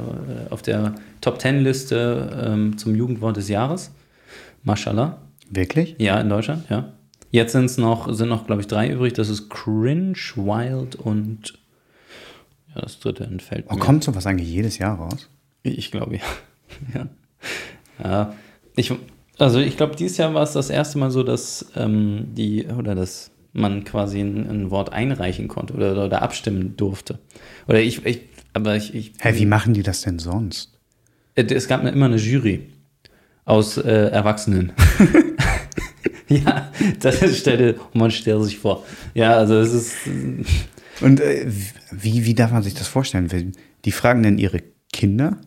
auf der Top Ten Liste ähm, zum Jugendwort des Jahres. Mashallah. Wirklich? Ja, in Deutschland, ja. Jetzt sind's noch, sind noch, glaube ich, drei übrig. Das ist Cringe, Wild und ja, das dritte entfällt Oh, mir. kommt sowas eigentlich jedes Jahr raus? Ich glaube, ja. <laughs> ja. ja. Ich, also ich glaube, dieses Jahr war es das erste Mal so, dass ähm, die oder dass man quasi ein, ein Wort einreichen konnte oder, oder abstimmen durfte. Oder ich, ich aber ich, ich Hä, wie machen die das denn sonst? äh, es gab immer eine Jury aus äh, Erwachsenen. <laughs> <laughs> ja, das stellte, man stellt sich vor. Ja, also es ist Und äh, wie, wie darf man sich das vorstellen? Die fragen denn ihre Kinder?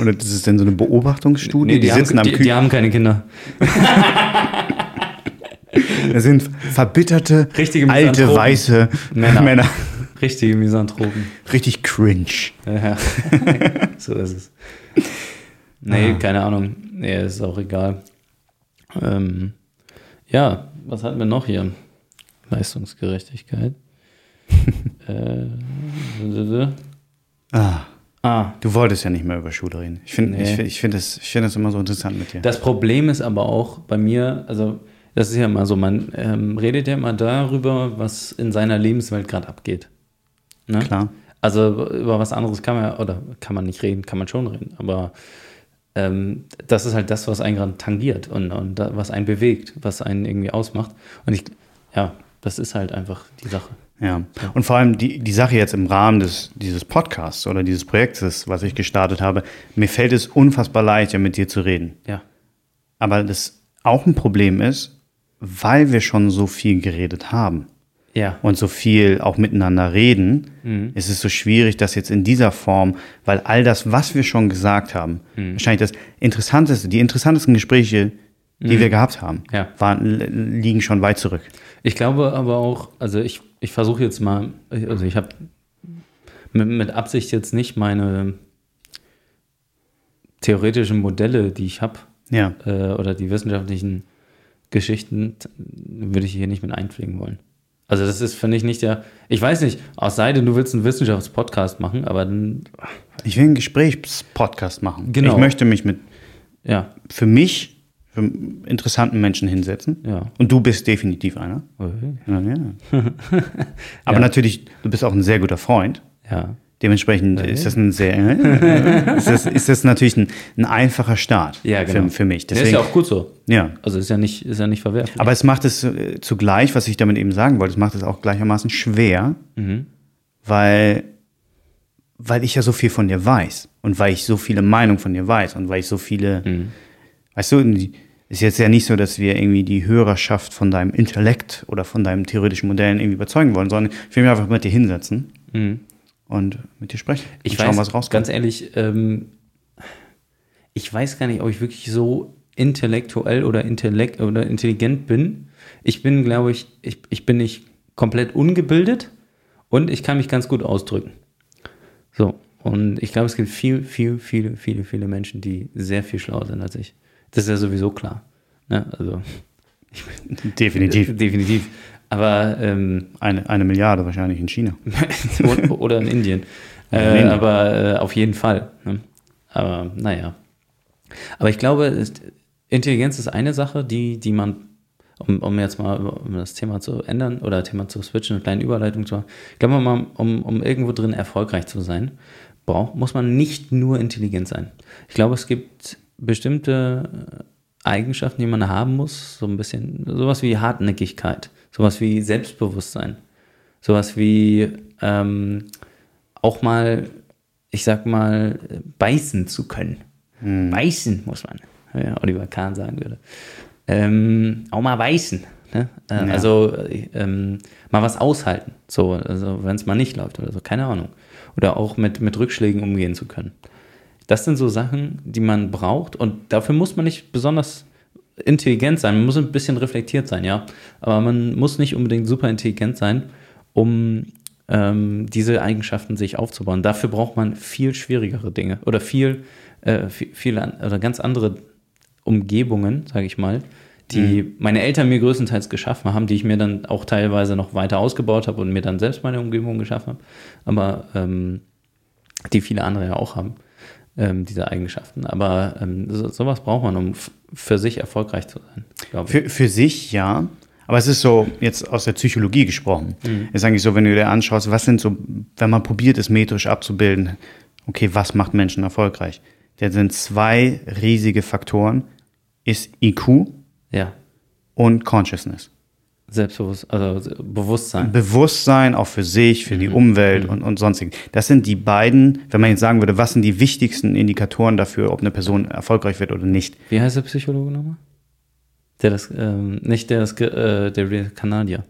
Oder das ist denn so eine Beobachtungsstudie? nee, die, sitzen haben, am die, Küchen. die haben keine Kinder. <laughs> Das sind verbitterte, Richtige alte, weiße Männer. Männer. Richtige Misanthropen. Richtig cringe. Ja, <laughs> so ist es. Nee, Ah. keine Ahnung. Nee, ist auch egal. Ähm, ja, was hatten wir noch hier? Leistungsgerechtigkeit. <laughs> äh, Ah, ah, du wolltest ja nicht mehr über Schule reden. Ich finde Nee. ich, ich find das, ich find das immer so interessant mit dir. das Problem ist aber auch bei mir, also das ist ja immer so, man ähm, redet ja immer darüber, was in seiner Lebenswelt gerade abgeht. Ne? Klar. Also über was anderes kann man, oder kann man nicht reden, kann man schon reden, aber ähm, das ist halt das, was einen gerade tangiert und, und da, was einen bewegt, was einen irgendwie ausmacht. Und ich, ja, das ist halt einfach die Sache. Ja. Und vor allem die, die Sache jetzt im Rahmen des, dieses Podcasts oder dieses Projektes, was ich gestartet habe, mir fällt es unfassbar leicht, ja mit dir zu reden. Ja. Aber das auch ein Problem ist, weil wir schon so viel geredet haben Ja. und so viel auch miteinander reden, Mhm. ist es so schwierig, das jetzt in dieser Form, weil all das, was wir schon gesagt haben, Mhm. wahrscheinlich das interessanteste, die interessantesten Gespräche, die wir gehabt haben, Mhm. Ja. waren, liegen schon weit zurück. Ich glaube aber auch, also ich, ich versuche jetzt mal, also ich habe mit, mit Absicht jetzt nicht meine theoretischen Modelle, die ich habe, Ja. äh, oder die wissenschaftlichen Geschichten, würde ich hier nicht mit einpflegen wollen. Also das ist, finde ich, nicht der, ich weiß nicht, aus sei denn, du willst einen Wissenschaftspodcast machen, aber dann, Ich will einen Gesprächspodcast machen. Genau. Ich möchte mich mit ja, für mich für interessanten Menschen hinsetzen. ja. Und du bist definitiv einer. Ja, ja. <laughs> Aber natürlich, du bist auch ein sehr guter Freund. Ja, Dementsprechend ist das ein sehr, ist, das, ist das natürlich ein, ein einfacher Start ja genau. für, für mich. Der ist Deswegen, ja auch gut so. ja. Also ist ja nicht, ist ja nicht verwerflich. Aber es macht es äh, zugleich, was ich damit eben sagen wollte, es macht es auch gleichermaßen schwer, Mhm. weil, weil ich ja so viel von dir weiß und weil ich so viele Meinungen von dir weiß und weil ich so viele, Mhm. weißt du, ist jetzt ja nicht so, dass wir irgendwie die Hörerschaft von deinem Intellekt oder von deinen theoretischen Modellen irgendwie überzeugen wollen, sondern ich will mich einfach mit dir hinsetzen Mhm. Und mit dir sprechen. Ich und weiß, schauen, was rauskommt. ganz ehrlich, ähm, ich weiß gar nicht, ob ich wirklich so intellektuell oder, intellekt oder intelligent bin. Ich bin, glaube ich, ich, ich bin nicht komplett ungebildet und ich kann mich ganz gut ausdrücken. So, und ich glaube, es gibt viel, viel, viele, viele, viele Menschen, die sehr viel schlauer sind als ich. Das ist ja sowieso klar. Ne? Also, <laughs> Definitiv. definitiv. Aber ähm, Eine, eine Milliarde wahrscheinlich in China. <laughs> oder in Indien. <laughs> In Äh, Indien. aber äh, auf jeden Fall. Ne? Aber naja. Aber ich glaube, Intelligenz ist eine Sache, die, die man, um, um jetzt mal um das Thema zu ändern oder Thema zu switchen, eine kleine Überleitung zu machen. Ich glaube mal, um, um irgendwo drin erfolgreich zu sein, braucht, muss man nicht nur intelligent sein. Ich glaube, es gibt bestimmte Eigenschaften, die man haben muss, so ein bisschen, sowas wie Hartnäckigkeit, sowas wie Selbstbewusstsein, sowas wie ähm, auch mal, ich sag mal, beißen zu können. Beißen muss man, wie Oliver Kahn sagen würde. Ähm, auch mal beißen. Ne? Äh, Ja. Also äh, ähm, mal was aushalten, so, also wenn es mal nicht läuft oder so, keine Ahnung. Oder auch mit, mit Rückschlägen umgehen zu können. Das sind so Sachen, die man braucht und dafür muss man nicht besonders intelligent sein, man muss ein bisschen reflektiert sein, ja. Aber man muss nicht unbedingt super intelligent sein, um ähm, diese Eigenschaften sich aufzubauen. Dafür braucht man viel schwierigere Dinge oder viel, äh, viel, viel an, oder ganz andere Umgebungen, sage ich mal, die meine Eltern mir größtenteils geschaffen haben, die ich mir dann auch teilweise noch weiter ausgebaut habe und mir dann selbst meine Umgebung geschaffen habe, aber ähm, die viele andere ja auch haben, ähm, diese Eigenschaften. Aber ähm, so, sowas braucht man, um für sich erfolgreich zu sein. Für, für sich ja. Aber es ist so, jetzt aus der Psychologie gesprochen, ist eigentlich so, wenn du dir anschaust, was sind so, wenn man probiert, es metrisch abzubilden, okay, was macht Menschen erfolgreich? Da sind zwei riesige Faktoren, ist IQ Ja, und Consciousness. Selbstbewusst, also Bewusstsein. Bewusstsein auch für sich, für die Umwelt und, und sonstigen. Das sind die beiden, wenn man jetzt sagen würde, was sind die wichtigsten Indikatoren dafür, ob eine Person erfolgreich wird oder nicht. Wie heißt der Psychologe nochmal? Der das, ähm, nicht der das, äh, der Real Kanadier.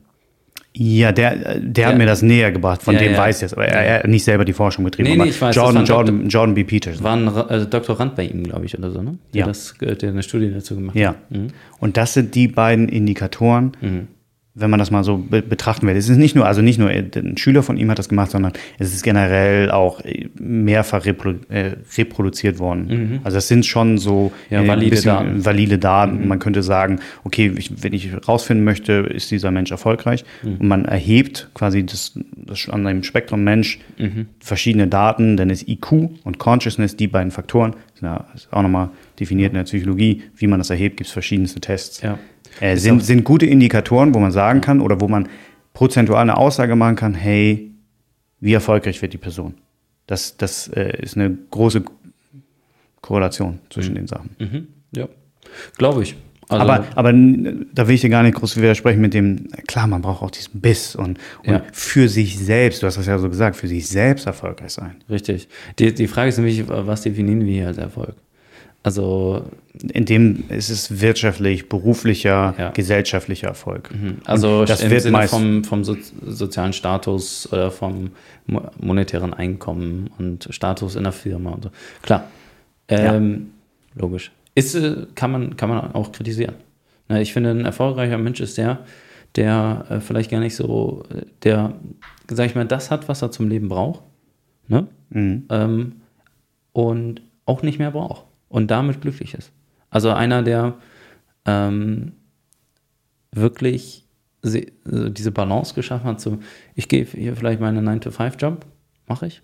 Ja, der, der Ja. hat mir das näher gebracht, von Ja, dem ja. weiß ich es, aber er, hat nicht selber die Forschung betrieben. Nee, nee, ich weiß, Jordan, war ein Jordan, Jordan B. Peterson. War ein äh, Doktorand bei ihm, glaube ich, oder so, ne? Der, Ja. das, äh, der eine Studie dazu gemacht Ja. hat. Mhm. Und das sind die beiden Indikatoren, wenn man das mal so be betrachten will. Es ist nicht nur, also nicht nur äh, ein Schüler von ihm hat das gemacht, sondern es ist generell auch äh, mehrfach repro äh, reproduziert worden. Also das sind schon so Mhm. Ja, äh, valide Daten. Mhm. valide Daten. Man könnte sagen, okay, ich, wenn ich rausfinden möchte, ist dieser Mensch erfolgreich Mhm. und man erhebt quasi das, das an einem Spektrum Mensch Mhm. verschiedene Daten, dann ist IQ und Consciousness die beiden Faktoren. Ja- ist auch nochmal definiert in der Psychologie, wie man das erhebt, gibt es verschiedenste Tests. Ja. Äh, sind, sind gute Indikatoren, wo man sagen kann oder wo man prozentual eine Aussage machen kann, hey, wie erfolgreich wird die Person? Das, das äh, ist eine große Korrelation zwischen den Sachen. Mhm. Ja. Glaube ich. Also, aber, aber da will ich dir gar nicht groß widersprechen mit dem, klar, man braucht auch diesen Biss und, und Ja. für sich selbst, du hast das ja so gesagt, für sich selbst erfolgreich sein. richtig. Die, die Frage ist nämlich, was definieren wir hier als Erfolg? Also, In dem ist es wirtschaftlich, beruflicher, Ja. gesellschaftlicher Erfolg. also Und das im wird Sinne meist- vom, vom so, sozialen Status oder vom mo- monetären Einkommen und Status in der Firma und so. Klar. Ähm, Logisch. Ist, äh, kann, man, kann man auch kritisieren. Na, ich finde, ein erfolgreicher Mensch ist der, der äh, vielleicht gar nicht so, äh, der, sag ich mal, das hat, was er zum Leben braucht. Ne? Mhm. ähm, und auch nicht mehr braucht und damit glücklich ist. Also einer, der ähm, wirklich se- diese Balance geschaffen hat, so ich gehe hier vielleicht meinen 9-to-5-Job, mache ich.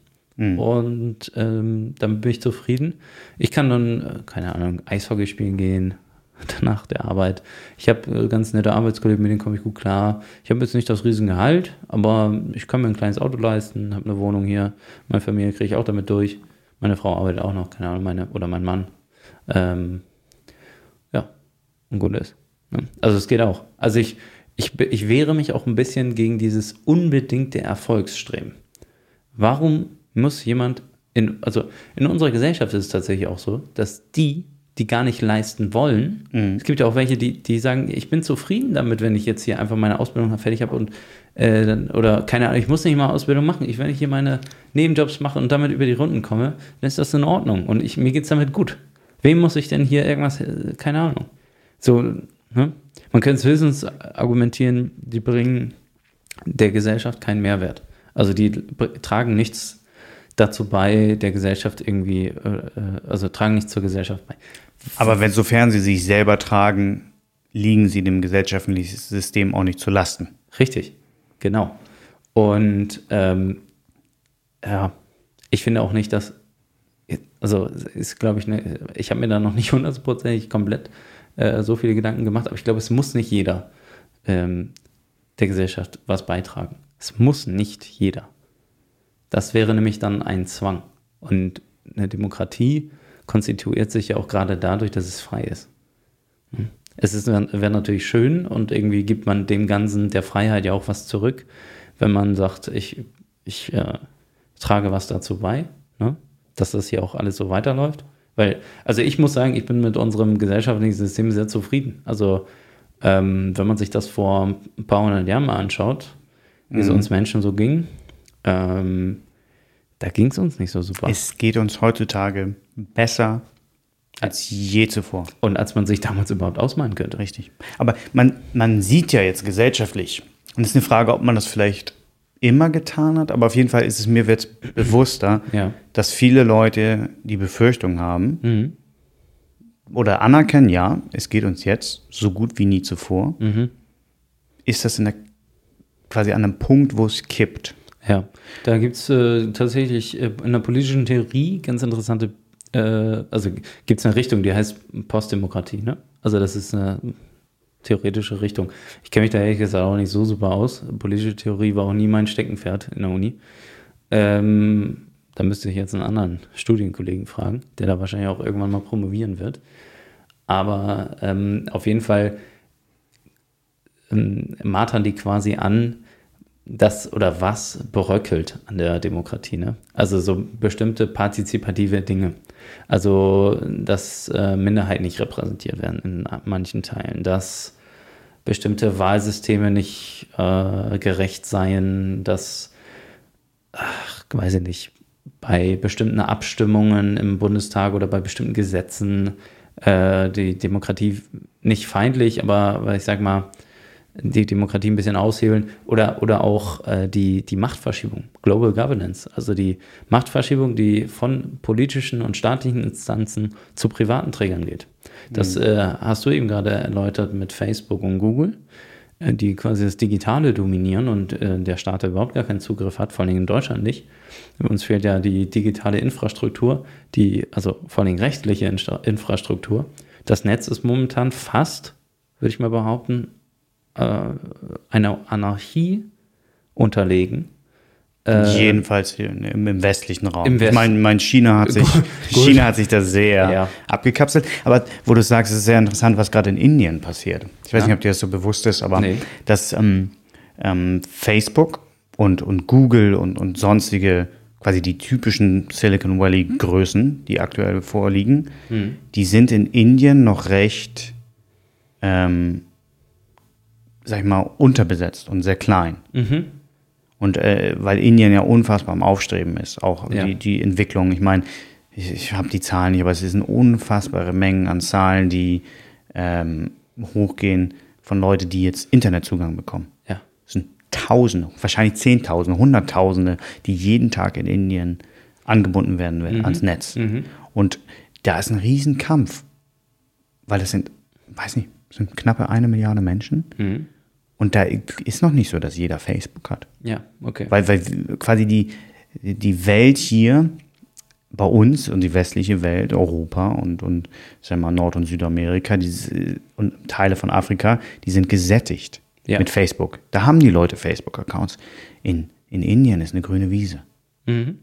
Und ähm, dann bin ich zufrieden. Ich kann dann, äh, keine Ahnung, Eishockey spielen gehen <laughs> nach der Arbeit. Ich habe äh, ganz nette Arbeitskollegen, mit denen komme ich gut klar. Ich habe jetzt nicht das Riesengehalt, aber ich kann mir ein kleines Auto leisten, habe eine Wohnung hier. Meine Familie kriege ich auch damit durch. Meine Frau arbeitet auch noch, keine Ahnung, meine oder mein Mann. Ähm, ja, und gut ist. Ne? Also es geht auch. Also ich, ich, ich wehre mich auch ein bisschen gegen dieses unbedingte Erfolgsstreben. Warum muss jemand in, also in unserer Gesellschaft ist es tatsächlich auch so, dass die, die gar nicht leisten wollen, es gibt ja auch welche, die, die sagen, ich bin zufrieden damit, wenn ich jetzt hier einfach meine Ausbildung fertig habe und äh, dann, oder keine Ahnung, ich muss nicht mal Ausbildung machen. Ich, wenn ich hier meine Nebenjobs mache und damit über die Runden komme, dann ist das in Ordnung und ich, mir geht es damit gut. Wem muss ich denn hier irgendwas, äh, keine Ahnung. So, ne? Man könnte es höchstens argumentieren, die bringen der Gesellschaft keinen Mehrwert. Also die tragen nichts dazu bei, der Gesellschaft irgendwie, äh, äh, also tragen nichts zur Gesellschaft bei. Aber wenn, sofern sie sich selber tragen, liegen sie dem gesellschaftlichen System auch nicht zu Lasten. Richtig, genau. Und ähm, ja, ich finde auch nicht, dass, Also ist, glaube ich, ne, ich habe mir da noch nicht <laughs> hundertprozentig komplett äh, so viele Gedanken gemacht, aber ich glaube, es muss nicht jeder ähm, der Gesellschaft was beitragen. Es muss nicht jeder. Das wäre nämlich dann ein Zwang. Und eine Demokratie konstituiert sich ja auch gerade dadurch, dass es frei ist. Hm. Es wäre natürlich schön und irgendwie gibt man dem Ganzen der Freiheit ja auch was zurück, wenn man sagt, ich, ich äh, trage was dazu bei, ne? dass das hier auch alles so weiterläuft. Weil, also ich muss sagen, ich bin mit unserem gesellschaftlichen System sehr zufrieden. Also ähm, wenn man sich das vor ein paar hundert Jahren mal anschaut, wie es mhm. uns Menschen so ging, ähm, da ging es uns nicht so super. Es geht uns heutzutage besser als je zuvor. Und als man sich damals überhaupt ausmalen könnte. Richtig. Aber man, man sieht ja jetzt gesellschaftlich, und es ist eine Frage, ob man das vielleicht immer getan hat, aber auf jeden Fall ist es mir jetzt <clears throat> bewusster, ja. dass viele Leute die Befürchtung haben mhm. oder anerkennen, ja, es geht uns jetzt so gut wie nie zuvor. Mhm. Ist das in der, quasi an einem Punkt, wo es kippt? Ja, da gibt es äh, tatsächlich äh, in der politischen Theorie ganz interessante, äh, also gibt es eine Richtung, die heißt Postdemokratie. Ne? Also das ist eine theoretische Richtung. Ich kenne mich da ehrlich gesagt auch nicht so super aus. Politische Theorie war auch nie mein Steckenpferd in der Uni. Ähm, da müsste ich jetzt einen anderen Studienkollegen fragen, der da wahrscheinlich auch irgendwann mal promovieren wird. Aber ähm, auf jeden Fall ähm, martern die quasi an, das oder was beröckelt an der Demokratie. Ne? Also so bestimmte partizipative Dinge. Also, dass äh, Minderheiten nicht repräsentiert werden in manchen Teilen, dass bestimmte Wahlsysteme nicht äh, gerecht seien, dass, ach, weiß ich nicht, bei bestimmten Abstimmungen im Bundestag oder bei bestimmten Gesetzen äh, die Demokratie nicht feindlich, aber ich sag mal, die Demokratie ein bisschen aushebeln oder, oder auch äh, die, die Machtverschiebung, Global Governance, also die Machtverschiebung, die von politischen und staatlichen Instanzen zu privaten Trägern geht. Das mhm. äh, hast du eben gerade erläutert mit Facebook und Google, äh, die quasi das Digitale dominieren und äh, der Staat überhaupt gar keinen Zugriff hat, vor allem in Deutschland nicht. Uns fehlt ja die digitale Infrastruktur, die, also vor allem rechtliche Infrastruktur. Das Netz ist momentan fast, würde ich mal behaupten, äh, einer Anarchie unterlegen. Äh, Jedenfalls im, im, westlichen Raum. Im West ich meine, mein China hat <laughs> sich, China hat sich da sehr ja. abgekapselt. Aber wo du sagst, es ist sehr interessant, was gerade in Indien passiert. Ich weiß ja. nicht, ob dir das so bewusst ist, aber nee. dass ähm, ähm, Facebook und, und Google und, und sonstige quasi die typischen Silicon Valley Größen, die aktuell vorliegen, hm. die sind in Indien noch recht ähm, sag ich mal, unterbesetzt und sehr klein. Mhm. Und äh, weil Indien ja unfassbar am Aufstreben ist, auch ja. die, die Entwicklung. Ich meine, ich, ich habe die Zahlen nicht, aber es sind unfassbare Mengen an Zahlen, die ähm, hochgehen von Leuten, die jetzt Internetzugang bekommen. Ja. Es sind Tausende, wahrscheinlich Zehntausende, Hunderttausende, die jeden Tag in Indien angebunden werden mhm. ans Netz. Mhm. Und da ist ein Riesenkampf, weil das sind, weiß nicht, sind knappe eine Milliarde Menschen. Mhm. Und da ist noch nicht so, dass jeder Facebook hat. Ja, okay. Weil, weil quasi die, die Welt hier bei uns und die westliche Welt, Europa und, und sagen wir mal, Nord- und Südamerika die, und Teile von Afrika, die sind gesättigt ja. mit Facebook. Da haben die Leute Facebook-Accounts. In, in Indien ist eine grüne Wiese. Mhm.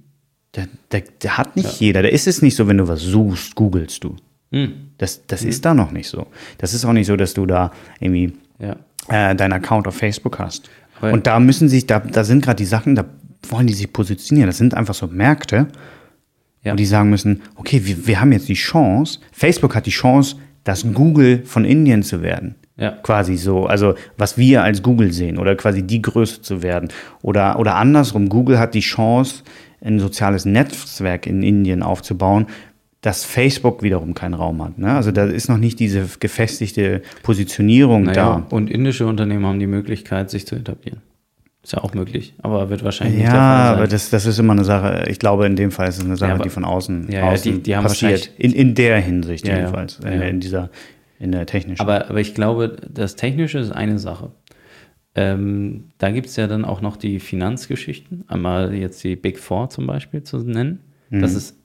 Da, da, da, hat nicht ja. jeder. Da ist es nicht so, wenn du was suchst, googelst du. Mhm. Das, das mhm. ist da noch nicht so. Das ist auch nicht so, dass du da irgendwie ja. Äh, deinen Account auf Facebook hast. Aber und da müssen sich, da, da sind gerade die Sachen, da wollen die sich positionieren. Das sind einfach so Märkte, ja. wo die sagen müssen, okay, wir, wir haben jetzt die Chance, Facebook hat die Chance, das Google von Indien zu werden. Ja. Quasi so, also was wir als Google sehen oder quasi die Größe zu werden. Oder, oder andersrum, Google hat die Chance, ein soziales Netzwerk in Indien aufzubauen, dass Facebook wiederum keinen Raum hat. Ne? Also da ist noch nicht diese gefestigte Positionierung naja, da. Und indische Unternehmen haben die Möglichkeit, sich zu etablieren. Ist ja auch möglich, aber wird wahrscheinlich ja, nicht der Fall sein. Ja, aber das, das ist immer eine Sache, ich glaube, in dem Fall ist es eine Sache, ja, aber, die von außen, ja, außen die, die passiert. In, in der Hinsicht jedenfalls, äh, in dieser, in der technischen. Aber, aber ich glaube, das Technische ist eine Sache. Ähm, da gibt es ja dann auch noch die Finanzgeschichten, einmal jetzt die Big Four zum Beispiel zu nennen. Mhm. Das ist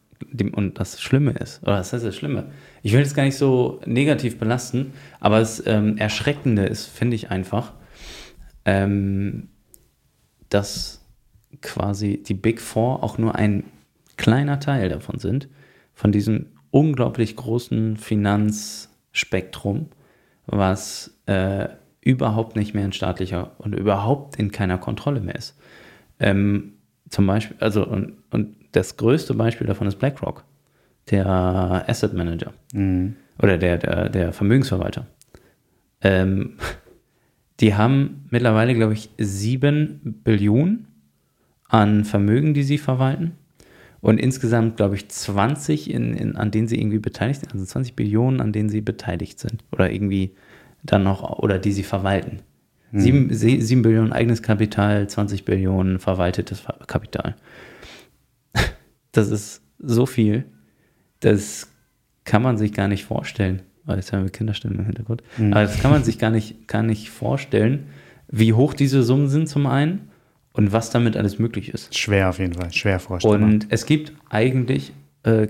und das Schlimme ist, oder das heißt das Schlimme, ich will es gar nicht so negativ belasten, aber das ähm, Erschreckende ist, finde ich einfach, ähm, dass quasi die Big Four auch nur ein kleiner Teil davon sind, von diesem unglaublich großen Finanzspektrum, was äh, überhaupt nicht mehr in staatlicher und überhaupt in keiner Kontrolle mehr ist. Ähm, zum Beispiel, also und, und das größte Beispiel davon ist BlackRock, der Asset Manager Mhm. oder der, der, der Vermögensverwalter. Ähm, die haben mittlerweile, glaube ich, sieben Billionen an Vermögen, die sie verwalten. Und insgesamt, glaube ich, 20, in, in, an denen sie irgendwie beteiligt sind, also 20 Billionen, an denen sie beteiligt sind. Oder irgendwie dann noch, oder die sie verwalten. Sieben, sie- sieben Billionen eigenes Kapital, 20 Billionen verwaltetes Ver- Kapital. Das ist so viel, das kann man sich gar nicht vorstellen. Weil jetzt haben wir Kinderstimmen im Hintergrund. Aber das kann man sich gar nicht, gar nicht vorstellen, wie hoch diese Summen sind zum einen und was damit alles möglich ist. Schwer auf jeden Fall, schwer vorstellbar. Und es gibt eigentlich, äh,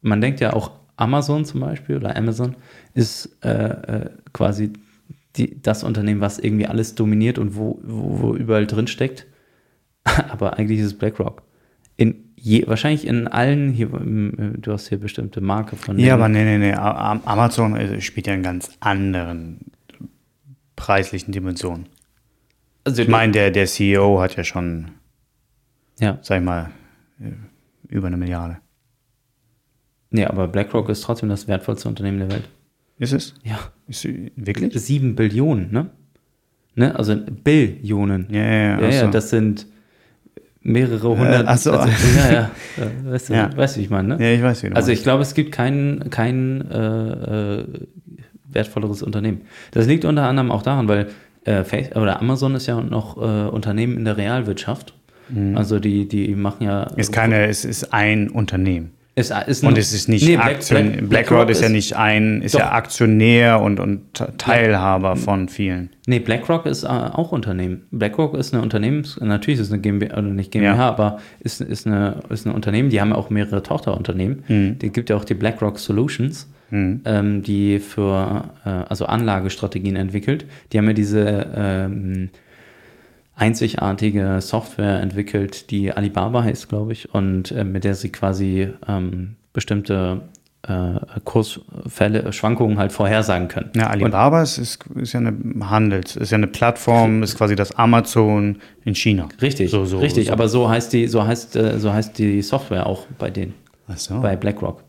man denkt ja auch Amazon zum Beispiel oder Amazon ist äh, äh, quasi die, das Unternehmen, was irgendwie alles dominiert und wo, wo, wo überall drin steckt. <laughs> Aber eigentlich ist es BlackRock. In je, wahrscheinlich in allen, hier, ähm, du hast hier bestimmte Marke von. ja, aber nee, nee, nee. Amazon äh, spielt ja in ganz anderen preislichen Dimensionen. also, Ich meine, der, der CEO hat ja schon, ja, sag ich mal, äh, über eine Milliarde. nee, aber BlackRock ist trotzdem das wertvollste Unternehmen der Welt. Ist es? Ja, Ist, sie- wirklich? sieben Billionen, ne? ne? Also Billionen. Ja, ja, ja. Ja, ja, so. das sind mehrere hundert. ach so. Also, <laughs> ja, ja. Äh, Weißt du, Ja. weißt du, wie ich meine, ne? ja, ich weiß, wie du Also ich glaube, es gibt kein, kein äh, äh, wertvolleres Unternehmen. Das liegt unter anderem auch daran, weil äh, Face- oder Amazon ist ja noch äh, Unternehmen in der Realwirtschaft. Also die, die machen ja. Mhm. Ist keine, es ist ein Unternehmen. Ist, ist Und es ist nicht Nee, Black- Aktion, Black- BlackRock ist ja nicht ein, ist ja Doch. Aktionär und, und Teilhaber von vielen. Nee, BlackRock ist äh, auch Unternehmen. BlackRock ist eine Unternehmens, natürlich ist es eine GmbH, oder nicht GmbH, Ja. aber ist, ist, eine, ist ein Unternehmen, die haben ja auch mehrere Tochterunternehmen. Mhm. Die gibt ja auch die BlackRock Solutions, ähm, die für äh, also Anlagestrategien entwickelt. Die haben ja diese ähm, einzigartige Software entwickelt, die Alibaba heißt, glaube ich, und äh, mit der sie quasi ähm, bestimmte äh, Kursfälle, Schwankungen halt vorhersagen können. Ja, Alibaba ist, ist, ist ja eine Handels, ist ja eine Plattform, ist quasi das Amazon in China. Richtig, So, so, richtig. so. Aber so heißt die, so heißt, äh, so heißt die Software auch bei denen, Ach so. bei BlackRock.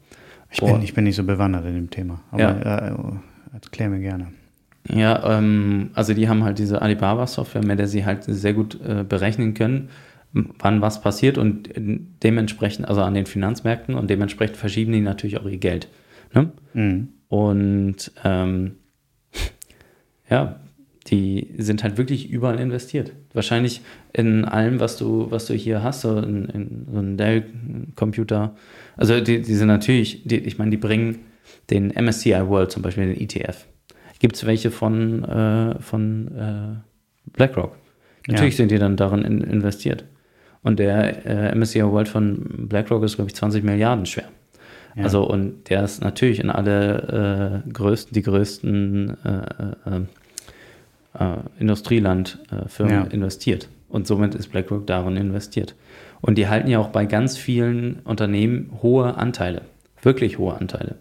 ich, bin, Und- ich bin nicht so bewandert in dem Thema. Aber Ja. äh, erklär mir gerne. Ja, ähm, also die haben halt diese Alibaba-Software, mit der sie halt sehr gut äh, berechnen können, wann was passiert und dementsprechend, also an den Finanzmärkten und dementsprechend verschieben die natürlich auch ihr Geld. Ne? Mhm. Und ähm, <laughs> ja, die sind halt wirklich überall investiert. Wahrscheinlich in allem, was du, was du hier hast, so in, in so einen Dell-Computer. Also die, die sind natürlich, die, ich meine, die bringen den MSCI World zum Beispiel, den ETF. Gibt es welche von, äh, von äh, BlackRock? Natürlich Ja. sind die dann darin in, investiert. Und der äh, MSCI World von BlackRock ist, glaube ich, 20 Milliarden schwer. Ja. Also, und der ist natürlich in alle äh, größten, die größten äh, äh, äh, Industrielandfirmen Ja. investiert. Und somit ist BlackRock darin investiert. Und die halten ja auch bei ganz vielen Unternehmen hohe Anteile, wirklich hohe Anteile.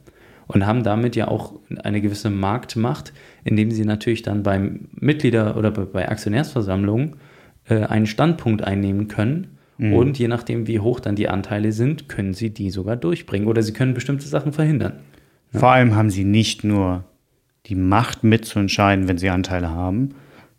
Und haben damit ja auch eine gewisse Marktmacht, indem sie natürlich dann beim Mitglieder- oder bei- Aktionärsversammlungen äh, einen Standpunkt einnehmen können. Und je nachdem, wie hoch dann die Anteile sind, können sie die sogar durchbringen oder sie können bestimmte Sachen verhindern. Vor allem haben sie nicht nur die Macht mitzuentscheiden, wenn sie Anteile haben.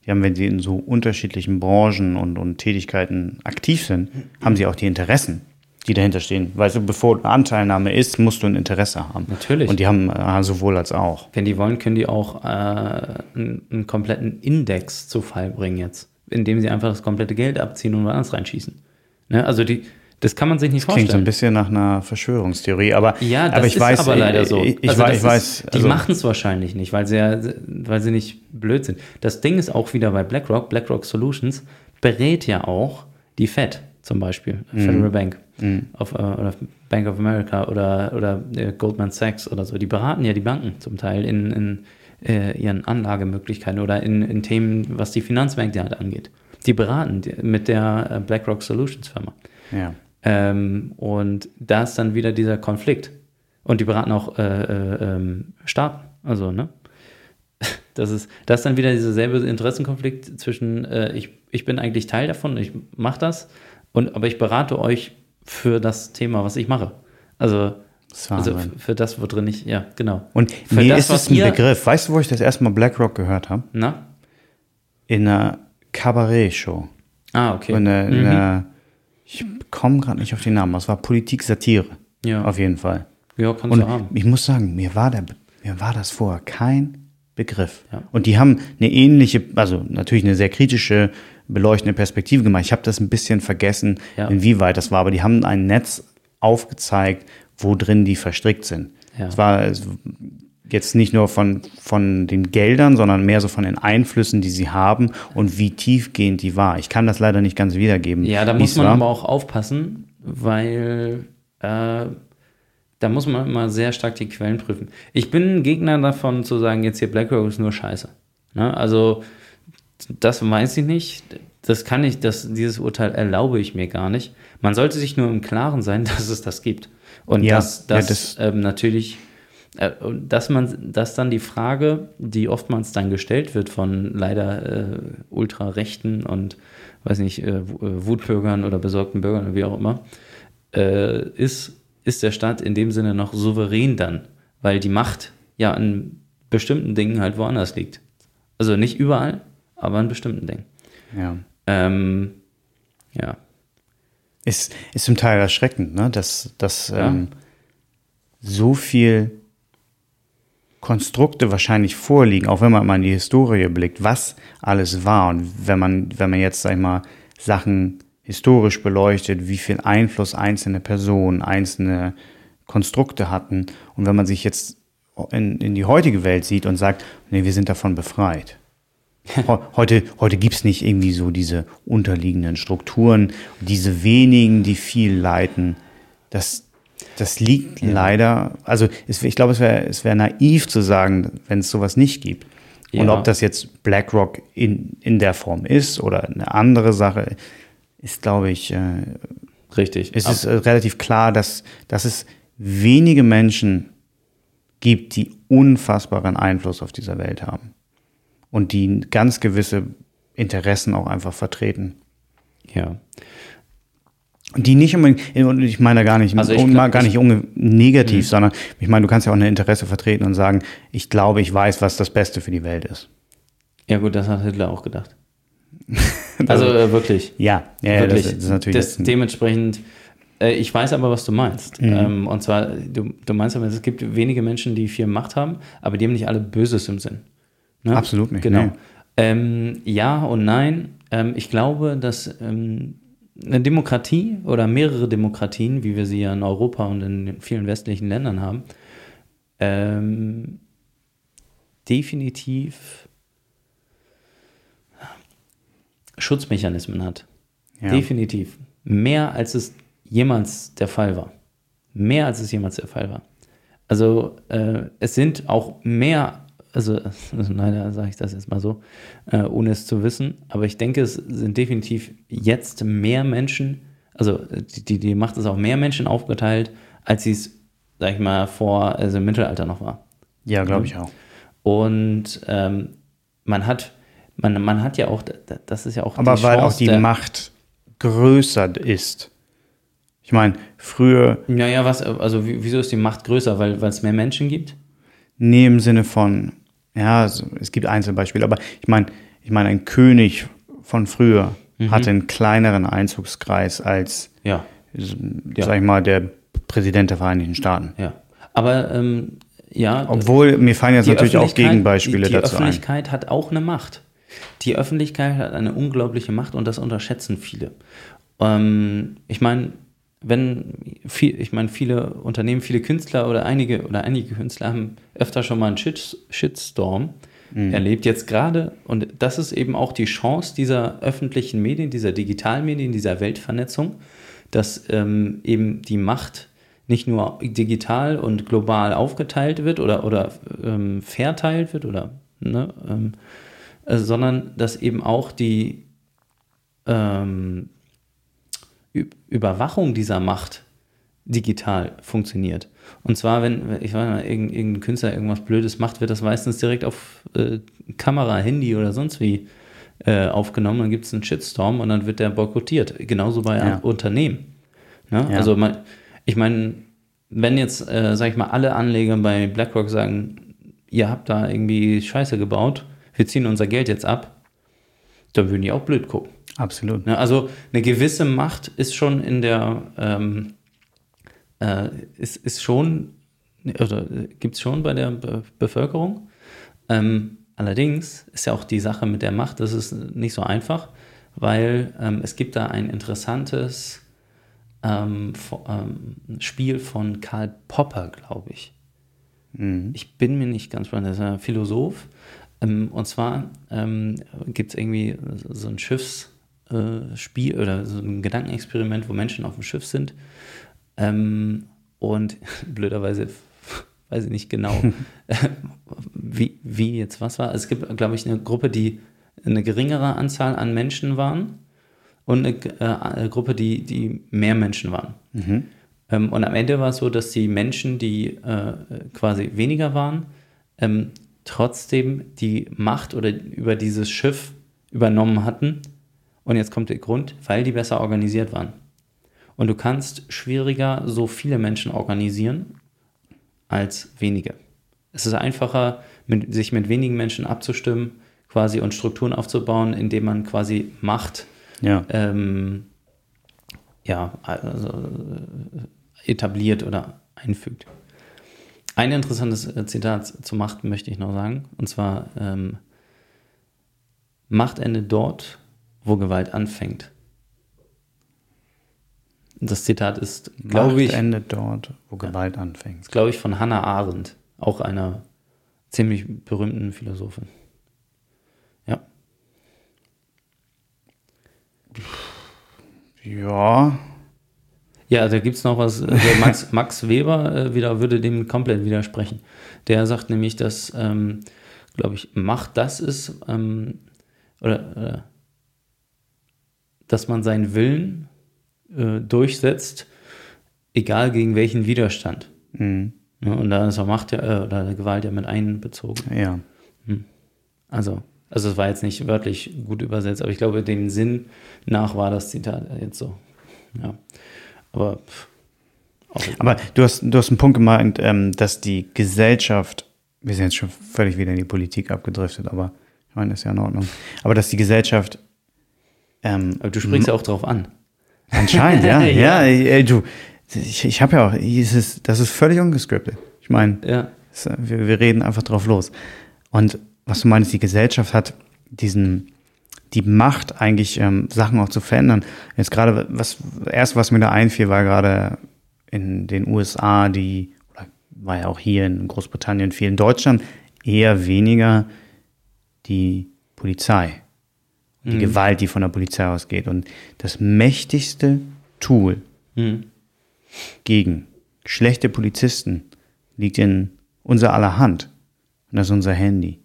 Die haben, wenn sie in so unterschiedlichen Branchen und, und Tätigkeiten aktiv sind, haben sie auch die Interessen, die dahinter stehen. Weil so, bevor eine Anteilnahme ist, musst du ein Interesse haben. Natürlich. Und die haben äh, sowohl als auch. Wenn die wollen, können die auch äh, einen, einen kompletten Index zu Fall bringen jetzt, indem sie einfach das komplette Geld abziehen und woanders reinschießen. Ne? Also die, das kann man sich nicht Klingt so vorstellen. ein bisschen nach einer Verschwörungstheorie, aber, Ja, das aber ich ist weiß, aber leider so. Ich, ich Also weiß, das ich weiß ist, die also, machen es wahrscheinlich nicht, weil sie, ja, weil sie nicht blöd sind. Das Ding ist auch wieder bei BlackRock, BlackRock Solutions berät ja auch die Fed zum Beispiel, Mhm. Federal Bank, auf, äh, oder Bank of America oder, oder äh, Goldman Sachs oder so, die beraten ja die Banken zum Teil in, in äh, ihren Anlagemöglichkeiten oder in, in Themen, was die Finanzmärkte halt angeht. Die beraten mit der äh, BlackRock Solutions Firma. Ja. Ähm, und da ist dann wieder dieser Konflikt. Und die beraten auch äh, äh, ähm, Staaten. Also, ne? <laughs> Das ist, das ist dann wieder dieser selbe Interessenkonflikt zwischen, äh, ich, ich bin eigentlich Teil davon, ich mache das, und, aber ich berate euch für das Thema, was ich mache. Also, also für das, wo drin ich, ja, genau. Und Für mir das, ist es ein Begriff. Weißt du, wo ich das erste Mal BlackRock gehört habe? Na? In einer Kabarett-Show. Ah, okay. In einer, in Mhm. einer, ich komme gerade nicht auf den Namen. Es war Politik-Satire. Ja. Auf jeden Fall. Ja, kannst Und du haben. ich muss sagen, mir war, der, mir war das vorher kein Begriff. Ja. Und die haben eine ähnliche, also natürlich eine sehr kritische, beleuchtende Perspektive gemacht. Ich habe das ein bisschen vergessen, Ja. inwieweit das war, aber die haben ein Netz aufgezeigt, wo drin die verstrickt sind. Ja. Es war es- jetzt nicht nur von, von den Geldern, sondern mehr so von den Einflüssen, die sie haben und wie tiefgehend die war. Ich kann das leider nicht ganz wiedergeben. Ja, da muss man war. aber auch aufpassen, weil äh, da muss man immer sehr stark die Quellen prüfen. Ich bin ein Gegner davon zu sagen, jetzt hier BlackRock ist nur Scheiße. Ne? Also das weiß ich nicht. Das kann ich, das, dieses Urteil erlaube ich mir gar nicht. Man sollte sich nur im Klaren sein, <laughs> dass es das gibt. Und Ja, dass ja, das, ähm, natürlich, äh, dass man, dass dann die Frage, die oftmals dann gestellt wird von leider äh, Ultrarechten und weiß nicht, äh, äh, Wutbürgern oder besorgten Bürgern oder wie auch immer, äh, ist, ist der Staat in dem Sinne noch souverän dann, weil die Macht ja an bestimmten Dingen halt woanders liegt. Also nicht überall, aber an bestimmten Dingen. Ja. Ähm, ja. Ist, ist zum Teil erschreckend, ne? dass, dass Ja. ähm, so viel Konstrukte wahrscheinlich vorliegen, auch wenn man mal in die Historie blickt, was alles war. Und wenn man, wenn man jetzt, sag ich mal, Sachen historisch beleuchtet, wie viel Einfluss einzelne Personen, einzelne Konstrukte hatten. Und wenn man sich jetzt in, in die heutige Welt sieht und sagt, nee, wir sind davon befreit. Heu- Heute, heute gibt es nicht irgendwie so diese unterliegenden Strukturen, diese wenigen, die viel leiten. Das, das liegt leider, also es, ich glaube, es wäre es wär naiv zu sagen, wenn es sowas nicht gibt. Und Ja. ob das jetzt BlackRock in, in der Form ist oder eine andere Sache, ist, glaube ich, äh, Richtig. es ist äh, relativ klar, dass, dass es wenige Menschen gibt, die unfassbaren Einfluss auf dieser Welt haben und die ganz gewisse Interessen auch einfach vertreten. ja. Und die nicht unbedingt, und ich meine da gar nicht, Also ich glaub, gar ich- nicht negativ, Mhm. sondern ich meine, du kannst ja auch ein Interesse vertreten und sagen, ich glaube, ich weiß, was das Beste für die Welt ist. Ja, gut, das hat Hitler auch gedacht. <laughs> Also äh, wirklich. Ja, ja, wirklich. das, das ist natürlich das, dementsprechend, äh, ich weiß aber, was du meinst. Mhm. Ähm, und zwar, du, du meinst aber, es gibt wenige Menschen, die viel Macht haben, aber die haben nicht alle Böses im Sinn. Ne? Absolut nicht, Genau. nee. Ähm, ja und nein. Ähm, ich glaube, dass ähm, eine Demokratie oder mehrere Demokratien, wie wir sie ja in Europa und in vielen westlichen Ländern haben, ähm, definitiv Schutzmechanismen hat. Ja. Definitiv. Mehr als es jemals der Fall war. Mehr als es jemals der Fall war. Also äh, es sind auch mehr, also, also <laughs> leider sage ich das jetzt mal so, äh, ohne es zu wissen, aber ich denke, es sind definitiv jetzt mehr Menschen, also die, die, die Macht ist auch mehr Menschen aufgeteilt, als sie es, sag ich mal, vor, also im Mittelalter noch war. ja, glaube ich auch. Und ähm, man hat, man, man hat ja auch, das ist ja auch Aber die weil auch Chance die der- Macht größer ist. Ich meine, früher, Naja, was, also wie- wieso ist die Macht größer? Weil weil es mehr Menschen gibt? nee, im Sinne von, ja, es, es gibt Einzelbeispiele, aber ich meine, ich meine, ein König von früher Mhm. hatte einen kleineren Einzugskreis als, Ja, sag ich mal, der Präsident der Vereinigten Staaten. ja. Aber ähm, ja, Obwohl, mir fallen jetzt die natürlich auch Gegenbeispiele die, die dazu ein. Öffentlichkeit hat auch eine Macht. Die Öffentlichkeit hat eine unglaubliche Macht und das unterschätzen viele. Ähm, ich meine, wenn viel, ich meine, viele Unternehmen, viele Künstler oder einige oder einige Künstler haben öfter schon mal einen Shit, Shitstorm Mhm. erlebt. Jetzt gerade, und das ist eben auch die Chance dieser öffentlichen Medien, dieser Digitalmedien, dieser Weltvernetzung, dass ähm, eben die Macht nicht nur digital und global aufgeteilt wird oder, oder ähm, verteilt wird oder ne, ähm, äh, sondern dass eben auch die ähm, Überwachung dieser Macht digital funktioniert. Und zwar, wenn, ich weiß nicht, irgendein Künstler irgendwas Blödes macht, wird das meistens direkt auf äh, Kamera, Handy oder sonst wie äh, aufgenommen. Dann gibt es einen Shitstorm und dann wird der boykottiert. Genauso bei ja. Unternehmen. Ne? Ja. Also, mein, ich meine, wenn jetzt, äh, sag ich mal, alle Anleger bei BlackRock sagen, ihr habt da irgendwie Scheiße gebaut, wir ziehen unser Geld jetzt ab, dann würden die auch blöd gucken. Absolut. Ne? Also eine gewisse Macht ist schon in der ähm, äh, ist, ist schon, oder gibt es schon bei der Be Bevölkerung. Ähm, allerdings ist ja auch die Sache mit der Macht, das ist nicht so einfach, weil ähm, es gibt da ein interessantes ähm, ähm Spiel von Karl Popper, glaube ich. Mhm. Ich bin mir nicht ganz sicher, das ist ein Philosoph. Ähm, und zwar ähm, gibt es irgendwie so ein Schiffsspiel äh, oder so ein Gedankenexperiment, wo Menschen auf dem Schiff sind ähm, und <laughs> blöderweise <laughs> weiß ich nicht genau, <laughs> wie, wie jetzt was war. Es gibt, glaube ich, eine Gruppe, die eine geringere Anzahl an Menschen waren und eine, äh, eine Gruppe, die, die mehr Menschen waren. Mhm. Ähm, und am Ende war es so, dass die Menschen, die äh, quasi weniger waren, ähm, trotzdem die Macht oder über dieses Schiff übernommen hatten. Und jetzt kommt der Grund, weil die besser organisiert waren. Und du kannst schwieriger so viele Menschen organisieren als wenige. Es ist einfacher, mit, sich mit wenigen Menschen abzustimmen, quasi und Strukturen aufzubauen, indem man quasi Macht ja, ähm, ja also, äh, etabliert oder einfügt. Ein interessantes äh, Zitat zu Macht möchte ich noch sagen, und zwar ähm, Macht endet dort, wo Gewalt anfängt. Das Zitat ist, glaube ich. endet dort, wo Gewalt anfängt. Glaube ich, von Hannah Arendt, auch einer ziemlich berühmten Philosophin. Ja. Ja. Ja, da gibt es noch was. Also Max, <laughs> Max Weber äh, wieder, würde dem komplett widersprechen. Der sagt nämlich, dass, ähm, glaube ich, Macht das ist, ähm, oder, oder dass man seinen Willen äh, durchsetzt, egal gegen welchen Widerstand. Mhm. Ja, und da ist auch Macht ja, äh, oder Gewalt ja mit einbezogen. Ja. Hm. Also, also es war jetzt nicht wörtlich gut übersetzt, aber ich glaube, dem Sinn nach war das Zitat jetzt so. Ja. Aber pff, aber du hast, du hast einen Punkt gemeint, ähm, dass die Gesellschaft, wir sind jetzt schon völlig wieder in die Politik abgedriftet, aber ich meine, das ist ja in Ordnung. Aber dass die Gesellschaft. Ähm, aber du springst ja auch drauf an. Anscheinend, ja. <laughs> ja. ja ey, du, ich, ich habe ja auch, dieses, das ist völlig ungescriptet. Ich meine, ja. wir, wir reden einfach drauf los. Und was du meinst, die Gesellschaft hat diesen, die Macht eigentlich ähm, Sachen auch zu verändern. Jetzt gerade, was, erst was mir da einfiel, war gerade in den USA, die, oder war ja auch hier in Großbritannien viel, in Deutschland eher weniger die Polizei die mhm. Gewalt, die von der Polizei ausgeht. Und das mächtigste Tool mhm. gegen schlechte Polizisten liegt in unser aller Hand. Und das ist unser Handy.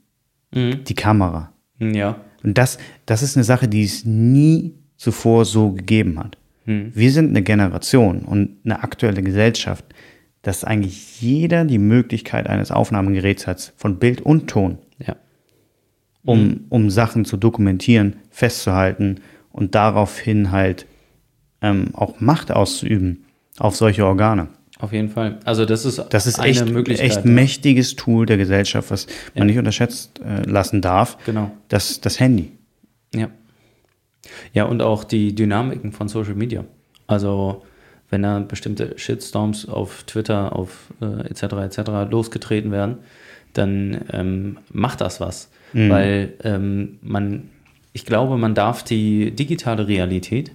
Mhm. Die Kamera. Ja. Und das, das ist eine Sache, die es nie zuvor so gegeben hat. Mhm. Wir sind eine Generation und eine aktuelle Gesellschaft, dass eigentlich jeder die Möglichkeit eines Aufnahmegeräts hat, von Bild und Ton. Um, mhm. um Sachen zu dokumentieren, festzuhalten und daraufhin halt ähm, auch Macht auszuüben auf solche Organe. Auf jeden Fall. Also das ist, das ist eine echt, Möglichkeit. echt mächtiges Tool der Gesellschaft, was ja. man nicht unterschätzt äh, lassen darf. Genau. Das, das Handy. Ja. Ja, und auch die Dynamiken von Social Media. Also wenn da bestimmte Shitstorms auf Twitter, auf äh, etc. etc. losgetreten werden, dann ähm, macht das was. Mhm. Weil ähm, man, ich glaube, man darf die digitale Realität,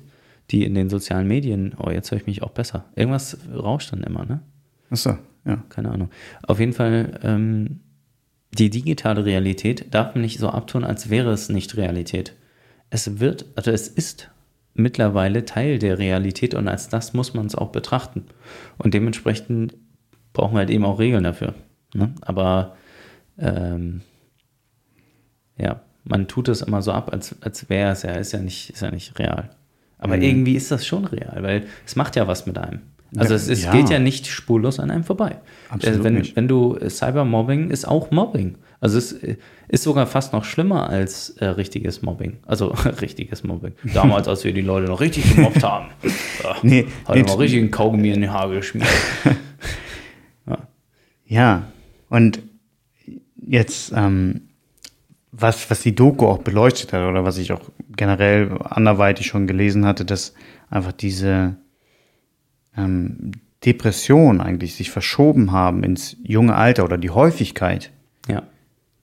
die in den sozialen Medien, oh, jetzt höre ich mich auch besser. Irgendwas rauscht dann immer, ne? Ach so, ja. Keine Ahnung. Auf jeden Fall, ähm, die digitale Realität darf man nicht so abtun, als wäre es nicht Realität. Es wird, also es ist mittlerweile Teil der Realität und als das muss man es auch betrachten. Und dementsprechend brauchen wir halt eben auch Regeln dafür. Ne? Aber ähm, ja, man tut es immer so ab, als, als wäre es ja, ist ja nicht, ist ja nicht real. Aber Mhm. irgendwie ist das schon real, weil es macht ja was mit einem. Also Ja, es, es ja. geht ja nicht spurlos an einem vorbei. Absolut Äh, wenn, nicht. wenn du äh, Cybermobbing ist auch Mobbing. Also es äh, ist sogar fast noch schlimmer als äh, richtiges Mobbing. Also <laughs> richtiges Mobbing. Damals, als wir die Leute noch richtig gemobbt haben. <laughs> Ja, Nee, hat nee, mal richtig einen Kaugummi in den Haar geschmiert. <laughs> Ja, und jetzt, ähm, was, was die Doku auch beleuchtet hat oder was ich auch generell anderweitig schon gelesen hatte, dass einfach diese ähm, Depressionen eigentlich sich verschoben haben ins junge Alter oder die Häufigkeit Ja.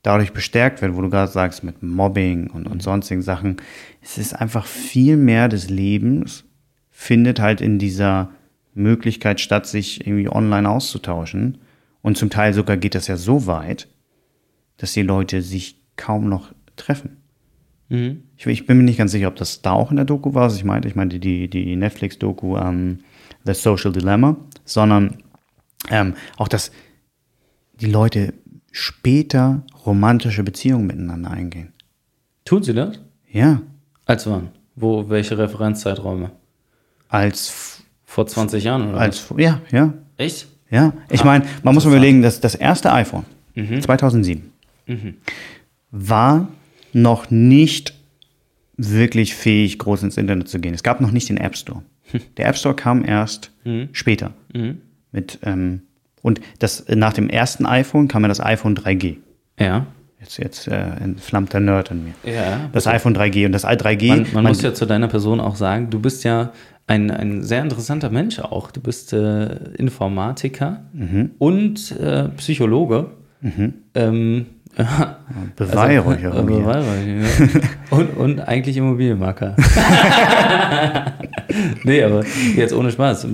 dadurch bestärkt wird, wo du gerade sagst, mit Mobbing und, und sonstigen Sachen. Es ist einfach viel mehr des Lebens findet halt in dieser Möglichkeit statt, sich irgendwie online auszutauschen. Und zum Teil sogar geht das ja so weit, dass die Leute sich kaum noch treffen. Mhm. Ich, ich bin mir nicht ganz sicher, ob das da auch in der Doku war, was ich meinte. Ich meinte die, die Netflix-Doku ähm, The Social Dilemma, sondern ähm, auch, dass die Leute später romantische Beziehungen miteinander eingehen. Tun sie das? Ja, Als wann? Wo, welche Referenzzeiträume? als, Vor 20 Jahren oder als, ja, ja, was? Echt? ja. Ich Ah, meine, man muss überlegen, dass das erste iPhone, Mhm. 2007, war noch nicht wirklich fähig, groß ins Internet zu gehen. Es gab noch nicht den App Store. Der App Store kam erst später. Mhm. Mit, ähm, und das, nach dem ersten iPhone kam ja das iPhone 3G. Ja. Jetzt, jetzt äh, entflammt der Nerd in mir. Ja. Das iPhone 3G und das 3G. Man, man muss ja zu deiner Person auch sagen, du bist ja ein, ein sehr interessanter Mensch auch. Du bist äh, Informatiker Mhm. und äh, Psychologe. Ähm, <laughs> ja, Beweihräucherer äh, mir. Beweihräucher, ja. und, und eigentlich Immobilienmakler. <laughs> <laughs> nee, aber jetzt ohne Spaß.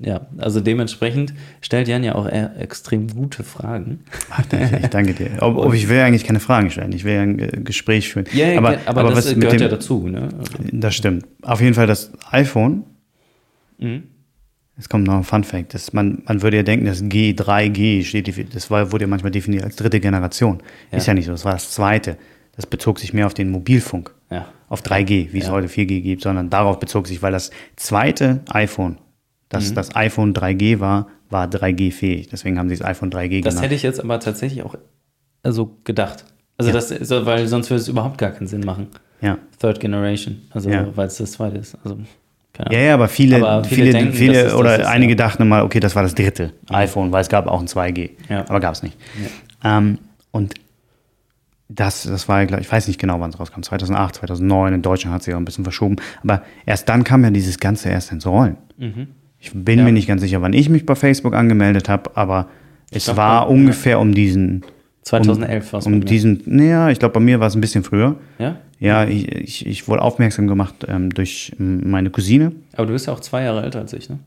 Ja, also dementsprechend stellt Jan ja auch eher extrem gute Fragen. Ach, ich, ich danke dir. Ob, ob ich will eigentlich keine Fragen stellen. Ich will ja ein äh, Gespräch führen. Ja, aber, aber, das was mit gehört dem, ja dazu. Ne? Also, Das stimmt. Auf jeden Fall das iPhone. Mhm. Jetzt kommt noch ein Fun Fact. Das, man, man würde ja denken, das G, 3G steht, das war, wurde ja manchmal definiert als dritte Generation. Ja. Ist ja nicht so. Das war das zweite. Das bezog sich mehr auf den Mobilfunk. ja. Auf 3G, wie es Ja. heute 4G gibt, sondern darauf bezog sich, weil das zweite iPhone, das Mhm. das iPhone 3G war, war 3G-fähig. Deswegen haben sie das iPhone 3G Das genannt. hätte ich jetzt aber tatsächlich auch also gedacht. Also das, so, weil sonst würde es überhaupt gar keinen Sinn machen. ja. Third Generation, also weil es das zweite ist. Also Ja, ja, aber viele, Aber viele viele, denken, viele es das oder ist, einige ja. dachten mal, okay, das war das dritte iPhone, weil es gab auch ein 2G. Ja. Aber gab es nicht. Ähm, und das, das war, ich weiß nicht genau, wann es rauskam, 2008, 2009, in Deutschland hat sich auch ein bisschen verschoben. Aber erst dann kam ja dieses Ganze erst ins Rollen. Ich bin Ja. mir nicht ganz sicher, wann ich mich bei Facebook angemeldet habe, aber es glaub, war ja. ungefähr um diesen, 2011 war es um diesen, naja, ich glaube, bei mir war es ein bisschen früher. Ja? Ja, ich, ich, ich wurde aufmerksam gemacht ähm, durch meine Cousine, Aber du bist ja auch zwei Jahre älter als ich, ne?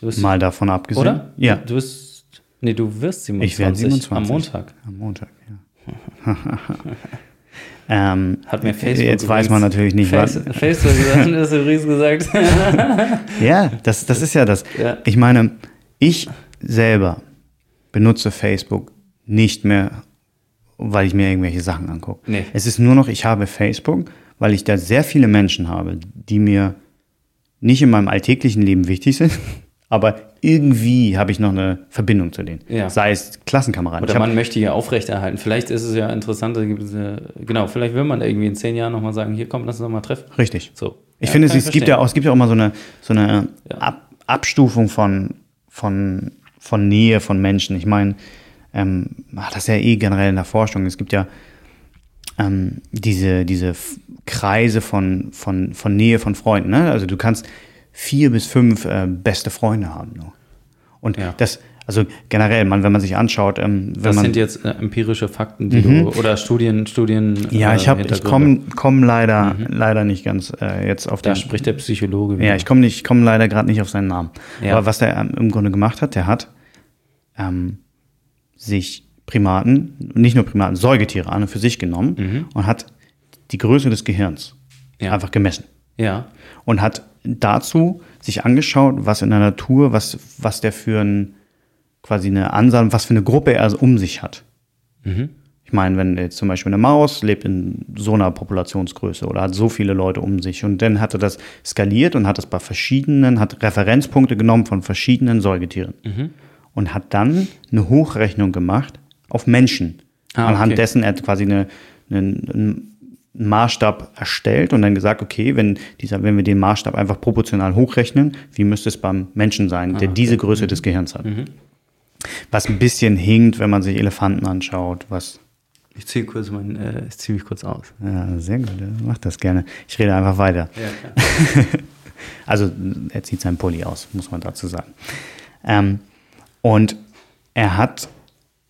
Bist, mal davon abgesehen. oder? Ja. Du bist, nee, du wirst 27, Ich werde 27. am Montag. Am Montag, ja. <laughs> ähm, Hat mir Facebook Jetzt weiß man natürlich nicht, Face, was. Facebook <laughs> das übrigens gesagt. <laughs> Ja, das, das ist ja das. Ja. Ich meine, ich selber benutze Facebook nicht mehr, weil ich mir irgendwelche Sachen angucke. Nee. Es ist nur noch, ich habe Facebook, weil ich da sehr viele Menschen habe, die mir nicht in meinem alltäglichen Leben wichtig sind, <laughs> aber irgendwie habe ich noch eine Verbindung zu denen. Ja. Sei es Klassenkameraden. Oder Ich man möchte ja aufrechterhalten. Vielleicht ist es ja interessant, äh, genau, vielleicht will man irgendwie in zehn Jahren nochmal sagen, hier komm, lass uns doch mal treffen. Richtig. So. Ich Ja, finde, es, es gibt ja auch, es gibt ja auch mal so eine, so eine Ja. Ab, Abstufung von, von, von Nähe von Menschen. Ich meine, ähm, das ist ja eh generell in der Forschung. Es gibt ja ähm, diese, diese Kreise von, von, von Nähe von Freunden. Ne? Also du kannst vier bis fünf äh, beste Freunde haben. Nur. Und Ja. das, also generell, man, wenn man sich anschaut, ähm, wenn Das man sind jetzt äh, empirische Fakten, die du, oder Studien, Studien. ja, äh, ich habe, ich komme komm leider, leider nicht ganz äh, jetzt auf Da den spricht der Psychologe. Ja, wieder. ich komme nicht, ich komme leider gerade nicht auf seinen Namen. Ja. Aber was der ähm, im Grunde gemacht hat, der hat ähm, sich Primaten, nicht nur Primaten, Säugetiere an und für sich genommen und hat die Größe des Gehirns Ja. einfach gemessen. Ja. und hat dazu sich angeschaut, was in der Natur, was, was der für ein, quasi eine Ansammlung, was für eine Gruppe er um sich hat. Ich meine, wenn jetzt zum Beispiel eine Maus lebt in so einer Populationsgröße oder hat so viele Leute um sich und dann hat er das skaliert und hat das bei verschiedenen, hat Referenzpunkte genommen von verschiedenen Säugetieren und hat dann eine Hochrechnung gemacht auf Menschen. Ah, Anhand okay. dessen er hat quasi eine, einen, einen Maßstab erstellt und dann gesagt, okay, wenn dieser, wenn wir den Maßstab einfach proportional hochrechnen, wie müsste es beim Menschen sein, Ah, der diese Größe des Gehirns hat. Was ein bisschen hinkt, wenn man sich Elefanten anschaut, was Ich ziehe kurz mein, äh, ich ziehe mich kurz aus. ja, sehr gut, macht das gerne. Ich rede einfach weiter. Ja. <laughs> Also er zieht seinen Pulli aus, muss man dazu sagen. Ähm, und er hat,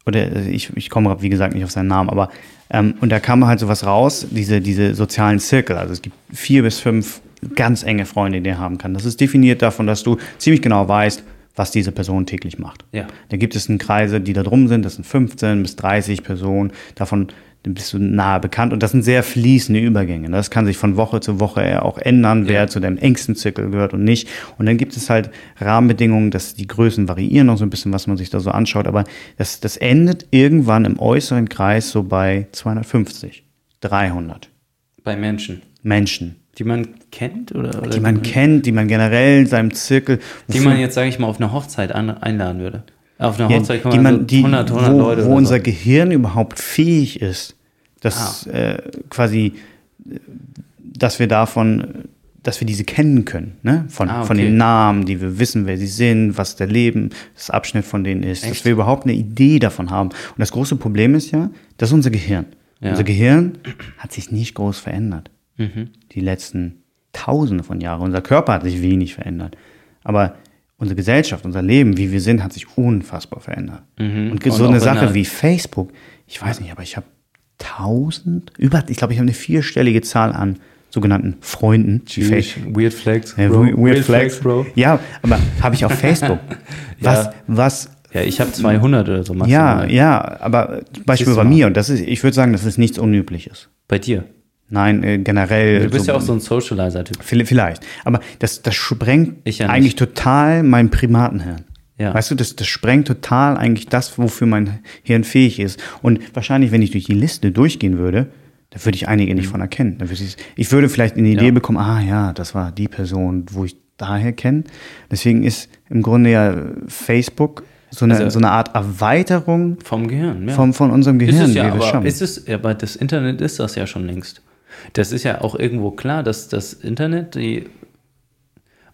oder ich, ich komme wie gesagt nicht auf seinen Namen, aber ähm, und da kam halt sowas raus, diese, diese sozialen Zirkel. Also es gibt vier bis fünf ganz enge Freunde, die er haben kann. Das ist definiert davon, dass du ziemlich genau weißt, was diese Person täglich macht. Ja. Da gibt es einen Kreise, die da drum sind, das sind 15 bis 30 Personen, davon bist du nahe bekannt und das sind sehr fließende Übergänge. Das kann sich von Woche zu Woche auch ändern, wer Ja. zu deinem engsten Zirkel gehört und nicht. Und dann gibt es halt Rahmenbedingungen, dass die Größen variieren noch so ein bisschen, was man sich da so anschaut, aber das, das endet irgendwann im äußeren Kreis so bei 250, 300 Bei Menschen, Menschen, die man kennt oder, oder die man kennt, die man generell in seinem Zirkel, die man jetzt, sage ich mal, auf eine Hochzeit an, einladen würde. Auf einer Ja, Hochzeit die kommen man, also die, 100, 100 wo, Leute wo unser so. Gehirn überhaupt fähig ist, dass Ah. äh, quasi, äh, dass wir davon, dass wir diese kennen können, ne? Von, Ah, von okay. den Namen, die wir wissen, wer sie sind, was der Leben, das Abschnitt von denen ist, dass Echt? wir überhaupt eine Idee davon haben. Und das große Problem ist ja, das ist unser Gehirn. Ja. Unser Gehirn hat sich nicht groß verändert. Mhm. Die letzten Tausende von Jahren. Unser Körper hat sich wenig verändert. Aber unsere Gesellschaft, unser Leben, wie wir sind, hat sich unfassbar verändert. Mhm. Und Und so auch eine in Sache wie Facebook, ich weiß nicht, aber ich habe tausend, über, ich glaube, ich habe eine vierstellige Zahl an sogenannten Freunden. Fa- Weird Flags, Ja, Bro. Weird, Flags, Bro. Ja, aber habe ich auf Facebook. <laughs> Was, Ja. was Ja, ich habe 200 oder so ja, maximal. ja, aber zum Beispiel bei mir, und das ist, ich würde sagen, das ist nichts Unübliches. Bei dir. Nein, äh, generell. Du bist ja auch so ein Socializer-Typ. Vielleicht. Aber das, das sprengt Ich ja eigentlich total mein Primatenhirn. Ja. Weißt du, das, das sprengt total eigentlich das, wofür mein Hirn fähig ist. Und wahrscheinlich, wenn ich durch die Liste durchgehen würde, da würde ich einige nicht von erkennen. Da würde ich, ich würde vielleicht eine Idee Mhm. Ja. bekommen, ah ja, das war die Person, wo ich daher kenne. Deswegen ist im Grunde ja Facebook so eine, Also- so eine Art Erweiterung Vom Gehirn, ja. vom, von unserem Ist Gehirn, es ja, wie wir es aber schaffen. ist es, aber das Internet ist das ja schon längst. Das ist ja auch irgendwo klar, dass das Internet, die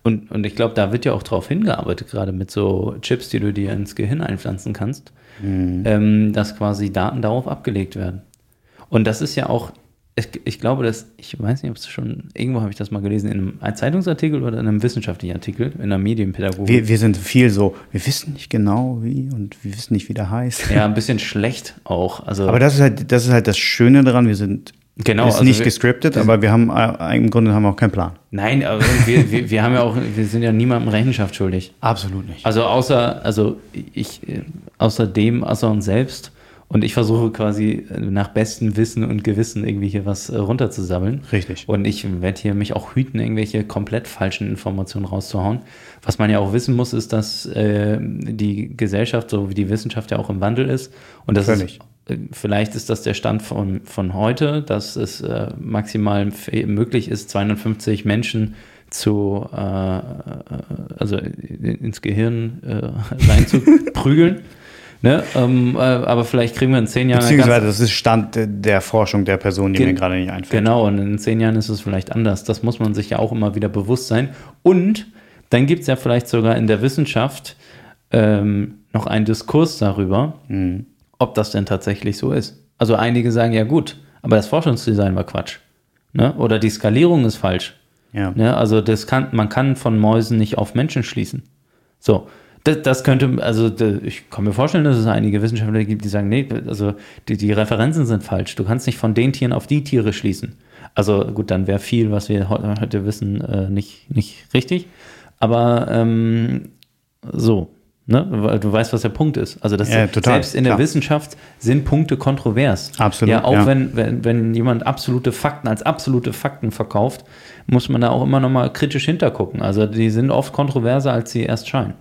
und, und ich glaube, da wird ja auch drauf hingearbeitet, gerade mit so Chips, die du dir ins Gehirn einpflanzen kannst, Mhm. ähm, dass quasi Daten darauf abgelegt werden. Und das ist ja auch, ich, ich glaube, dass, ich weiß nicht, ob es schon, irgendwo habe ich das mal gelesen, in einem Zeitungsartikel oder in einem wissenschaftlichen Artikel, in einer Medienpädagogik. wir, wir sind viel so, wir wissen nicht genau wie und wir wissen nicht, wie der heißt. ja, ein bisschen schlecht auch. Also, Aber das ist halt, das ist halt das Schöne daran, wir sind Genau, ist also nicht wir- gescriptet, aber wir haben äh, im Grunde haben wir auch keinen Plan. Nein, aber wir, wir, wir haben ja auch, wir sind ja niemandem Rechenschaft schuldig. Absolut nicht. Also außer, also ich, außer dem, außer uns selbst. Und ich versuche quasi nach bestem Wissen und Gewissen irgendwie hier was äh, runterzusammeln. Richtig. Und ich werde hier mich auch hüten, irgendwelche komplett falschen Informationen rauszuhauen. Was man ja auch wissen muss, ist, dass äh, die Gesellschaft, so wie die Wissenschaft ja auch im Wandel ist. Und das Völlig. ist, vielleicht ist das der Stand von, von heute, dass es äh, maximal möglich ist, 250 Menschen zu, äh, äh, also in- ins Gehirn äh, <laughs> reinzuprügeln. ne? ähm, äh, aber vielleicht kriegen wir in zehn Jahren Beziehungsweise das ist Stand der Forschung der Person, die mir gerade nicht einfällt. Genau, und in zehn Jahren ist es vielleicht anders. Das muss man sich ja auch immer wieder bewusst sein. Und dann gibt es ja vielleicht sogar in der Wissenschaft ähm, noch einen Diskurs darüber, Mhm. Ob das denn tatsächlich so ist. Also einige sagen ja gut, aber das Forschungsdesign war Quatsch. Ne? Oder die Skalierung ist falsch. Ja. Ne? Also das kann, man kann von Mäusen nicht auf Menschen schließen. So, das, das könnte, also ich kann mir vorstellen, dass es einige Wissenschaftler gibt, die sagen, nee, also die, die Referenzen sind falsch. Du kannst nicht von den Tieren auf die Tiere schließen. Also gut, dann wäre viel, was wir heu- heute wissen, äh, nicht, nicht richtig. Aber ähm, so, Ne? Weil du weißt, was der Punkt ist. Also das Ja, total, selbst in der klar. Wissenschaft sind Punkte kontrovers. Absolut, Ja, auch ja. Wenn, wenn, wenn jemand absolute Fakten als absolute Fakten verkauft, muss man da auch immer noch mal kritisch hintergucken. Also die sind oft kontroverser, als sie erst scheinen.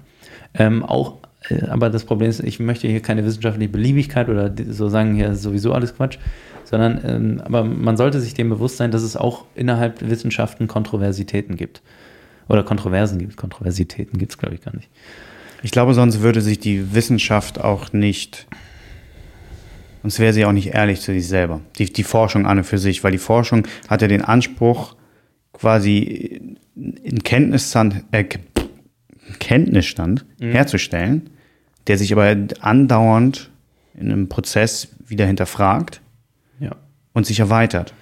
Ähm, auch, äh, aber das Problem ist, ich möchte hier keine wissenschaftliche Beliebigkeit oder so sagen, hier ist sowieso alles Quatsch, sondern ähm, aber man sollte sich dem bewusst sein, dass es auch innerhalb Wissenschaften Kontroversitäten gibt. Oder Kontroversen gibt. Kontroversitäten gibt es, glaube ich, gar nicht. Ich glaube, sonst würde sich die Wissenschaft auch nicht, sonst wäre sie auch nicht ehrlich zu sich selber. Die, die Forschung an und für sich, weil die Forschung hat ja den Anspruch, quasi einen Kenntnisstand, äh, Kenntnisstand herzustellen, der sich aber andauernd in einem Prozess wieder hinterfragt Ja. und sich erweitert.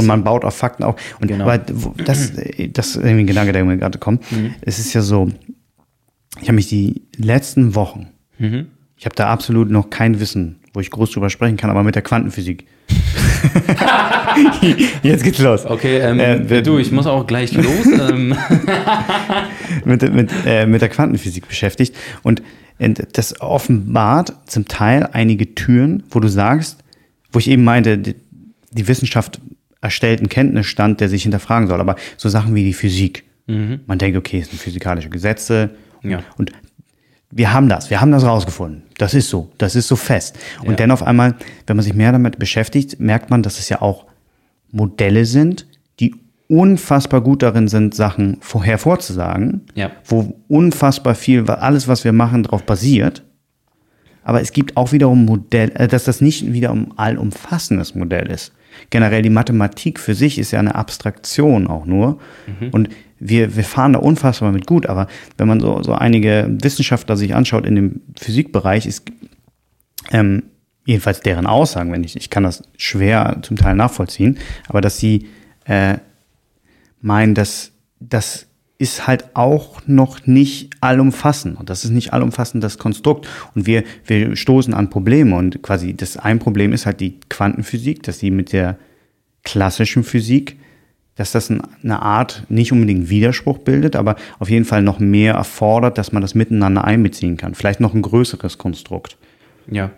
Und man baut auf Fakten auf. Und Genau. aber das, <clears throat> das ist irgendwie ein Gedanke, der mir gerade kommt. Es ist ja so, ich habe mich die letzten Wochen, Mhm. ich habe da absolut noch kein Wissen, wo ich groß drüber sprechen kann, aber mit der Quantenphysik. <laughs> Jetzt geht's los. Okay, ähm, Äh, du, ich muss auch gleich los. ähm, <laughs> mit, mit, äh, mit der Quantenphysik beschäftigt. Und das offenbart zum Teil einige Türen, wo du sagst, wo ich eben meinte, die, die Wissenschaft erstellt einen Kenntnisstand, der sich hinterfragen soll. Aber so Sachen wie die Physik. Man denkt, okay, es sind physikalische Gesetze. Ja. Und wir haben das, wir haben das rausgefunden. Das ist so, das ist so fest. Und Ja. dann auf einmal, wenn man sich mehr damit beschäftigt, merkt man, dass es ja auch Modelle sind, die unfassbar gut darin sind, Sachen vorher vorzusagen, Ja. wo unfassbar viel, alles, was wir machen, darauf basiert. Aber es gibt auch wiederum Modell, äh, dass das nicht wieder ein allumfassendes Modell ist. Generell die Mathematik für sich ist ja eine Abstraktion auch nur. Und wir, wir fahren da unfassbar mit gut. Aber wenn man so, so einige Wissenschaftler sich anschaut in dem Physikbereich, ist ähm, jedenfalls deren Aussagen, wenn ich, ich kann das schwer zum Teil nachvollziehen, aber dass sie äh, meinen, dass das ist halt auch noch nicht allumfassend. Und das ist nicht allumfassend das Konstrukt. Und wir, wir stoßen an Probleme. Und quasi das ein Problem ist halt die Quantenphysik, dass sie mit der klassischen Physik, dass das ein- eine Art nicht unbedingt Widerspruch bildet, aber auf jeden Fall noch mehr erfordert, dass man das miteinander einbeziehen kann. Vielleicht noch ein größeres Konstrukt. Ja,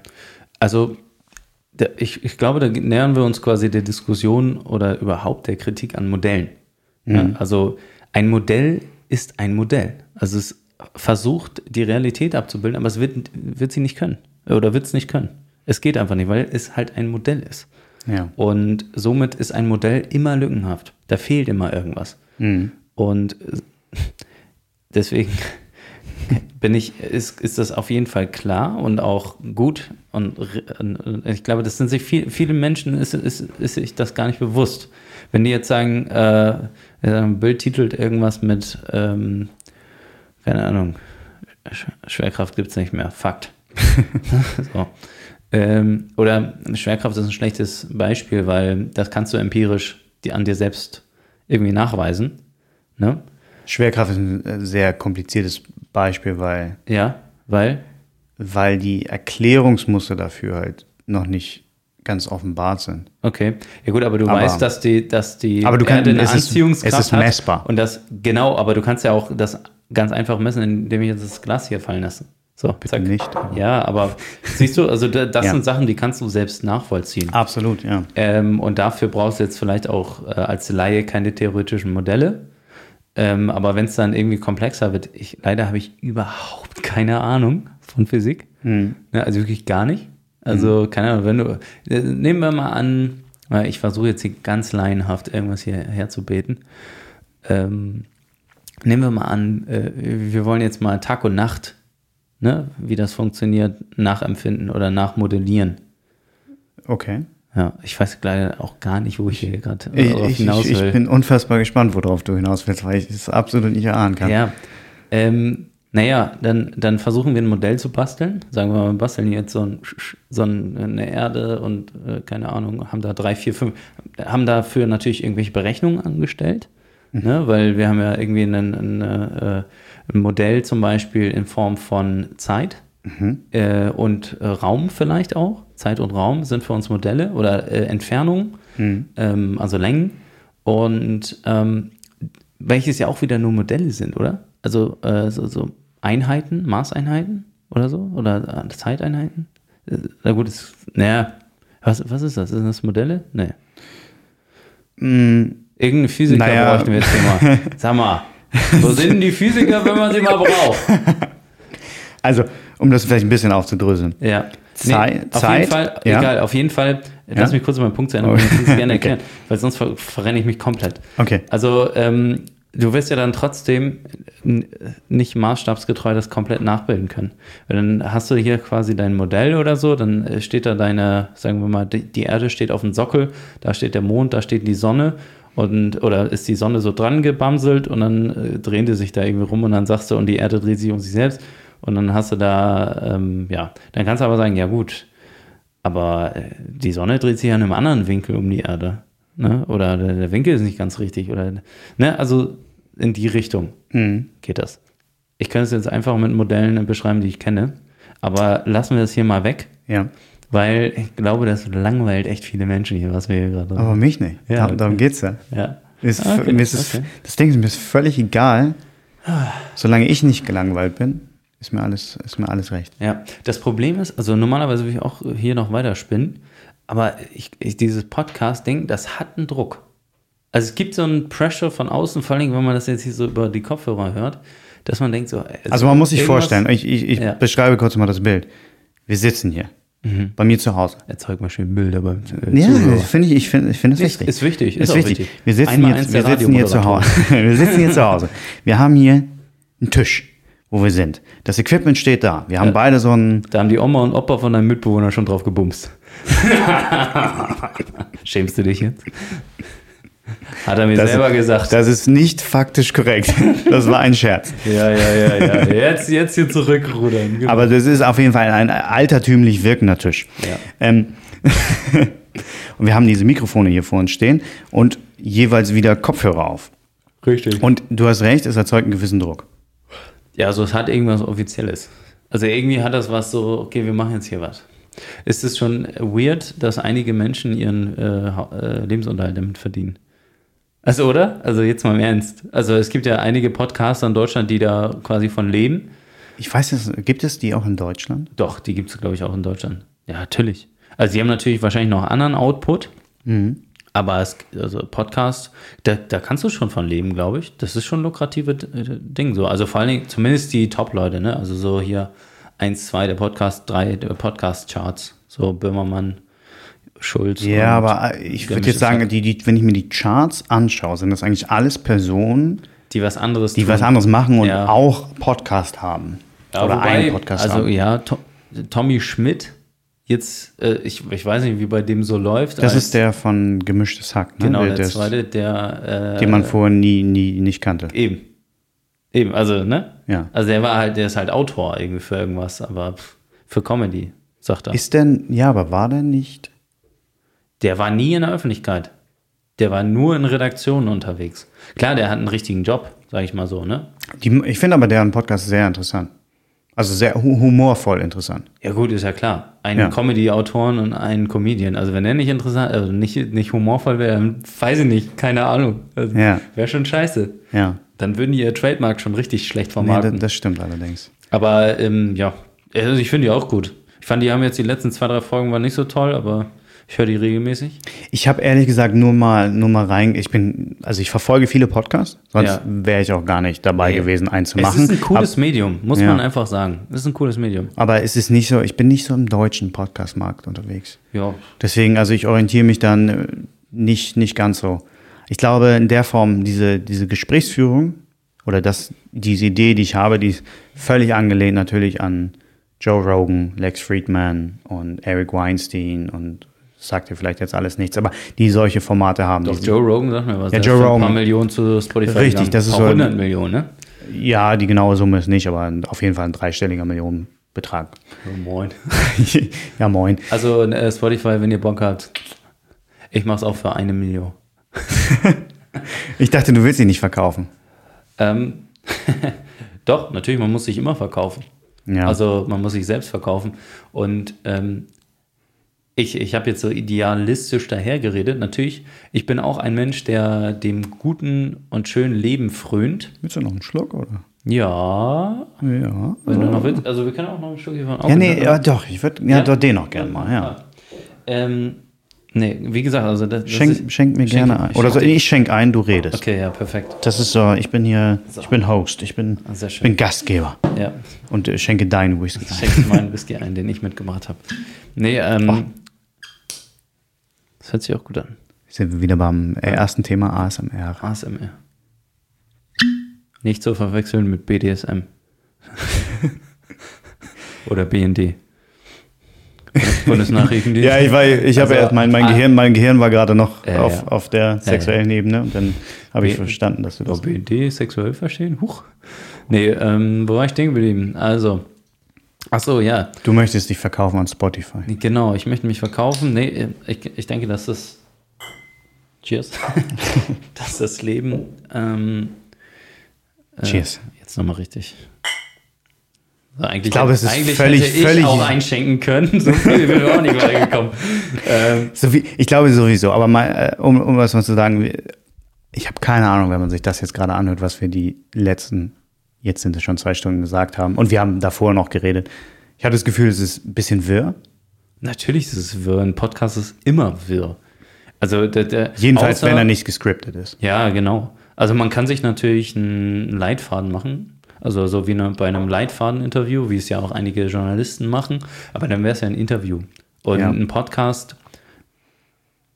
also ich, ich glaube, da nähern wir uns quasi der Diskussion oder überhaupt der Kritik an Modellen. Ja, also ein Modell ist ein Modell. Also es versucht, die Realität abzubilden, aber es wird, wird sie nicht können oder wird es nicht können. Es geht einfach nicht, weil es halt ein Modell ist. Ja. Und somit ist ein Modell immer lückenhaft. Da fehlt immer irgendwas. Und äh, deswegen <laughs> bin ich, ist, ist das auf jeden Fall klar und auch gut. Und und ich glaube, das sind sich viel, viele Menschen, ist, ist, ist sich das gar nicht bewusst. Wenn die jetzt sagen, äh, ein Bild titelt irgendwas mit, ähm, keine Ahnung, Sch- Schwerkraft gibt es nicht mehr, Fakt. <laughs> so. ähm, oder Schwerkraft ist ein schlechtes Beispiel, weil das kannst du empirisch die, an dir selbst irgendwie nachweisen. Ne? Schwerkraft ist ein äh, sehr kompliziertes Beispiel, weil, Ja, weil, weil die Erklärungsmuster dafür halt noch nicht ganz offenbart sind. okay. Ja gut, aber du Aber- weißt, dass die, dass die Aber du kannst- eine es ist- Anziehungskraft es ist messbar. Und das, genau, aber du kannst ja auch das ganz einfach messen, indem ich jetzt das Glas hier fallen lasse. So, zack. nicht, aber- Ja, aber siehst du, also da- das <laughs> Ja. sind Sachen, die kannst du selbst nachvollziehen. Absolut, ja. Ähm, und dafür brauchst du jetzt vielleicht auch äh, als Laie keine theoretischen Modelle. Ähm, aber wenn es dann irgendwie komplexer wird, ich, leider habe ich überhaupt keine Ahnung von Physik. Hm. Ja, also wirklich gar nicht. Also, keine Ahnung, wenn du, äh, nehmen wir mal an, weil ich versuche jetzt hier ganz laienhaft irgendwas hierher zu beten. Ähm, nehmen wir mal an, äh, wir wollen jetzt mal Tag und Nacht, ne, wie das funktioniert, nachempfinden oder nachmodellieren. Okay. Ja, ich weiß leider auch gar nicht, wo ich hier gerade Ich, ich, hinaus ich, will. ich bin unfassbar gespannt, worauf du hinaus willst, weil ich es absolut nicht erahnen kann. ja, ähm, naja, dann, dann versuchen wir ein Modell zu basteln. Sagen wir mal, wir basteln jetzt so, ein, so ein- eine Erde und äh, keine Ahnung, haben da drei, vier, fünf, haben dafür natürlich irgendwelche Berechnungen angestellt, ne? weil wir haben ja irgendwie ein, ein, äh, ein Modell zum Beispiel in Form von Zeit äh, und äh, Raum vielleicht auch. Zeit und Raum sind für uns Modelle oder äh, Entfernung, ähm, also Längen. Und ähm, welches ja auch wieder nur Modelle sind, oder? Also äh, so, so Einheiten, Maßeinheiten. oder so? Oder äh, Zeiteinheiten? Äh, Na gut, ist, naja, was, was ist das? Sind das Modelle? Nee. Irgendeine Physiker Mm. Naja. bräuchten wir jetzt hier mal. <laughs> Sag mal, wo sind denn die Physiker, wenn man sie mal braucht? <laughs> Also, um das vielleicht ein bisschen aufzudröseln. Ja. Zei- auf Zeit, jeden Fall, ja. egal, auf jeden Fall, lass Ja? mich kurz meinen Punkt zu Ende Oh. bringen, ich es gerne <laughs> Okay. erklären, weil sonst ver verrenne ich mich komplett. Okay. Also, ähm, du wirst ja dann trotzdem nicht maßstabsgetreu das komplett nachbilden können. Weil dann hast du hier quasi dein Modell oder so, dann äh, steht da deine, sagen wir mal, die Erde steht auf dem Sockel, da steht der Mond, da steht die Sonne und oder ist die Sonne so dran gebamselt und dann äh, drehen die sich da irgendwie rum und dann sagst du, und die Erde dreht sich um sich selbst und dann hast du da, ähm, ja, dann kannst du aber sagen, ja gut, aber äh, die Sonne dreht sich ja in einem anderen Winkel um die Erde. Ne? Oder der, der Winkel ist nicht ganz richtig. Oder, ne? Also in die Richtung Mhm. geht das. Ich könnte es jetzt einfach mit Modellen beschreiben, die ich kenne. Aber lassen wir das hier mal weg, Ja. Weil ich glaube, das langweilt echt viele Menschen hier, was wir hier gerade Aber mich nicht. Ja, Da- okay. Darum geht's ja. Ja. Ist, Ah, okay, mir ist okay. Das Ding ist mir ist völlig egal. <sighs> Solange ich nicht gelangweilt bin, ist mir alles, ist mir alles recht. Ja, das Problem ist, also normalerweise würde ich auch hier noch weiter spinnen, aber ich, ich, dieses Podcast-Ding, das hat einen Druck. Also es gibt so einen Pressure von außen, vor allem wenn man das jetzt hier so über die Kopfhörer hört, dass man denkt so. Also man muss sich vorstellen, ich, ich, ich Ja. beschreibe kurz mal das Bild. Wir sitzen hier, bei mir zu Hause. Erzeugt mal schön Bilder beim äh, Ja, finde ich, ich finde ich finde das wichtig. ist wichtig, ist Ist, wichtig. wichtig. Wir sitzen, Einmal eins wir sitzen hier zu Hause. <laughs> Wir sitzen hier zu Hause. Wir haben hier einen Tisch, wo wir sind. Das Equipment steht da. Wir haben beide so einen, Da haben die Oma und Opa von deinem Mitbewohner schon drauf gebumst. <laughs> Schämst du dich jetzt? Hat er mir Das- selber gesagt. das ist nicht faktisch korrekt. <laughs> Das war ein Scherz. ja, ja, ja, ja. Jetzt, jetzt hier zurückrudern. Genau. Aber das ist auf jeden Fall ein altertümlich wirkender Tisch. Ja. Ähm, <laughs> und wir haben diese Mikrofone hier vor uns stehen und jeweils wieder Kopfhörer auf. Richtig. Und du hast recht, es erzeugt einen gewissen Druck. Ja, also es hat irgendwas Offizielles. Also irgendwie hat das was so, okay, wir machen jetzt hier was. Ist es schon weird, dass einige Menschen ihren äh, äh, Lebensunterhalt damit verdienen? Also, oder? Also jetzt mal im Ernst. Also es gibt ja einige Podcaster in Deutschland, die da quasi von leben. Ich weiß nicht, gibt es die auch in Deutschland? Doch, die gibt es, glaube ich, auch in Deutschland. Ja, natürlich. Also, sie haben natürlich wahrscheinlich noch anderen Output. Aber es, also Podcast, da, da kannst du schon von leben, glaube ich. Das ist schon ein lukratives äh, Ding so. Also vor allen Dingen, zumindest die Top-Leute, ne? Also so hier 1, 2 der Podcast, 3 der Podcast-Charts. So Böhmermann, Schulz. Ja, und aber äh, ich würde jetzt sagen, die, die, wenn ich mir die Charts anschaue, sind das eigentlich alles Personen, die was anderes die tun. was anderes machen und Ja. auch Podcast haben. Ja, Oder wobei, einen Podcast Also haben. ja, To Tommy Schmidt, jetzt, äh, ich, ich weiß nicht, wie bei dem so läuft. Das als- ist der von Gemischtes Hack, ne? Genau, der, der das- zweite, der. Äh, den man vorher nie, nie nicht kannte. Eben. Eben, also, ne? Ja. Also der war halt, der ist halt Autor irgendwie für irgendwas, aber für Comedy, sagt er. Ist denn, ja, aber war der nicht? Der war nie in der Öffentlichkeit. Der war nur in Redaktionen unterwegs. Klar, der hat einen richtigen Job, sag ich mal so, ne? Die, ich finde aber deren Podcast sehr interessant. Also sehr hu humorvoll interessant. Ja gut, ist ja klar. Ein Ja. Comedy-Autoren und ein Comedian. Also wenn der nicht interessant, also nicht, nicht humorvoll wäre, dann weiß ich nicht, keine Ahnung. Also Ja. Wäre schon scheiße. Ja, Dann würden die ihr Trademark schon richtig schlecht nee, vermarkten. das, das stimmt allerdings. Aber ähm, ja, also ich finde die auch gut. Ich fand, die haben jetzt die letzten zwei, drei Folgen waren nicht so toll, aber ich höre die regelmäßig. Ich habe ehrlich gesagt nur mal, nur mal rein, ich bin, also ich verfolge viele Podcasts, sonst Ja. wäre ich auch gar nicht dabei Nee. gewesen, einen zu Es machen. ist ein cooles Medium, muss Ja. man einfach sagen. Es ist ein cooles Medium. aber, aber es ist nicht so, ich bin nicht so im deutschen Podcast-Markt unterwegs. Ja, Deswegen, also ich orientiere mich dann äh, nicht, nicht ganz so. Ich glaube, in der Form, diese, diese Gesprächsführung oder das, diese Idee, die ich habe, die ist völlig angelehnt natürlich an Joe Rogan, Lex Friedman und Eric Weinstein und sagt dir vielleicht jetzt alles nichts, aber die solche Formate haben. doch Joe Rogan, sag mir was. Ja, Joe für ein paar Rogan. Millionen zu Spotify Richtig, gegangen. das ist so paar ein- hundert Millionen, ne? Ja, die genaue Summe ist nicht, aber auf jeden Fall ein dreistelliger Millionenbetrag. Oh, moin. <laughs> ja, moin. Also äh, Spotify, wenn ihr Bock habt, ich mach's auch für eine Million. <laughs> Ich dachte, du willst sie nicht verkaufen. Ähm, <laughs> doch, natürlich, man muss sich immer verkaufen. Ja. Also man muss sich selbst verkaufen. Und ähm, ich, ich habe jetzt so idealistisch dahergeredet. Natürlich, ich bin auch ein Mensch, der dem guten und schönen Leben frönt. Willst du noch einen Schluck, oder? Ja, Ja. wenn du noch willst. Also wir können auch noch ein Stück hiervon Ja, nee, ja, doch, ich würde, ja, doch, den noch gerne mal, ja. Ähm, nee, wie gesagt, also das, das Schenk, ist- schenk mir schenk- gerne ein. Oder so, ich schenk ein, du redest. Okay, ja, perfekt. Das ist so, ich bin hier, ich bin Host, ich bin, Ah, ich bin Gastgeber Ja, und äh, schenke deinen Whisky ein. schenk dir meinen <laughs> Whisky ein, den ich mitgebracht habe. Nee, ähm, das hört sich auch gut an. Sind wir wieder beim äh, ersten Thema ASMR. ASMR. Nicht zu verwechseln mit BDSM. <laughs> Oder BND. Bundesnachrichtendienst. <laughs> Ja, ich war, ich habe Also, erst mein, mein ah. Gehirn, mein Gehirn war gerade noch Ja, auf, ja. auf der sexuellen Ebene und dann habe ich verstanden, dass du Oh, das. BND sexuell verstehen? Huch. Nee, ähm, wo war ich stehen geblieben? Also, ach so, ja. Du möchtest dich verkaufen an Spotify. Genau, ich möchte mich verkaufen. Nee, ich, ich denke, dass das. Cheers. <laughs> dass das Leben. Ähm, äh, Cheers. Jetzt nochmal richtig. Also eigentlich, Ich glaube, es ist eigentlich völlig- hätte ich völlig- auch einschenken können. <laughs> So viel wäre wir auch nicht weitergekommen. ähm, So wie, ich glaube sowieso, aber mal, äh, um, um was mal zu sagen, ich habe keine Ahnung, wenn man sich das jetzt gerade anhört, was wir die letzten, jetzt sind es schon zwei Stunden gesagt haben und wir haben davor noch geredet. Ich hatte das Gefühl, es ist ein bisschen wirr. natürlich ist es wirr. Ein Podcast ist immer wirr. Also der, der, Jedenfalls, außer- wenn er nicht gescriptet ist. Ja, genau. Also man kann sich natürlich einen Leitfaden machen. Also so wie eine, bei einem Leitfaden-Interview, wie es ja auch einige Journalisten machen. Aber dann wäre es ja ein Interview. Und Ja. ein Podcast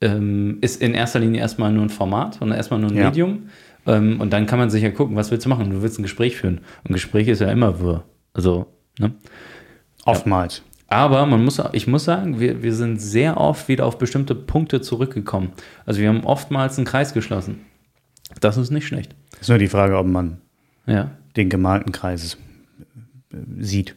ähm, ist in erster Linie erstmal nur ein Format und erstmal nur ein Ja. Medium. Ähm, und dann kann man sich ja gucken, was willst du machen? Du willst ein Gespräch führen. Und ein Gespräch ist ja immer wirr. Also, ne? Oftmals. Aber man muss, ich muss sagen, wir, wir sind sehr oft wieder auf bestimmte Punkte zurückgekommen. Also wir haben oftmals einen Kreis geschlossen. Das ist nicht schlecht. Ist nur die Frage, ob man Ja. den gemalten Kreis äh, sieht.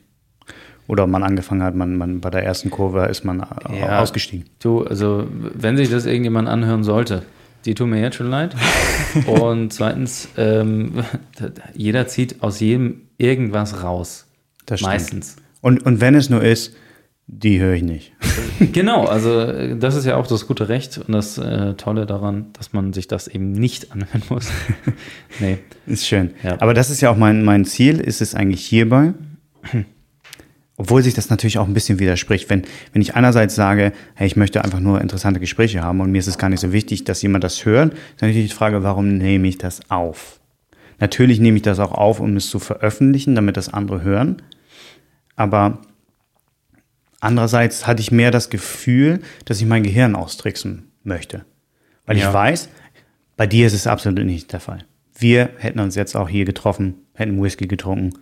Oder ob man angefangen hat, man, man bei der ersten Kurve ist man äh, Ja. ausgestiegen. Du, also wenn sich das irgendjemand anhören sollte, die tun mir jetzt schon leid. <laughs> Und zweitens, ähm, <laughs> jeder zieht aus jedem irgendwas raus. Das stimmt. Meistens. Und, und wenn es nur ist, die höre ich nicht. <laughs> Genau, also äh, das ist ja auch das gute Recht und das äh, Tolle daran, dass man sich das eben nicht anhören muss. nee. Ist schön. Ja. Aber das ist ja auch mein, mein Ziel, ist es eigentlich hierbei. Obwohl sich das natürlich auch ein bisschen widerspricht, wenn, wenn ich einerseits sage, hey, ich möchte einfach nur interessante Gespräche haben und mir ist es gar nicht so wichtig, dass jemand das hört, dann natürlich die Frage, warum nehme ich das auf? Natürlich nehme ich das auch auf, um es zu veröffentlichen, damit das andere hören. Aber andererseits hatte ich mehr das Gefühl, dass ich mein Gehirn austricksen möchte. Weil Ja. ich weiß, bei dir ist es absolut nicht der Fall. Wir hätten uns jetzt auch hier getroffen, hätten Whisky getrunken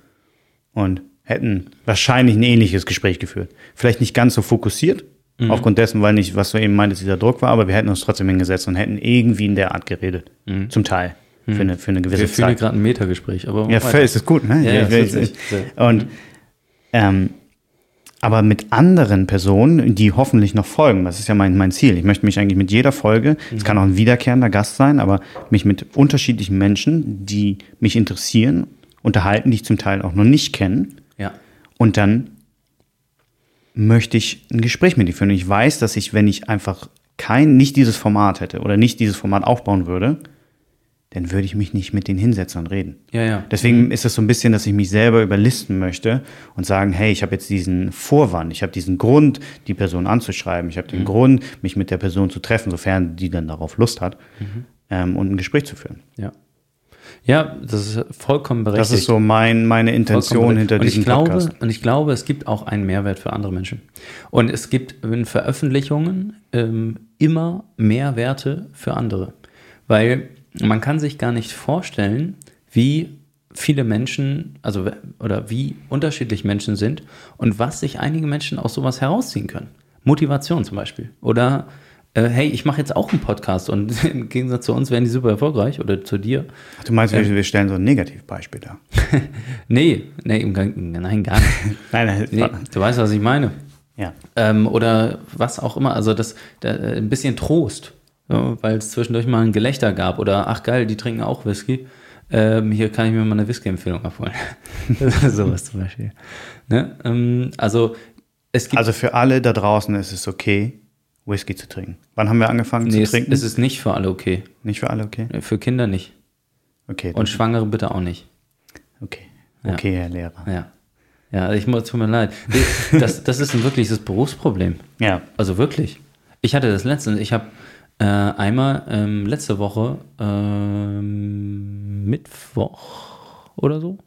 und hätten wahrscheinlich ein ähnliches Gespräch geführt. Vielleicht nicht ganz so fokussiert, aufgrund dessen, weil nicht, was du eben meintest, dieser Druck war, aber wir hätten uns trotzdem hingesetzt und hätten irgendwie in der Art geredet. Zum Teil. Für, eine, für eine gewisse Wir führen Zeit. gerade ein Metagespräch, aber Ja, voll ist es gut, ne? Ja, ja, witzig. ich- und ähm, aber mit anderen Personen, die hoffentlich noch folgen, das ist ja mein, mein Ziel. Ich möchte mich eigentlich mit jeder Folge, es kann auch ein wiederkehrender Gast sein, aber mich mit unterschiedlichen Menschen, die mich interessieren, unterhalten, die ich zum Teil auch noch nicht kenne. Und dann möchte ich ein Gespräch mit dir führen. Und ich weiß, dass ich, wenn ich einfach kein, nicht dieses Format hätte oder nicht dieses Format aufbauen würde, dann würde ich mich nicht mit denen hinsetzen und reden. Ja, ja. Deswegen ist es so ein bisschen, dass ich mich selber überlisten möchte und sagen, hey, ich habe jetzt diesen Vorwand, ich habe diesen Grund, die Person anzuschreiben, ich habe den Grund, mich mit der Person zu treffen, sofern die dann darauf Lust hat, ähm, und ein Gespräch zu führen. Ja. Ja, das ist vollkommen berechtigt. Das ist so mein, meine Intention hinter und ich diesem glaube, Podcast. Und ich glaube, es gibt auch einen Mehrwert für andere Menschen. Und es gibt in Veröffentlichungen ähm, immer Mehrwerte für andere. Weil man kann sich gar nicht vorstellen, wie viele Menschen, also oder wie unterschiedlich Menschen sind und was sich einige Menschen aus sowas herausziehen können. Motivation zum Beispiel. Oder äh, hey, ich mache jetzt auch einen Podcast und <laughs> im Gegensatz zu uns werden die super erfolgreich oder zu dir. Ach, du meinst, wir, wir stellen so ein Negativbeispiel dar? <laughs> Nee, nee, im nein, gar nicht. <laughs> Nein, nein, Nee, du weißt, was ich meine. ja. Ähm, oder was auch immer. Also das, da, äh, ein bisschen Trost, ja, weil es zwischendurch mal ein Gelächter gab. Oder ach geil, die trinken auch Whisky. Ähm, hier kann ich mir mal eine Whisky-Empfehlung abholen. Sowas zum Beispiel. Ne? Ähm, also es gibt Also für alle da draußen ist es okay, Whisky zu trinken. Wann haben wir angefangen nee, zu es, trinken? es ist nicht für alle okay. Nicht für alle okay? Für Kinder nicht. Okay, Und Schwangere bitte auch nicht. okay. Ja. Okay, Herr Lehrer. Ja. Ja, ich muss, tut mir leid. <laughs> Das, das ist ein wirkliches Berufsproblem. Ja. Also wirklich. Ich hatte das letztens. Ich habe äh, einmal ähm, letzte Woche ähm, Mittwoch oder so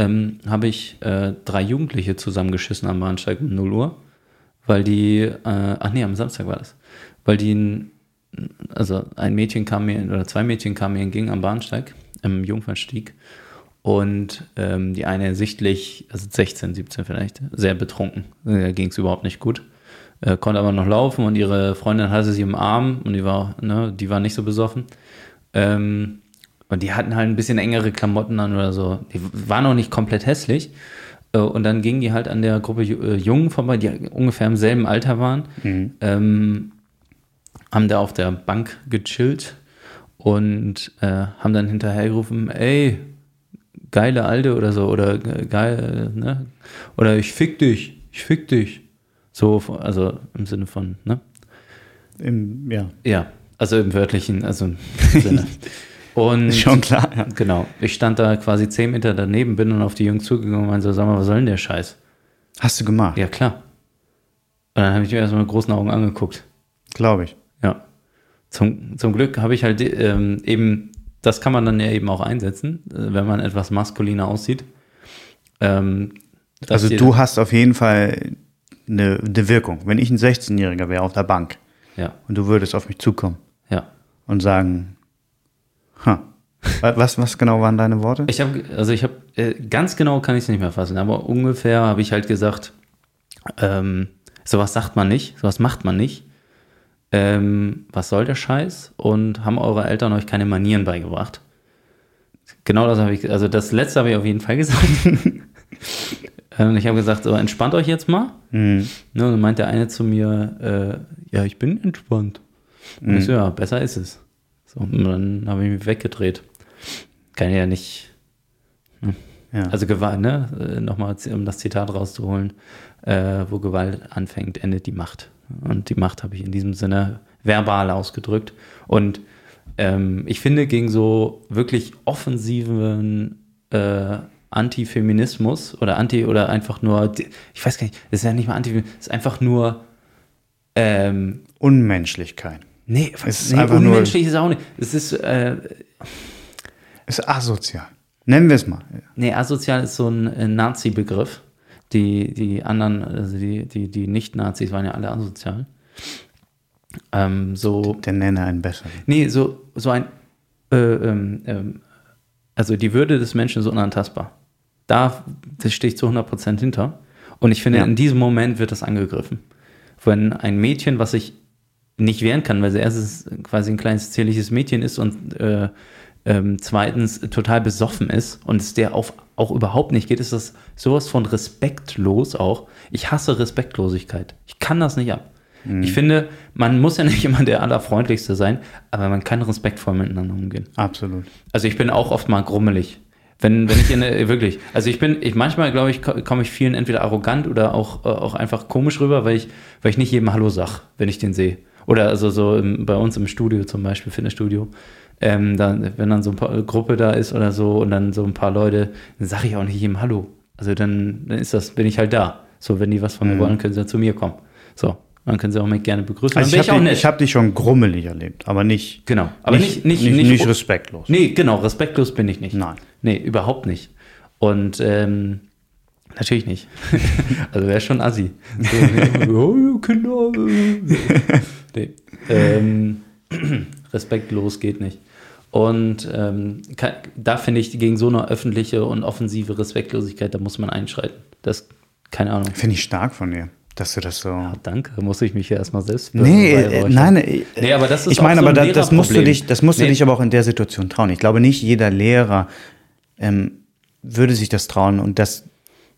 ähm, habe ich äh, drei Jugendliche zusammengeschissen am Bahnsteig um 0 Uhr, weil die, äh, ach nee, am Samstag war das, weil die, also ein Mädchen kam mir, oder zwei Mädchen kamen mir entgegen am Bahnsteig, im Jungfernstieg und ähm, die eine sichtlich, also 16, 17 vielleicht, sehr betrunken, äh, ging es überhaupt nicht gut. Äh, konnte aber noch laufen und ihre Freundin hatte sie im Arm und die war, ne, die war nicht so besoffen. Ähm, und die hatten halt ein bisschen engere Klamotten an oder so. Die waren auch nicht komplett hässlich. Äh, Und dann gingen die halt an der Gruppe äh, Jungen vorbei, die ungefähr im selben Alter waren. Ähm, haben da auf der Bank gechillt und äh, haben dann hinterhergerufen, ey, geile Alte oder so, oder geil, ne? Oder ich fick dich, ich fick dich. So, also im Sinne von, ne? Im, ja. Ja, also im wörtlichen, also im <laughs> Sinne. Und schon klar, ja. Genau. Ich stand da quasi zehn Meter daneben, bin und auf die Jungs zugegangen und meinte so, sag mal, was soll denn der Scheiß? Hast du gemacht? Ja, klar. Und dann habe ich mir erstmal mit großen Augen angeguckt. Glaube ich. Ja. Zum, zum Glück habe ich halt ähm, eben, das kann man dann ja eben auch einsetzen, äh, wenn man etwas maskuliner aussieht. Ähm, Also du hast auf jeden Fall eine, eine Wirkung. Wenn ich ein 16-Jähriger wäre auf der Bank Ja, und du würdest auf mich zukommen ja. und sagen, was, was genau waren deine Worte? Ich habe, also ich habe, äh, ganz genau kann ich es nicht mehr fassen, aber ungefähr habe ich halt gesagt, ähm, sowas sagt man nicht, sowas macht man nicht. Ähm, was soll der Scheiß? Und haben eure Eltern euch keine Manieren beigebracht? Genau das habe ich, also das letzte habe ich auf jeden Fall <laughs> gesagt. und ich habe gesagt, so entspannt euch jetzt mal. Hm. Ne, und dann meint der eine zu mir, äh, ja, ich bin entspannt. Und ich so, ja, besser ist es. So, und dann habe ich mich weggedreht. Kann ja nicht, Ja. also Gewalt, ne? Äh, Nochmal, um das Zitat rauszuholen, äh, wo Gewalt anfängt, endet die Macht. Und die Macht habe ich in diesem Sinne verbal ausgedrückt. Und ähm, ich finde, gegen so wirklich offensiven äh, Antifeminismus oder Anti oder einfach nur, ich weiß gar nicht, es ist ja nicht mal Antifeminismus, es ist einfach nur, ähm, Unmenschlichkeit. Nee, Es ist nee einfach nur- unmenschlich ist es auch nicht. Es ist, äh, Ist asozial. Nennen wir es mal. Nee, asozial ist so ein äh, Nazi-Begriff. Die, die anderen, also die, die, die Nicht-Nazis waren ja alle asozial. Ähm, so, Der nenne einen besser. nee, so, so ein, äh, ähm, ähm, also die Würde des Menschen ist unantastbar. Da das stehe ich zu 100% hinter. Und ich finde, Ja. in diesem Moment wird das angegriffen. Wenn ein Mädchen, was sich nicht wehren kann, weil sie erstens quasi ein kleines zierliches Mädchen ist und äh, ähm, zweitens total besoffen ist und es der auf, auch überhaupt nicht geht, ist das sowas von respektlos auch. Ich hasse Respektlosigkeit. Ich kann das nicht ab. Ich finde, man muss ja nicht <laughs> immer der Allerfreundlichste sein, aber man kann respektvoll miteinander umgehen. Absolut. Also ich bin auch oft mal grummelig. Wenn, wenn ich in eine, <laughs> wirklich, also ich bin, ich manchmal glaube ich, ko- komme ich vielen entweder arrogant oder auch, äh, auch einfach komisch rüber, weil ich, weil ich nicht jedem Hallo sag, wenn ich den sehe. Oder also so im, bei uns im Studio zum Beispiel, Fitnessstudio, ähm, dann, wenn dann so eine Gruppe da ist oder so und dann so ein paar Leute, dann sage ich auch nicht jedem Hallo. Also dann, dann ist das, bin ich halt da. So, wenn die was von mir wollen, können sie ja zu mir kommen. So, dann können sie auch mich gerne begrüßen. Also dann ich habe dich, ich hab dich schon grummelig erlebt, aber nicht, genau. Aber nicht, nicht, nicht, nicht, nicht respektlos. Nee, genau, respektlos bin ich nicht. Nein. Nee, überhaupt nicht. Und ähm, natürlich nicht. <laughs> also wäre schon assi. So, ja, <laughs> <laughs> oh, Kinder. Nee. ähm, <clears throat> respektlos geht nicht. Und ähm, kann, da finde ich, gegen so eine öffentliche und offensive Respektlosigkeit, da muss man einschreiten. Das, keine Ahnung. Finde ich stark von dir, dass du das so. Ah, danke, muss ich mich ja erstmal selbst Nee, äh, nein, äh, Nee, aber das ist ich meine, so aber da, das musst du dich, das musst du Nee. dich aber auch in der Situation trauen. Ich glaube, nicht jeder Lehrer ähm, würde sich das trauen und das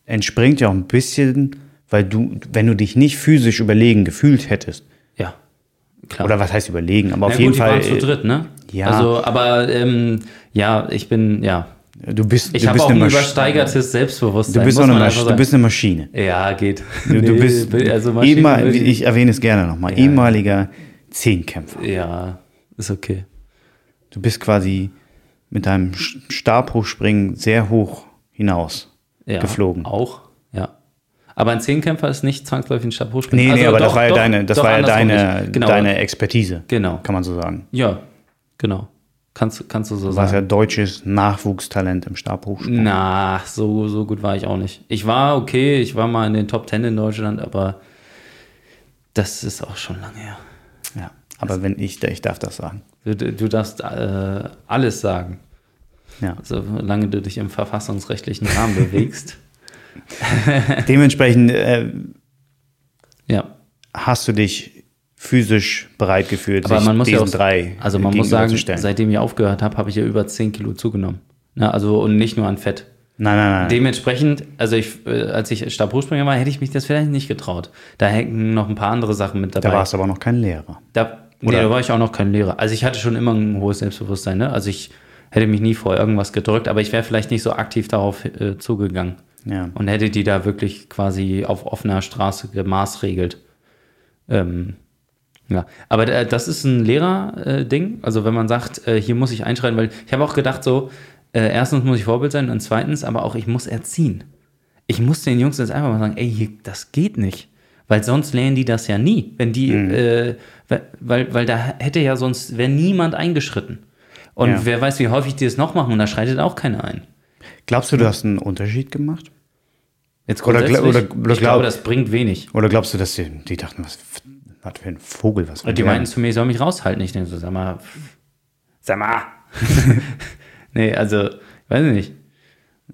entspringt ja auch ein bisschen, weil du, wenn du dich nicht physisch überlegen gefühlt hättest, Ja, klar. oder was heißt überlegen, aber Na auf gut, jeden die Fall, waren zu äh, dritt, ne? ja. Also, aber ähm, ja, ich bin, ja. du bist, Ich habe auch ein Masch- übersteigertes Selbstbewusstsein. Du bist, auch eine Masch du bist eine Maschine. Ja, geht. Du, du Nee, bist also ehemal, ich- erwähne es gerne nochmal, Ja. ehemaliger Zehnkämpfer. Ja, ist okay. Du bist quasi mit deinem Stabhochspringen sehr hoch hinaus Ja, geflogen. Auch. Aber ein Zehnkämpfer ist nicht zwangsläufig ein Stabhochspringer. Nee, nee, Also aber das doch, war ja doch, deine, das war ja deine. Genau. deine Expertise, Genau. kann man so sagen. Ja, genau. Kannst, kannst du so Du warst sagen. ja deutsches Nachwuchstalent im Stabhochsprung. Na, so, so gut war ich auch nicht. Ich war okay, ich war mal in den Top Ten in Deutschland, aber das ist auch schon lange her. Ja, aber wenn ich, ich darf das sagen. Du, du darfst äh, alles sagen, Ja. solange du dich im verfassungsrechtlichen Rahmen bewegst. <laughs> <laughs> Dementsprechend äh, Ja, hast du dich physisch bereit gefühlt, aber sich man muss ja diesen auch, drei also man muss sagen, seitdem ich aufgehört habe, habe ich ja über 10 Kilo zugenommen. Na, also und nicht nur an Fett. Nein, nein, nein. Dementsprechend, also ich, äh, als ich Stabhochspringer war, hätte ich mich das vielleicht nicht getraut. Da hängen noch ein paar andere Sachen mit dabei. da warst du aber noch kein Lehrer. Da, nee, Oder? da war ich auch noch kein Lehrer. Also ich hatte schon immer ein hohes Selbstbewusstsein. Ne? Also ich hätte mich nie vor irgendwas gedrückt, aber ich wäre vielleicht nicht so aktiv darauf äh, zugegangen Ja. und hätte die da wirklich quasi auf offener Straße gemaßregelt. Ähm, ja, aber äh, das ist ein Lehrer-Ding. also wenn man sagt, äh, hier muss ich einschreiten, weil ich habe auch gedacht so, äh, erstens muss ich Vorbild sein und zweitens aber auch, ich muss erziehen. Ich muss den Jungs jetzt einfach mal sagen, ey, hier, das geht nicht. Weil sonst lernen die das ja nie. Wenn die, äh, weil- weil, da hätte ja sonst, wäre niemand eingeschritten. Und Ja. wer weiß, wie häufig die das noch machen und da schreitet auch keiner ein. Glaubst du, du hast einen Unterschied gemacht? Jetzt Oder oder- oder ich glaub- glaube, das bringt wenig. Oder glaubst du, dass die, die dachten, was, was für ein Vogel, was Und die meinten zu mir, ich soll mich raushalten. Ich denke so, sag mal, sag mal. <laughs> nee, also, weiß ich nicht.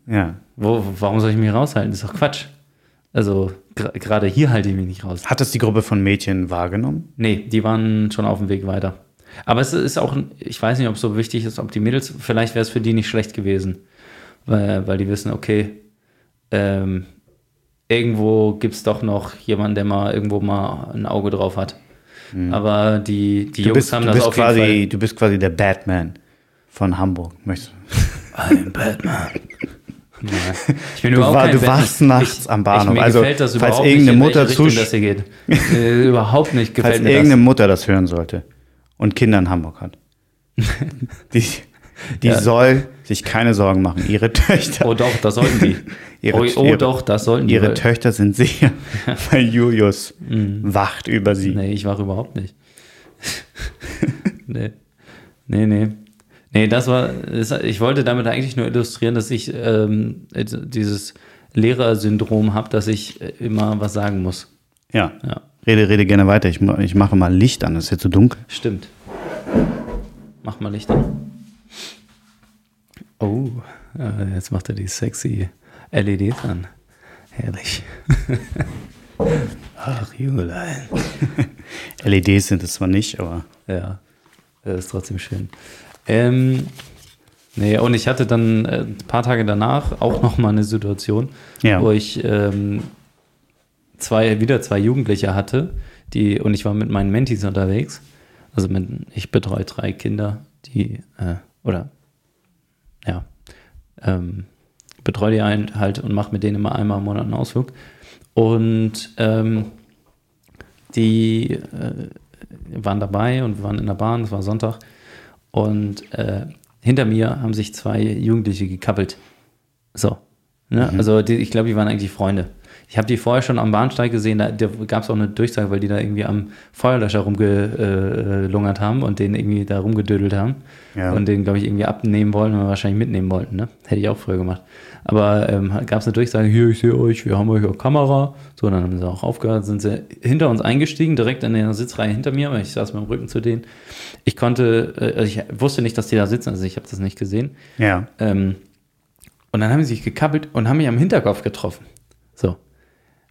Ja. Wo, warum soll ich mich raushalten? Das ist doch Quatsch. Also, gerade hier halte ich mich nicht raus. Hat das die Gruppe von Mädchen wahrgenommen? Nee, die waren schon auf dem Weg weiter. Aber es ist auch, ich weiß nicht, ob es so wichtig ist, ob die Mädels, vielleicht wäre es für die nicht schlecht gewesen. Weil, weil die wissen, okay, ähm, irgendwo gibt es doch noch jemanden, der mal irgendwo mal ein Auge drauf hat. Aber die, die Du Jungs bist, haben das auf jeden Fall. quasi, du bist quasi der Batman von Hamburg. Möchtest du? I'm Batman. Nein. <laughs> Ich bin Du, überhaupt war, kein du Batman. warst nachts ich, am Bahnhof. Ich, mir also, gefällt das falls überhaupt irgendeine nicht, Mutter Richtung das hier geht. äh, überhaupt nicht gefällt falls mir irgendeine das. Mutter das hören sollte und Kinder in Hamburg hat, <laughs> die, die Ja. soll sich keine Sorgen machen. Ihre <laughs> Töchter, Oh doch, das sollten die. <laughs> Ihre- oh oh ihre- doch, das sollten die. ihre Töchter sind sicher, <laughs> weil Julius wacht über sie. Nee, ich war überhaupt nicht. nee. Nee, nee. Nee, das war, das, ich wollte damit eigentlich nur illustrieren, dass ich ähm, dieses Lehrersyndrom habe, dass ich äh, immer was sagen muss. Ja. Ja, Rede, rede gerne weiter. Ich, ich mache mal Licht an, es ist jetzt so dunkel. stimmt. Mach mal Licht an. Oh, äh, jetzt macht er die sexy LEDs an. Herrlich. <laughs> Ach, Jungelein. LEDs <laughs> E sind es zwar nicht, aber Ja, das ist trotzdem schön. Ähm, nee, und ich hatte dann äh, ein paar Tage danach auch noch mal eine Situation, Ja. wo ich ähm, zwei, wieder zwei Jugendliche hatte, die, und ich war mit meinen Mentis unterwegs. Also mit, ich betreue drei Kinder, die, äh, oder, ja, ähm, betreue die ein, halt und mache mit denen immer einmal im Monat einen Ausflug. Und ähm, die äh, waren dabei und wir waren in der Bahn, es war Sonntag. Und äh, hinter mir haben sich zwei Jugendliche gekappelt. So. Ne? Also die, ich glaube, die waren eigentlich Freunde. Ich habe die vorher schon am Bahnsteig gesehen, da, da gab es auch eine Durchsage, weil die da irgendwie am Feuerlöscher rumgelungert haben und den irgendwie da rumgedödelt haben. Ja. Und den, glaube ich, irgendwie abnehmen wollen und wahrscheinlich mitnehmen wollten. Ne? Hätte ich auch früher gemacht. Aber ähm, gab es eine Durchsage, hier, ich sehe euch, wir haben euch auf Kamera. So, dann haben sie auch aufgehört, sind sie hinter uns eingestiegen, direkt in der Sitzreihe hinter mir, weil ich saß mit dem Rücken zu denen. Ich konnte, äh, ich wusste nicht, dass die da sitzen, also ich habe das nicht gesehen. ja. Ähm, und dann haben sie sich gekappelt und haben mich am Hinterkopf getroffen. So.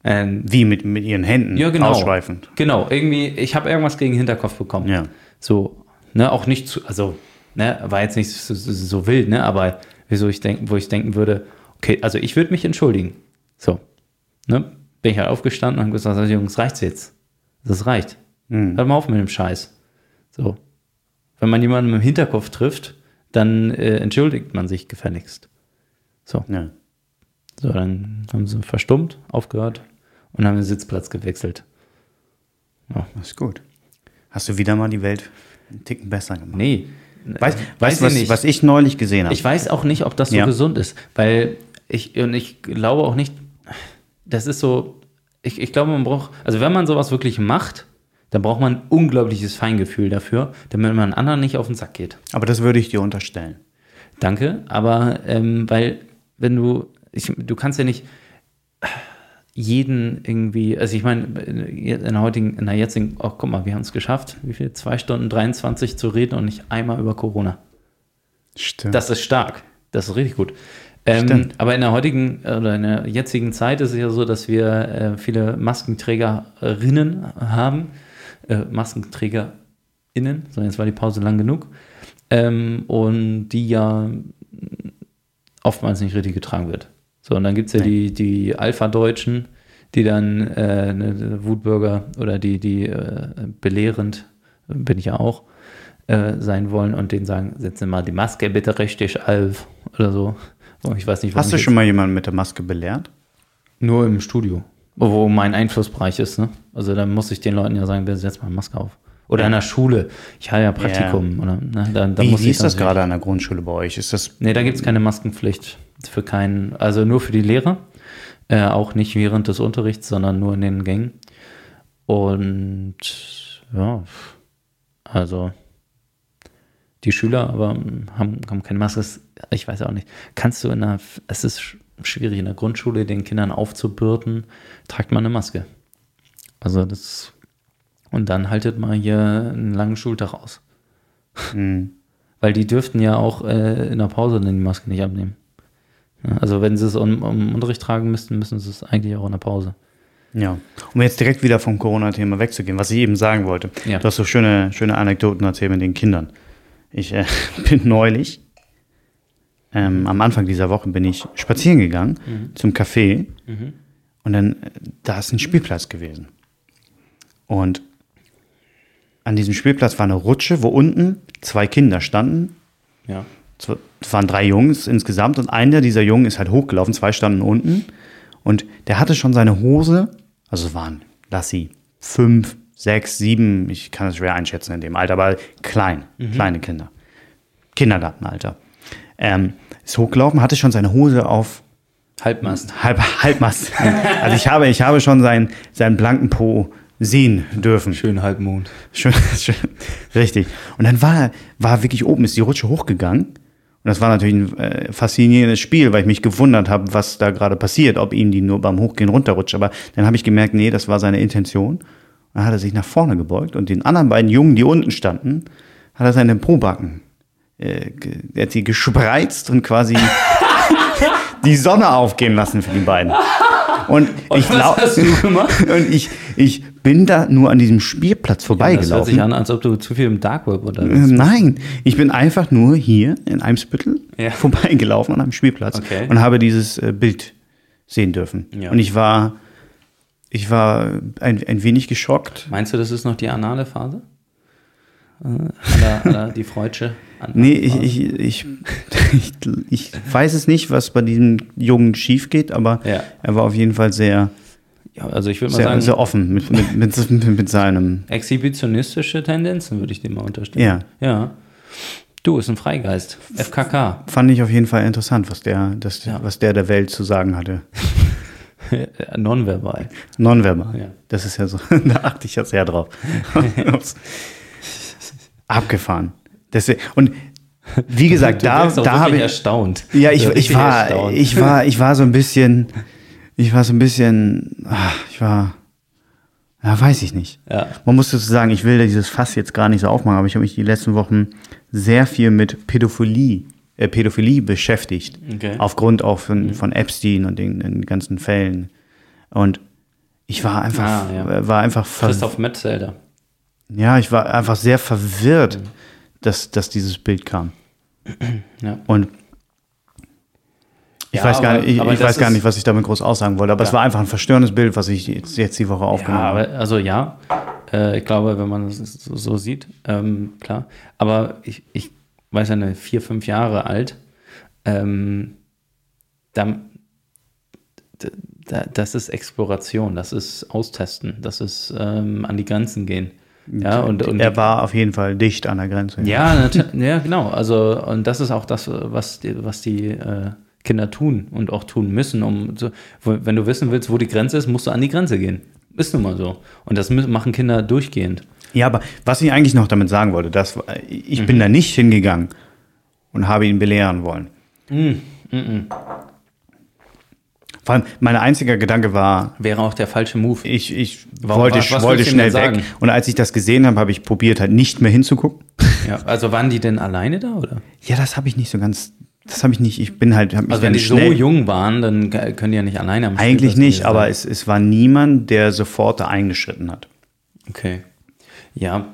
Ähm, Wie mit, mit ihren Händen ja, genau. ausschweifend. Genau, irgendwie, ich habe irgendwas gegen den Hinterkopf bekommen. Ja. So, ne, auch nicht zu, also, ne, war jetzt nicht so, so, so wild, ne, aber wieso ich denken, wo ich denken würde, okay, also ich würde mich entschuldigen. So, ne, bin ich halt aufgestanden und habe gesagt, also, Jungs, reicht's jetzt. Das reicht. Mhm. Hört mal auf mit dem Scheiß. So. Wenn man jemanden im Hinterkopf trifft, dann äh, entschuldigt man sich gefälligst. So. Ja. So, dann haben sie verstummt, aufgehört und haben den Sitzplatz gewechselt. Das ist gut. Hast du wieder mal die Welt einen Ticken besser gemacht? Nee. Weißt Weiß weißt du, was, nicht. was ich neulich gesehen habe? Ich weiß auch nicht, ob das so Ja. gesund ist, weil ich, und ich glaube auch nicht, das ist so, ich, ich glaube, man braucht, also wenn man sowas wirklich macht, dann braucht man ein unglaubliches Feingefühl dafür, damit man anderen nicht auf den Sack geht. Aber das würde ich dir unterstellen. Danke, aber ähm, weil, wenn du, ich, du kannst ja nicht jeden irgendwie, also ich meine, in der heutigen, in der jetzigen, oh guck mal, wir haben es geschafft, wie viel? Zwei Stunden 23 zu reden und nicht einmal über Corona. Stimmt. Das ist stark. Das ist richtig gut. Ähm, aber in der heutigen oder in der jetzigen Zeit ist es ja so, dass wir äh, viele Maskenträgerinnen haben. Äh, MaskenträgerInnen, so jetzt war die Pause lang genug. Ähm, und die ja oftmals nicht richtig getragen wird. So, und dann gibt es ja die, die Alpha-Deutschen, die dann äh, ne, Wutbürger oder die, die äh, belehrend, bin ich ja auch, äh, sein wollen und denen sagen, setzen mal die Maske bitte richtig auf oder so. Oh, Ich weiß nicht, Hast du schon mal jemanden mit der Maske belehrt? nur im Studio, wo mein Einflussbereich ist. Ne? Also da muss ich den Leuten ja sagen, bitte setz mal Maske auf. Oder in der Schule. Ich habe ja Praktikum. Oder, ne? da, da Wie, muss wie ich ist das gerade an der Grundschule bei euch? Ist das Nee, da gibt es keine Maskenpflicht. Für keinen, also nur für die Lehrer. Äh, auch nicht während des Unterrichts, sondern nur in den Gängen. Und ja, also die Schüler aber haben, haben keine Maske. Ich weiß auch nicht. Kannst du in einer, es ist sch- schwierig in der Grundschule den Kindern aufzubürden, tragt man eine Maske. Also das, und dann haltet mal hier einen langen Schultag aus. Hm. <laughs> Weil die dürften ja auch äh, in der Pause dann die Maske nicht abnehmen. Also wenn sie es um, um Unterricht tragen müssten, müssen sie es eigentlich auch in der Pause. Ja, um jetzt direkt wieder vom Corona-Thema wegzugehen, was ich eben sagen wollte. Ja. Du hast so schöne, schöne Anekdoten erzählt mit den Kindern. Ich äh, <laughs> bin neulich, ähm, am Anfang dieser Woche bin ich spazieren gegangen zum Café und dann, da ist ein Spielplatz gewesen. Und an diesem Spielplatz war eine Rutsche, wo unten zwei Kinder standen. Ja. Es waren drei Jungs insgesamt und einer dieser Jungen ist halt hochgelaufen, zwei standen unten und der hatte schon seine Hose, also es waren, lass sie, fünf, sechs, sieben, ich kann es schwer einschätzen in dem Alter, aber klein, kleine Kinder. Kindergartenalter. Ähm, ist hochgelaufen, hatte schon seine Hose auf Halbmast. halb, Halbmast. <laughs> also ich habe, ich habe schon seinen, seinen blanken Po sehen dürfen. Schön Halbmond. Schön, <laughs> schön, richtig. Und dann war, war wirklich oben, ist die Rutsche hochgegangen. Und das war natürlich ein äh, faszinierendes Spiel, weil ich mich gewundert habe, was da gerade passiert, ob ihm die nur beim Hochgehen runterrutscht. Aber dann habe ich gemerkt, nee, das war seine Intention. Und dann hat er sich nach vorne gebeugt und den anderen beiden Jungen, die unten standen, hat er seine Probacken, äh, er hat sie gespreizt und quasi <laughs> die Sonne aufgehen lassen für die beiden. Und, ich was glaube, <laughs> und ich, ich bin da nur an diesem Spielplatz Das hört vorbeigelaufen. sich an, als ob du zu viel im Dark Web Äh, unterwegs bist. Nein, ich bin einfach nur hier in Eimsbüttel Ja. <laughs> vorbeigelaufen an einem Spielplatz Okay. und habe dieses äh, Bild sehen dürfen. Ja. Und ich war, ich war ein, ein wenig geschockt. Meinst du, das ist noch die anale Phase? Äh, Aller, aller, die Freudsche? Nee, ich, ich, ich, ich, ich weiß es nicht, was bei diesem Jungen schief geht, aber Ja. er war auf jeden Fall sehr, ja, also ich würde mal sehr, sagen, sehr offen mit, mit, mit, <laughs> mit, seinem. exhibitionistische Tendenzen würde ich dem mal unterstellen. Ja. Ja. Du, ist ein Freigeist. FKK. Fand ich auf jeden Fall interessant, was der, das, Ja. was der der Welt zu sagen hatte. <laughs> Nonverbal. Nonverbal. Ja. Das ist ja so, <laughs> da achte ich ja sehr drauf. Abgefahren. Deswegen, und wie gesagt, Du da, da habe ich. erstaunt. Ja, ich, ich richtig war, erstaunt. ich war, ich war so ein bisschen, ich war so ein bisschen, ah, ich war, ja, weiß ich nicht. Ja. Man muss dazu sagen, ich will dieses Fass jetzt gar nicht so aufmachen, aber ich habe mich die letzten Wochen sehr viel mit Pädophilie, äh, Pädophilie beschäftigt. Okay. Mhm. Aufgrund auch von, von Epstein und den, den ganzen Fällen. Und ich war einfach, Ah, ja. äh, war einfach Christoph Metzelder. ja, ich war einfach sehr verwirrt, dass, dass dieses Bild kam. Ja. Und ich Ja, weiß gar aber- nicht, ich, ich weiß gar nicht, was ich damit groß aussagen wollte, aber es Ja. war einfach ein verstörendes Bild, was ich jetzt, jetzt die Woche Ja, aufgenommen habe. aber, also ja, äh, ich glaube, wenn man es so, so sieht, ähm, klar. Aber ich, ich weiß ja, eine vier, fünf Jahre alt, ähm, da, da, das ist Exploration, das ist Austesten, das ist ähm, an die Grenzen gehen. Ja, und, und er war auf jeden Fall dicht an der Grenze. ja, ja, genau. Also, und das ist auch das, was die, was die äh, Kinder tun und auch tun müssen, um wo, wenn du wissen willst, wo die Grenze ist, musst du an die Grenze gehen. Ist nun mal so. Und das machen Kinder durchgehend. Ja, aber was ich eigentlich noch damit sagen wollte, dass ich bin da nicht hingegangen und habe ihn belehren wollen. Vor allem, mein einziger Gedanke war, Wäre auch der falsche Move. ich, ich Warum- wollte, was- was wollte schnell weg. sagen? Und als ich das gesehen habe, habe ich probiert, halt nicht mehr hinzugucken. Ja, also waren die denn alleine da, oder? Ja, das habe ich nicht so ganz, das habe ich nicht, ich bin halt, hab mich Also wenn die so schnell, jung waren, dann können die ja nicht alleine am eigentlich Spielplatz nicht, aber sein. es, es war niemand, der sofort da eingeschritten hat. Okay. Ja,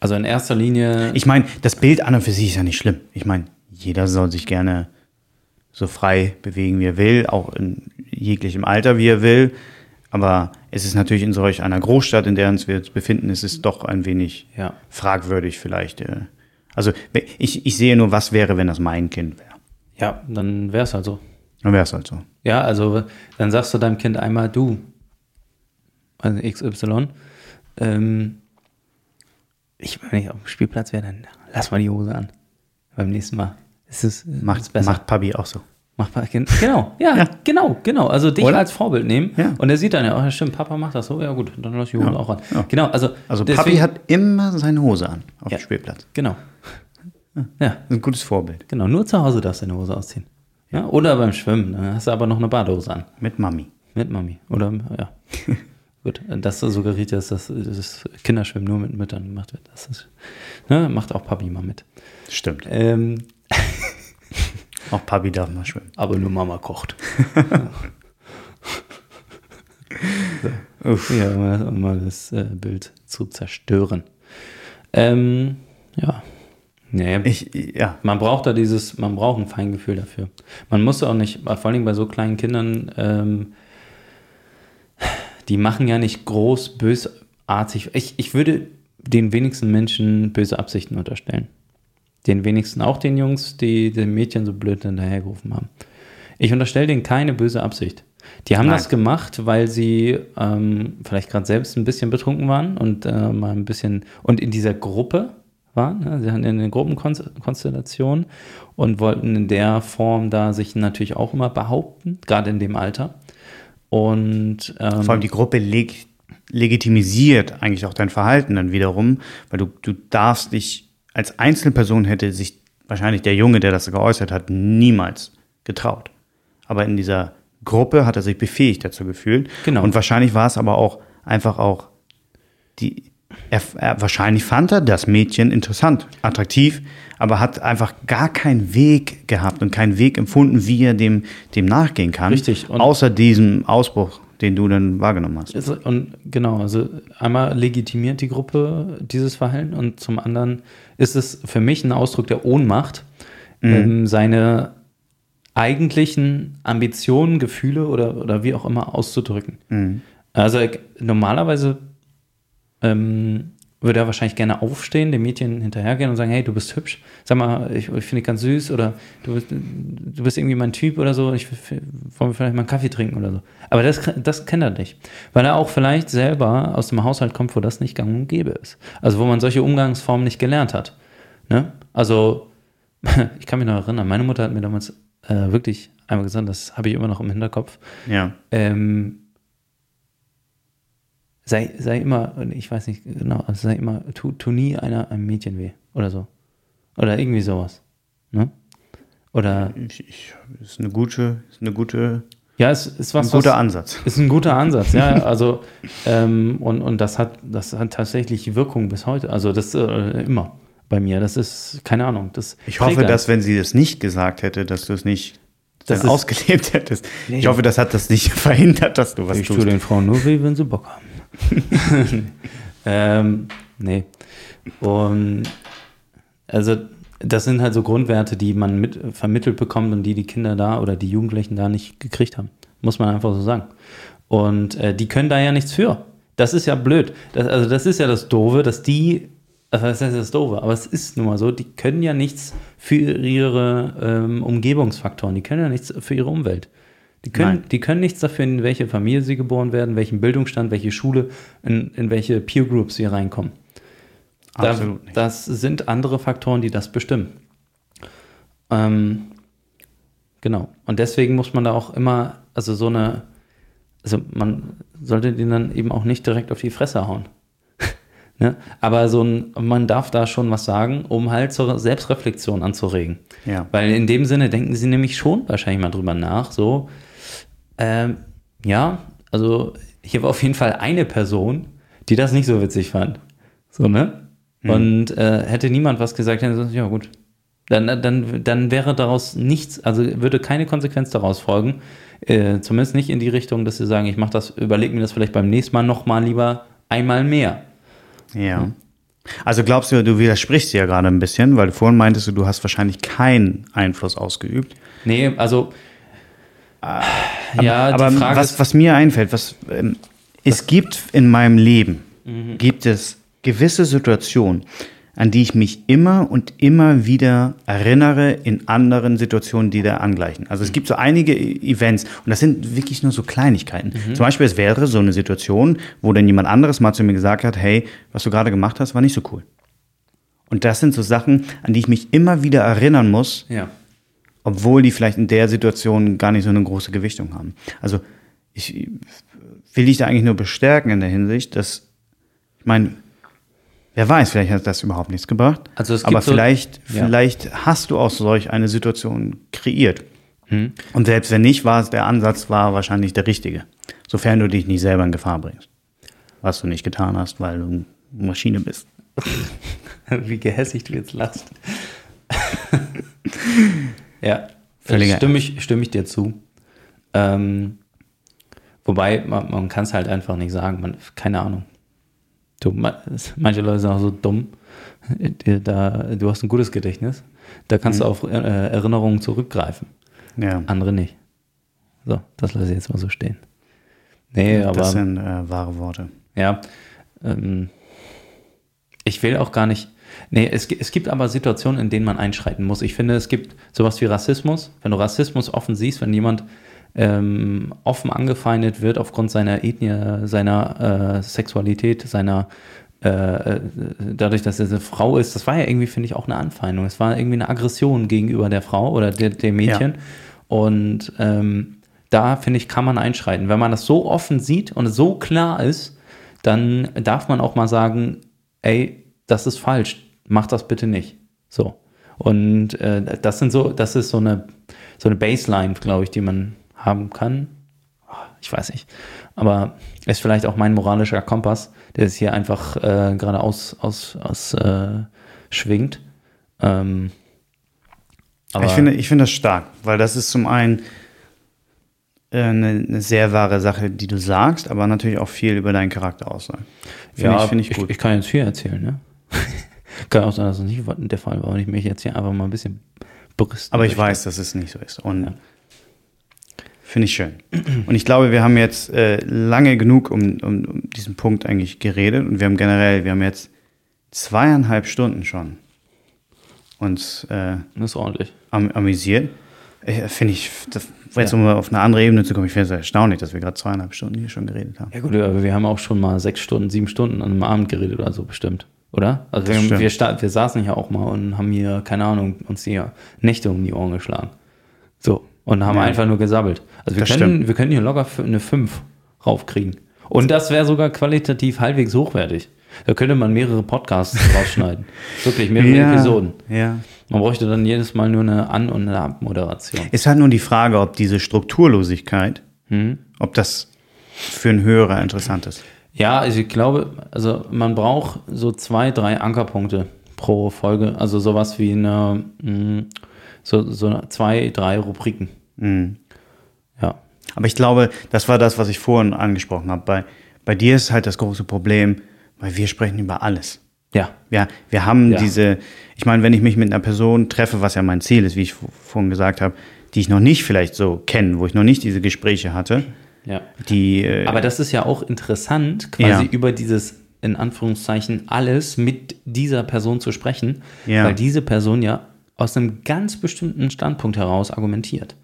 also in erster Linie, Ich meine, das Bild an und für sich ist ja nicht schlimm. Ich meine, jeder soll sich gerne so frei bewegen, wie er will, auch in jeglichem Alter, wie er will. Aber es ist natürlich in solch einer Großstadt, in der uns wir uns befinden, ist es doch ein wenig ja. fragwürdig vielleicht. äh. Also ich, ich sehe nur, was wäre, wenn das mein Kind wäre. Ja, dann wäre es halt so. Dann wäre es halt so. Ja, also dann sagst du deinem Kind einmal, du, also XY, ähm, ich, wenn ich auf dem Spielplatz wäre, dann lass mal die Hose an. Beim nächsten Mal. Es ist, es Macht, ist besser. macht Papi auch so. Macht Kind. Genau, ja, Ja. genau, genau. Also dich Oder? als Vorbild nehmen. Ja. Und er sieht dann ja, oh, stimmt, Papa macht das so, ja gut, dann lass die Hose Ja. auch an. Genau, also, Also deswegen- Papi hat immer seine Hose an auf dem Spielplatz. Genau. Ja, ein gutes Vorbild. genau. Nur zu Hause darfst du deine Hose ausziehen. Ja, oder beim Schwimmen, dann hast du aber noch eine Badehose an. Mit Mami. Mit Mami. Oder, ja. <laughs> Gut, das suggeriert ja, dass das, das Kinderschwimmen nur mit Müttern gemacht wird. Das ist, ne, macht auch Papi mal mit. Stimmt. Ähm, <laughs> Auch Papi darf mal schwimmen. aber nur Mama kocht. <laughs> Uff. Ja, um mal, um mal das äh, Bild zu zerstören. Ähm, ja. Nee, Ich, ja, man braucht da dieses, man braucht ein Feingefühl dafür. Man muss auch nicht, vor allem bei so kleinen Kindern, ähm, die machen ja nicht groß bösartig. Ich, ich würde den wenigsten Menschen böse Absichten unterstellen. Den wenigsten, auch den Jungs, die den Mädchen so blöd hinterhergerufen haben. Ich unterstelle denen keine böse Absicht. Die haben Nein. das gemacht, weil sie ähm, vielleicht gerade selbst ein bisschen betrunken waren und äh, mal ein bisschen und in dieser Gruppe waren. Sie hatten eine Gruppenkonstellation und wollten in der Form da sich natürlich auch immer behaupten, gerade in dem Alter. Und ähm, vor allem die Gruppe leg, legitimisiert eigentlich auch dein Verhalten dann wiederum, weil du, du darfst dich als Einzelperson hätte sich wahrscheinlich der Junge, der das geäußert hat, niemals getraut. Aber in dieser Gruppe hat er sich befähigt dazu gefühlt. Genau. Und wahrscheinlich war es aber auch einfach auch die, er, er, wahrscheinlich fand er das Mädchen interessant, attraktiv, aber hat einfach gar keinen Weg gehabt und keinen Weg empfunden, wie er dem, dem nachgehen kann. Richtig. Und- außer diesem Ausbruch, den du dann wahrgenommen hast. Ist- Und genau, also einmal legitimiert die Gruppe dieses Verhalten und zum anderen ist es für mich ein Ausdruck der Ohnmacht, ähm, seine eigentlichen Ambitionen, Gefühle oder, oder wie auch immer auszudrücken. Also äh, normalerweise ähm, würde er wahrscheinlich gerne aufstehen, dem Mädchen hinterhergehen und sagen, hey, du bist hübsch, sag mal, ich, ich finde dich ganz süß oder du bist, du bist irgendwie mein Typ oder so, ich wollen wir vielleicht mal einen Kaffee trinken oder so. Aber das, das kennt er nicht, weil er auch vielleicht selber aus dem Haushalt kommt, wo das nicht gang und gäbe ist. Also wo man solche Umgangsformen nicht gelernt hat. Ne? Also <laughs> ich kann mich noch erinnern, meine Mutter hat mir damals äh, wirklich einmal gesagt, das habe ich immer noch im Hinterkopf, Ja. ähm, sei, sei immer, ich weiß nicht genau, also sei immer, tu, tu nie einer einem Mädchen weh oder so. Oder irgendwie sowas. Ne? Oder, Ich, ich, ist eine gute, ist eine gute, ja, es ist was, ein guter was, Ansatz. ist ein guter Ansatz, ja, <laughs> also, ähm, und, und das hat, das hat tatsächlich Wirkung bis heute, also das äh, immer bei mir, das ist, keine Ahnung, das Ich hoffe, dass, wenn sie das nicht gesagt hätte, dass du es nicht Das dann ausgelebt <laughs> hättest. Nee. Ich hoffe, das hat das nicht <laughs> verhindert, dass du was ich tue tust. den Frauen nur weh, wenn sie Bock haben. <laughs> ähm, nee. Und also das sind halt so Grundwerte, die man mit vermittelt bekommt und die die Kinder da oder die Jugendlichen da nicht gekriegt haben. Muss man einfach so sagen. Und äh, die können da ja nichts für. Das ist ja blöd. Das, also das ist ja das Doofe, dass die, also das heißt das Doofe, aber es ist nun mal so, die können ja nichts für ihre ähm, Umgebungsfaktoren, die können ja nichts für ihre Umwelt. Die können, Nein. die können nichts dafür, in welche Familie sie geboren werden, welchen Bildungsstand, welche Schule, in, in welche Peer Groups sie reinkommen. Da, Absolut nicht. das sind andere Faktoren, die das bestimmen. Ähm, genau. Und deswegen muss man da auch immer, also so eine, also man sollte den dann eben auch nicht direkt auf die Fresse hauen. <laughs> ne? Aber so ein, man darf da schon was sagen, um halt zur Selbstreflexion anzuregen. Ja. Weil in dem Sinne denken sie nämlich schon wahrscheinlich mal drüber nach, so, ähm, ja, also hier war auf jeden Fall eine Person, die das nicht so witzig fand. So, ne? Mhm. Und äh, hätte niemand was gesagt, dann gesagt, ja gut. Dann, dann, dann wäre daraus nichts, also würde keine Konsequenz daraus folgen. Äh, zumindest nicht in die Richtung, dass sie sagen, ich mache das, überlege mir das vielleicht beim nächsten Mal nochmal lieber einmal mehr. Ja. Also glaubst du, du widersprichst dir ja gerade ein bisschen, weil vorhin meintest du, du hast wahrscheinlich keinen Einfluss ausgeübt. Nee, also ja, Aber die Frage was, was mir einfällt, was ähm, es gibt in meinem Leben, gibt es gewisse Situationen, an die ich mich immer und immer wieder erinnere in anderen Situationen, die da angleichen. Also es gibt so einige E- Events und das sind wirklich nur so Kleinigkeiten. Zum Beispiel, es wäre so eine Situation, wo dann jemand anderes mal zu mir gesagt hat, hey, was du gerade gemacht hast, war nicht so cool. Und das sind so Sachen, an die ich mich immer wieder erinnern muss, ja. Obwohl die vielleicht in der Situation gar nicht so eine große Gewichtung haben. Also ich will dich da eigentlich nur bestärken in der Hinsicht, dass, ich meine, wer weiß, vielleicht hat das überhaupt nichts gebracht. Also es gibt aber so- vielleicht, Ja. vielleicht hast du aus solch eine Situation kreiert. Hm. Und selbst wenn nicht, war es der Ansatz war wahrscheinlich der richtige. Sofern du dich nicht selber in Gefahr bringst. Was du nicht getan hast, weil du eine Maschine bist. <laughs> Wie gehässig du jetzt lachst. <laughs> ja, Völliger stimme ich, stimme ich dir zu. Ähm, wobei, man, man kann es halt einfach nicht sagen. Man, keine Ahnung. Du, ma- manche Leute sind auch so dumm. Dir Da, du hast ein gutes Gedächtnis. Da kannst du auf äh, Erinnerungen zurückgreifen. Ja, Andere nicht. So, das lasse ich jetzt mal so stehen. Nee, aber. das sind äh, wahre Worte. Ja, ähm, ich will auch gar nicht. Nee, es, es gibt aber Situationen, in denen man einschreiten muss. Ich finde, es gibt sowas wie Rassismus. Wenn du Rassismus offen siehst, wenn jemand ähm, offen angefeindet wird aufgrund seiner Ethnie, seiner äh, Sexualität, seiner äh, äh, dadurch, dass er eine Frau ist, das war ja irgendwie, finde ich, auch eine Anfeindung. Es war irgendwie eine Aggression gegenüber der Frau oder der, dem Mädchen. Und ähm, da, finde ich, kann man einschreiten. Wenn man das so offen sieht und es so klar ist, dann darf man auch mal sagen, ey, das ist falsch, mach das bitte nicht. So. Und äh, das sind so, das ist so eine, so eine Baseline, glaube ich, die man haben kann. Ich weiß nicht. Aber ist vielleicht auch mein moralischer Kompass, der es hier einfach äh, gerade aus, aus, aus äh, schwingt. Ähm, aber ich finde, ich finde das stark, weil das ist zum einen äh, eine, eine sehr wahre Sache, die du sagst, aber natürlich auch viel über deinen Charakter aussagt. Finde ja, ich, finde ich gut. Ich, kann jetzt viel erzählen, ne? <laughs> kann auch sein, dass das nicht der Fall war und ich mich jetzt hier einfach mal ein bisschen brüsten aber ich möchte. weiß, dass es nicht so ist. Und finde ich schön. Und ich glaube, wir haben jetzt äh, lange genug um, um, um diesen Punkt eigentlich geredet und wir haben generell, wir haben jetzt zweieinhalb Stunden schon uns äh, Das ist ordentlich. am, amüsiert. Äh, Finde ich, das, jetzt um auf eine andere Ebene zu kommen, ich finde es erstaunlich, dass wir gerade zweieinhalb Stunden hier schon geredet haben. Ja gut, aber wir haben auch schon mal sechs Stunden, sieben Stunden an einem Abend geredet oder so bestimmt, oder? Also wir, wir, wir saßen hier auch mal und haben hier, keine Ahnung, uns hier Nächte um die Ohren geschlagen. So, und haben Ja. einfach nur gesabbelt. Also wir Das können, stimmt. wir können hier locker eine 5 raufkriegen. Und das wäre sogar qualitativ halbwegs hochwertig. Da könnte man mehrere Podcasts <laughs> rausschneiden. Wirklich, mehrere Episoden. Ja. Man bräuchte dann jedes Mal nur eine An- und eine Abmoderation. Ist halt nur die Frage, ob diese Strukturlosigkeit, Mhm. ob das für einen Hörer interessant ist. Ja, also ich glaube, also man braucht so zwei, drei Ankerpunkte pro Folge. Also sowas wie eine, mh, so, so zwei, drei Rubriken. Mhm. Ja. Aber ich glaube, das war das, was ich vorhin angesprochen habe. Bei, bei dir ist halt das große Problem, weil wir sprechen über alles. Ja. Ja, wir haben Ja. diese, ich meine, wenn ich mich mit einer Person treffe, was ja mein Ziel ist, wie ich vorhin gesagt habe, die ich noch nicht vielleicht so kenne, wo ich noch nicht diese Gespräche hatte, Ja. die, äh, Aber das ist ja auch interessant, quasi Ja. über dieses, in Anführungszeichen, alles mit dieser Person zu sprechen, Ja. weil diese Person ja aus einem ganz bestimmten Standpunkt heraus argumentiert.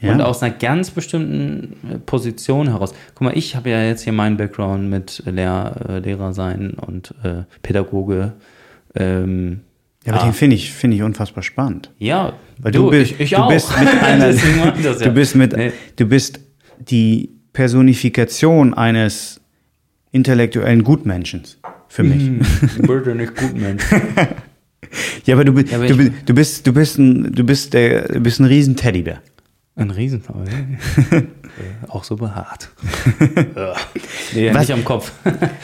Ja. Und aus einer ganz bestimmten äh, Position heraus. Guck mal, ich habe ja jetzt hier meinen Background mit Lehr, äh, Lehrer sein und äh, Pädagoge. Ähm, Ja, aber Ah. den finde ich, finde ich unfassbar spannend. Ja, Weil du, bist, ich, ich du auch. bist mit <laughs> einer, <laughs> du bist mit, Nee. du bist die Personifikation eines intellektuellen Gutmenschen für mich. Hm, Würde nicht gut, Mensch. <laughs> Ja, aber du, Ja, aber du, ich- bi- du bist, du bist ein, du bist der, du bist ein riesen Teddybär. Ein Riesenfall. <laughs> auch so behaart. <laughs> Nee, Was- nicht am Kopf.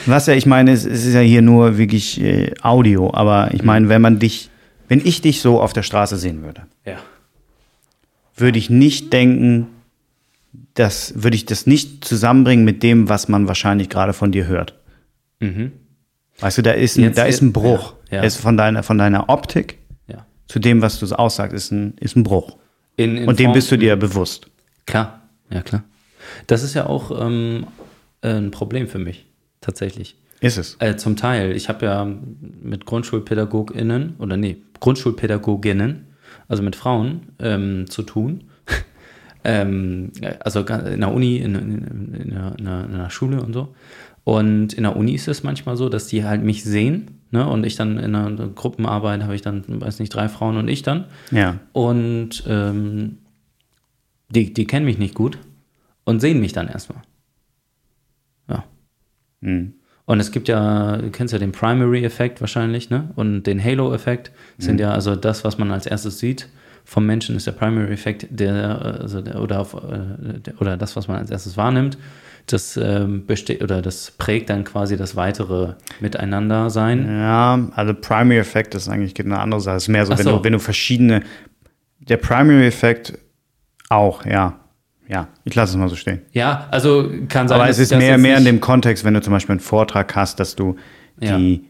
Was ja, ich meine, es, es ist ja hier nur wirklich äh, Audio, aber ich meine, wenn man dich, wenn ich dich so auf der Straße sehen würde, ja. würde ich nicht denken, dass, würde ich das nicht zusammenbringen mit dem, was man wahrscheinlich gerade von dir hört. Mhm. Weißt du, da ist ein, Jetzt- da ist ein Bruch. ja, ja. Ist von deiner, von deiner Optik ja. zu dem, was du so aussagst, ist ein, ist ein Bruch. In, in Und dem Form- bist du dir bewusst. Klar, ja klar. Das ist ja auch ähm, ein Problem für mich, tatsächlich. Ist es. Äh, zum Teil. Ich habe ja mit GrundschulpädagogInnen oder nee, Grundschulpädagoginnen, also mit Frauen, ähm, zu tun. Ähm, also in der Uni, in, in, in, einer, in einer- in einer Schule und so. Und in der Uni ist es manchmal so, dass die halt mich sehen, ne? Und ich dann in einer Gruppenarbeit habe ich dann, weiß nicht, drei Frauen und ich dann. Ja. Und ähm, die, die kennen mich nicht gut und sehen mich dann erstmal. Ja. Mhm. Und es gibt ja, du kennst ja den Primary-Effekt wahrscheinlich, ne? Und den Halo-Effekt sind ja also das, was man als erstes sieht vom Menschen, ist der Primary-Effekt, der, also der, oder, auf, äh, der, oder das, was man als erstes wahrnimmt. Das ähm, besteht oder das prägt dann quasi das weitere Miteinander-Sein. Ja, also Primary Effect ist eigentlich eine andere Sache. Es ist mehr so, Ach wenn, so. Du, wenn du verschiedene. Der Primary Effekt auch, ja. Ja, ich lasse es mal so stehen. Ja, also kann sein, Aber es ist mehr, mehr in dem Kontext, wenn du zum Beispiel einen Vortrag hast, dass du Ja. die.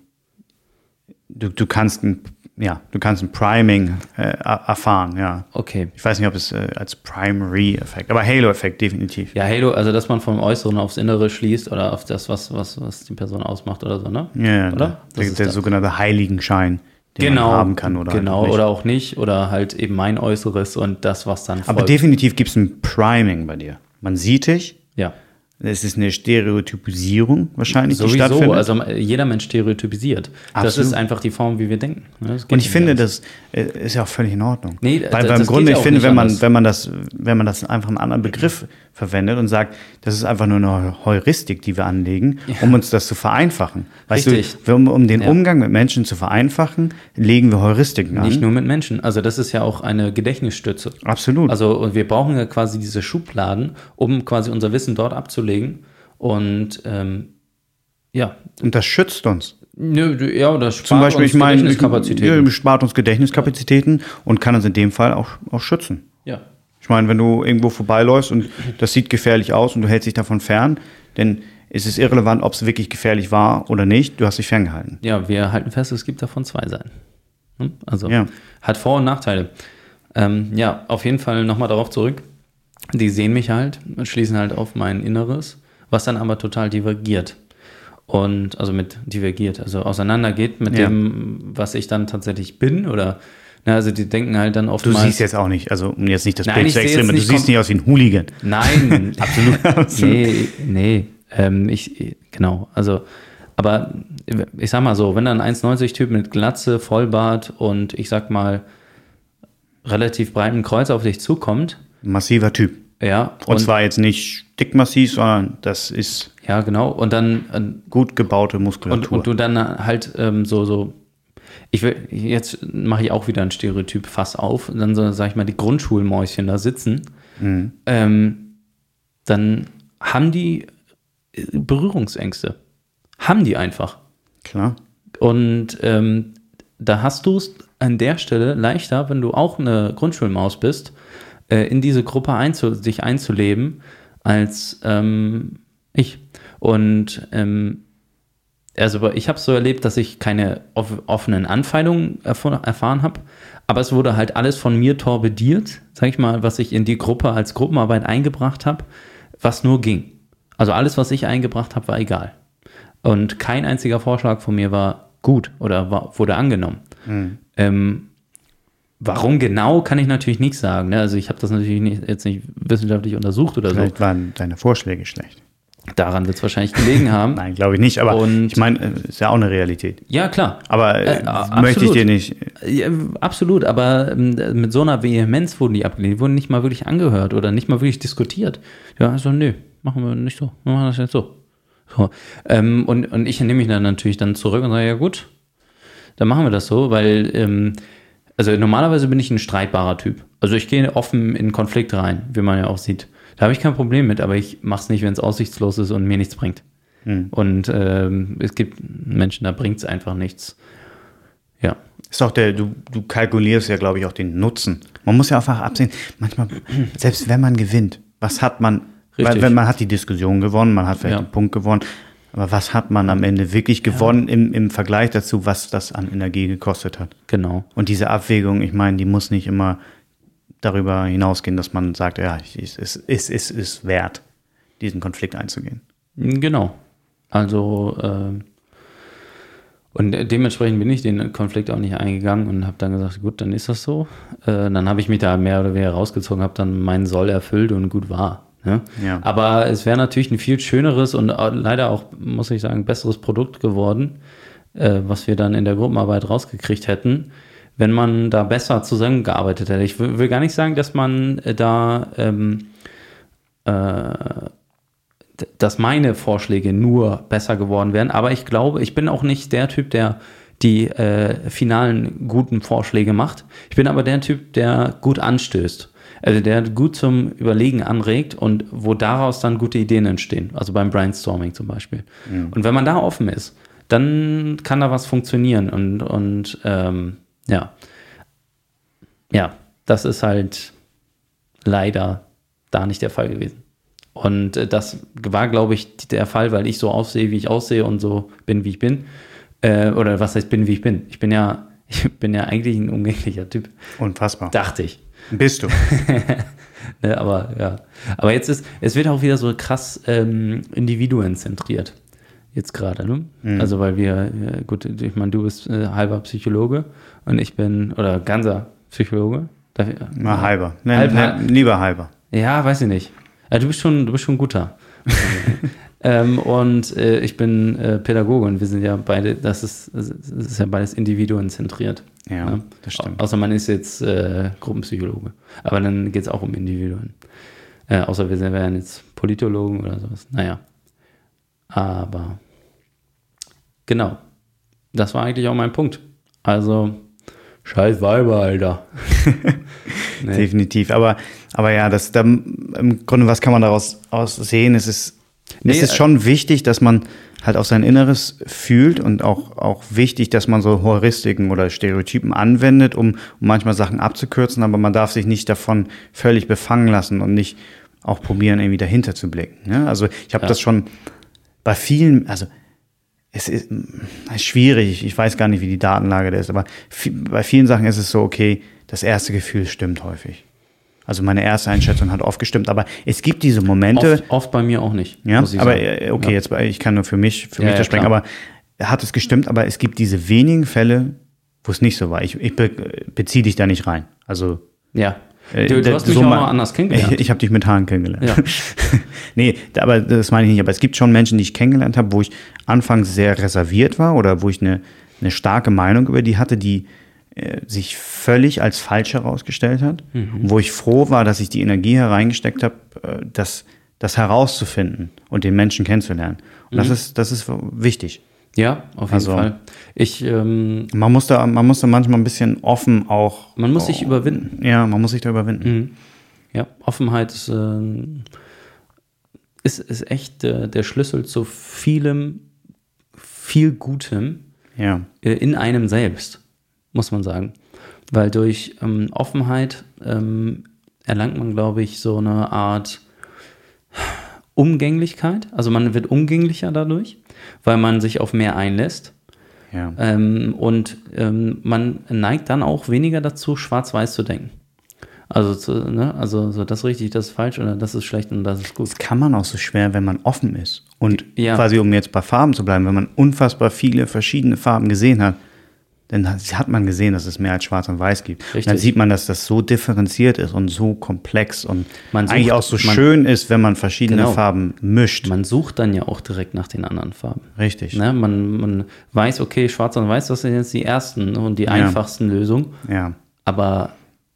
Du, du kannst ein, ja, du kannst ein Priming äh, er- erfahren, ja. Okay. Ich weiß nicht, ob es äh, als Primary-Effekt, aber Halo-Effekt definitiv. Ja, Halo, also dass man vom Äußeren aufs Innere schließt oder auf das, was, was, was die Person ausmacht oder so, ne? Ja, Oder? der, Das der, ist der sogenannte Heiligenschein, den Genau, man haben kann oder genau, halt oder auch nicht, oder halt eben mein Äußeres und das, was dann Aber folgt. definitiv gibt es ein Priming bei dir. Man sieht dich, ja, es ist eine Stereotypisierung wahrscheinlich, die sowieso. stattfindet. Also jeder Mensch stereotypisiert. Das Absolut. ist einfach die Form, wie wir denken. ne? Das Und ich finde, anders. das äh, ist ja auch völlig in Ordnung. Nee, Weil, das- weil im das Grunde, ich finde, wenn man, anders. wenn man das, wenn man das einfach einen anderen Begriff verwendet und sagt, das ist einfach nur eine Heuristik, die wir anlegen, um uns das zu vereinfachen. Weißt Richtig. du, um, um den Ja. Umgang mit Menschen zu vereinfachen, legen wir Heuristiken an. Nicht nur mit Menschen. Also das ist ja auch eine Gedächtnisstütze. Absolut. Also wir brauchen ja quasi diese Schubladen, um quasi unser Wissen dort abzulegen. Und ähm, ja, und das schützt uns. Nö, ja, das spart Zum Beispiel, uns ich meine, Gedächtniskapazitäten. ja, spart uns Gedächtniskapazitäten und kann uns in dem Fall auch, auch schützen. Ja. Ich meine, wenn du irgendwo vorbeiläufst und das sieht gefährlich aus und du hältst dich davon fern, dann ist es irrelevant, ob es wirklich gefährlich war oder nicht. Du hast dich ferngehalten. ja, wir halten fest, es gibt davon zwei Seiten. Hm? Also Ja. hat Vor- und Nachteile. Ähm, ja, auf jeden Fall nochmal darauf zurück. Die sehen mich halt, schließen halt auf mein Inneres, was dann aber total divergiert. Und also mit divergiert, also auseinandergeht mit Ja. dem, was ich dann tatsächlich bin oder na, also die denken halt dann Du oftmals. siehst jetzt auch nicht, also um jetzt nicht das Bild zu extrem, du siehst nicht aus wie ein Hooligan. Nein, <laughs> absolut. <laughs> nee, nee. Ähm, ich, genau, also, aber ich sag mal so, wenn dann ein 1,90-Typ mit Glatze, Vollbart und ich sag mal relativ breiten Kreuz auf dich zukommt, Massiver Typ. ja, Und, zwar jetzt nicht dickmassiv, sondern das ist ja, genau, und dann äh, gut gebaute und, Muskulatur. und du dann halt ähm, so, so, ich will, jetzt mache ich auch wieder ein Stereotyp Fass auf, und dann so, sag ich mal, die Grundschulmäuschen da sitzen, Mhm. ähm, dann haben die äh, Berührungsängste. Haben die einfach. Klar. Und ähm, da hast du es an der Stelle leichter, wenn du auch eine Grundschulmaus bist, äh, in diese Gruppe einzu sich einzuleben, als ähm, ich. Und ähm, also ich habe so erlebt, dass ich keine off offenen Anfeindungen erf- erfahren habe, aber es wurde halt alles von mir torpediert, sag ich mal, was ich in die Gruppe als Gruppenarbeit eingebracht habe, was nur ging. Also alles, was ich eingebracht habe, war egal. Und kein einziger Vorschlag von mir war gut oder war, wurde angenommen. Ähm, warum genau, kann ich natürlich nicht sagen. Ne? Also ich habe das natürlich nicht, jetzt nicht wissenschaftlich untersucht oder so. Vielleicht waren deine Vorschläge schlecht. Daran wird es wahrscheinlich gelegen <laughs> haben. Nein, glaube ich nicht, aber Und- ich meine, äh, ist ja auch eine Realität. Ja, klar. Aber äh, Äh, möchte ich absolut. dir nicht. Ja, absolut, aber ähm, mit so einer Vehemenz wurden die abgelehnt, die wurden nicht mal wirklich angehört oder nicht mal wirklich diskutiert. Ja, also nö, machen wir nicht so, wir machen das jetzt so. so. Ähm, und, und ich nehme mich dann natürlich dann zurück und sage, ja gut, dann machen wir das so, weil, ähm, also normalerweise bin ich ein streitbarer Typ. Also ich gehe offen in Konflikt rein, wie man ja auch sieht. Da habe ich kein Problem mit, aber ich mache es nicht, wenn es aussichtslos ist und mir nichts bringt. Und ähm, es gibt Menschen, da bringt es einfach nichts. Ja. Ist auch der, du, du kalkulierst ja, glaube ich, auch den Nutzen. Man muss ja einfach absehen, manchmal, selbst wenn man gewinnt, was hat man, weil Richtig. wenn man hat die Diskussion gewonnen, man hat vielleicht Ja. einen Punkt gewonnen, aber was hat man am Ende wirklich gewonnen im, im Vergleich dazu, was das an Energie gekostet hat? Genau. Und diese Abwägung, ich meine, die muss nicht immer darüber hinausgehen, dass man sagt, ja, es ist, es ist, es ist wert, diesen Konflikt einzugehen. Genau. Also, ähm, und dementsprechend bin ich den Konflikt auch nicht eingegangen und habe dann gesagt, gut, dann ist das so. Äh, dann habe ich mich da mehr oder weniger rausgezogen, habe dann meinen Soll erfüllt und gut war. Ne? Ja. Aber es wäre natürlich ein viel schöneres und äh, leider auch, muss ich sagen, besseres Produkt geworden, äh, was wir dann in der Gruppenarbeit rausgekriegt hätten, wenn man da besser zusammengearbeitet hätte. Ich will will gar nicht sagen, dass man äh, da ähm, d- dass meine Vorschläge nur besser geworden wären. Aber ich glaube, ich bin auch nicht der Typ, der die äh, finalen guten Vorschläge macht. Ich bin aber der Typ, der gut anstößt. Also der gut zum Überlegen anregt und wo daraus dann gute Ideen entstehen. Also beim Brainstorming zum Beispiel. Und wenn man da offen ist, dann kann da was funktionieren. Und, und ähm, ja. Ja, das ist halt leider da nicht der Fall gewesen. Und äh, das war, glaube ich, der Fall, weil ich so aussehe, wie ich aussehe und so bin, wie ich bin. Äh, oder was heißt bin, wie ich bin? Ich bin ja, <laughs> ich bin ja eigentlich ein umgänglicher Typ, Unfassbar. dachte ich. Bist du. <laughs> Ne, aber ja. Aber jetzt ist, es wird auch wieder so krass ähm, individuenzentriert. Jetzt gerade, ne? Also weil wir, äh, gut, ich meine, du bist äh, halber Psychologe und ich bin, oder ganzer Psychologe. Darf ich- Mal halber. Ne, Halb- ne, lieber halber. Ja, weiß ich nicht. Ja, du bist schon, du bist schon guter. <laughs> ähm, und äh, ich bin äh, Pädagoge und wir sind ja beide, das ist, das ist ja beides individuenzentriert. Ja, ne? das stimmt. Au- Außer man ist jetzt äh, Gruppenpsychologe. Aber dann geht es auch um Individuen. Äh, außer wir wären jetzt Politologen oder sowas. Naja. Aber genau. Das war eigentlich auch mein Punkt. Also, scheiß Weiber, Alter. Nee. <laughs> Definitiv. Aber, aber ja, das, da, im Grunde, was kann man daraus aus sehen? Es ist, Nee, es ist äh, schon wichtig, dass man halt auf sein Inneres fühlt und auch, auch wichtig, dass man so Heuristiken oder Stereotypen anwendet, um, um manchmal Sachen abzukürzen, aber man darf sich nicht davon völlig befangen lassen und nicht auch probieren, irgendwie dahinter zu blicken. Ne? Also ich habe Ja. das schon bei vielen, also es ist, es ist schwierig, ich weiß gar nicht, wie die Datenlage da ist, aber bei vielen Sachen ist es so, okay, das erste Gefühl stimmt häufig. Also meine erste Einschätzung hat oft gestimmt, aber es gibt diese Momente, Oft, oft bei mir auch nicht. ja, aber sagen. äh, okay, Ja. jetzt bei- ich kann nur für mich, für Ja, mich ja, da sprechen, aber hat es gestimmt, aber es gibt diese wenigen Fälle, wo es nicht so war. Ich, ich be, beziehe dich da nicht rein. Also Ja. äh, Du, du hast mich so auch mal- anders kennengelernt. Ich, <laughs> ich habe dich mit Haaren kennengelernt. Ja. <laughs> nee, aber das meine ich nicht. Aber es gibt schon Menschen, die ich kennengelernt habe, wo ich anfangs sehr reserviert war oder wo ich eine, eine starke Meinung über die hatte, die äh, sich völlig als falsch herausgestellt hat. Mhm. Wo ich froh war, dass ich die Energie hereingesteckt habe, äh, das, das herauszufinden und den Menschen kennenzulernen. Und Mhm. das, ist, das ist wichtig. Ja, auf jeden Also- Fall. Ich, ähm, Man muss, da, man muss da manchmal ein bisschen offen auch. man muss sich überwinden. Ja, man muss sich da überwinden. Mhm. Ja, Offenheit ist, ähm, ist, ist echt äh, der Schlüssel zu vielem, viel Gutem Ja. äh, in einem selbst, muss man sagen. Weil durch ähm, Offenheit ähm, erlangt man, glaube ich, so eine Art Umgänglichkeit. Also man wird umgänglicher dadurch, weil man sich auf mehr einlässt. Ja. Ähm, und ähm, man neigt dann auch weniger dazu, schwarz-weiß zu denken. Also, zu, ne? also so, das ist richtig, das ist falsch oder das ist schlecht und das ist gut. Das kann man auch so schwer, wenn man offen ist. Und Ja. quasi, um jetzt bei Farben zu bleiben, wenn man unfassbar viele verschiedene Farben gesehen hat, dann hat man gesehen, dass es mehr als Schwarz und Weiß gibt. Richtig. Dann sieht man, dass das so differenziert ist und so komplex und sucht- eigentlich auch so man- schön ist, wenn man verschiedene Genau. Farben mischt. Man sucht dann ja auch direkt nach den anderen Farben. Richtig. Ne? Man, man weiß, okay, schwarz und weiß, das sind jetzt die ersten und die einfachsten Lösungen. Ja. Aber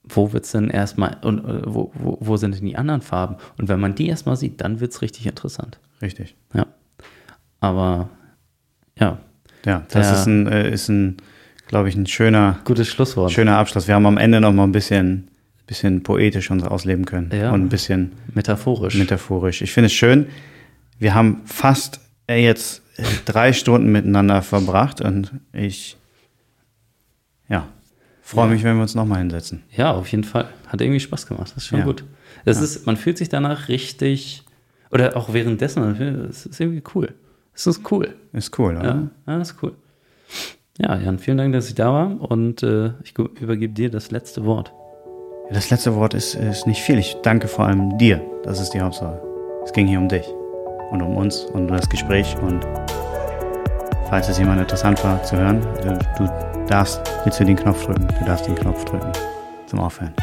wo wird es denn erstmal und äh, wo, wo, wo sind denn die anderen Farben? Und wenn man die erstmal sieht, dann wird es richtig interessant. Richtig. Ja. Aber ja, Ja, das Ja. ist ein, äh, ist ein, glaube ich, ein schöner, gutes Schlusswort. schöner Abschluss. Wir haben am Ende noch mal ein bisschen, bisschen poetisch uns ausleben können Ja. und ein bisschen Metaphorisch. metaphorisch. Ich finde es schön. Wir haben fast äh, jetzt drei Stunden miteinander verbracht und ich, ja, freue mich, wenn wir uns nochmal hinsetzen. Ja, auf jeden Fall. Hat irgendwie Spaß gemacht. Das ist schon Ja. gut. Es ist, man fühlt sich danach richtig, oder auch währenddessen, es ist irgendwie cool. Es ist cool. Ist cool, oder? Ja, ja das ist cool. Ja, Jan, vielen Dank, dass ich da war und äh, ich übergebe dir das letzte Wort. Das letzte Wort ist, ist nicht viel. Ich danke vor allem dir. Das ist die Hauptsache. Es ging hier um dich und um uns und um das Gespräch. Und falls es jemand interessant war zu hören, du, du darfst, willst du den Knopf drücken? Du darfst den Knopf drücken zum Aufhören.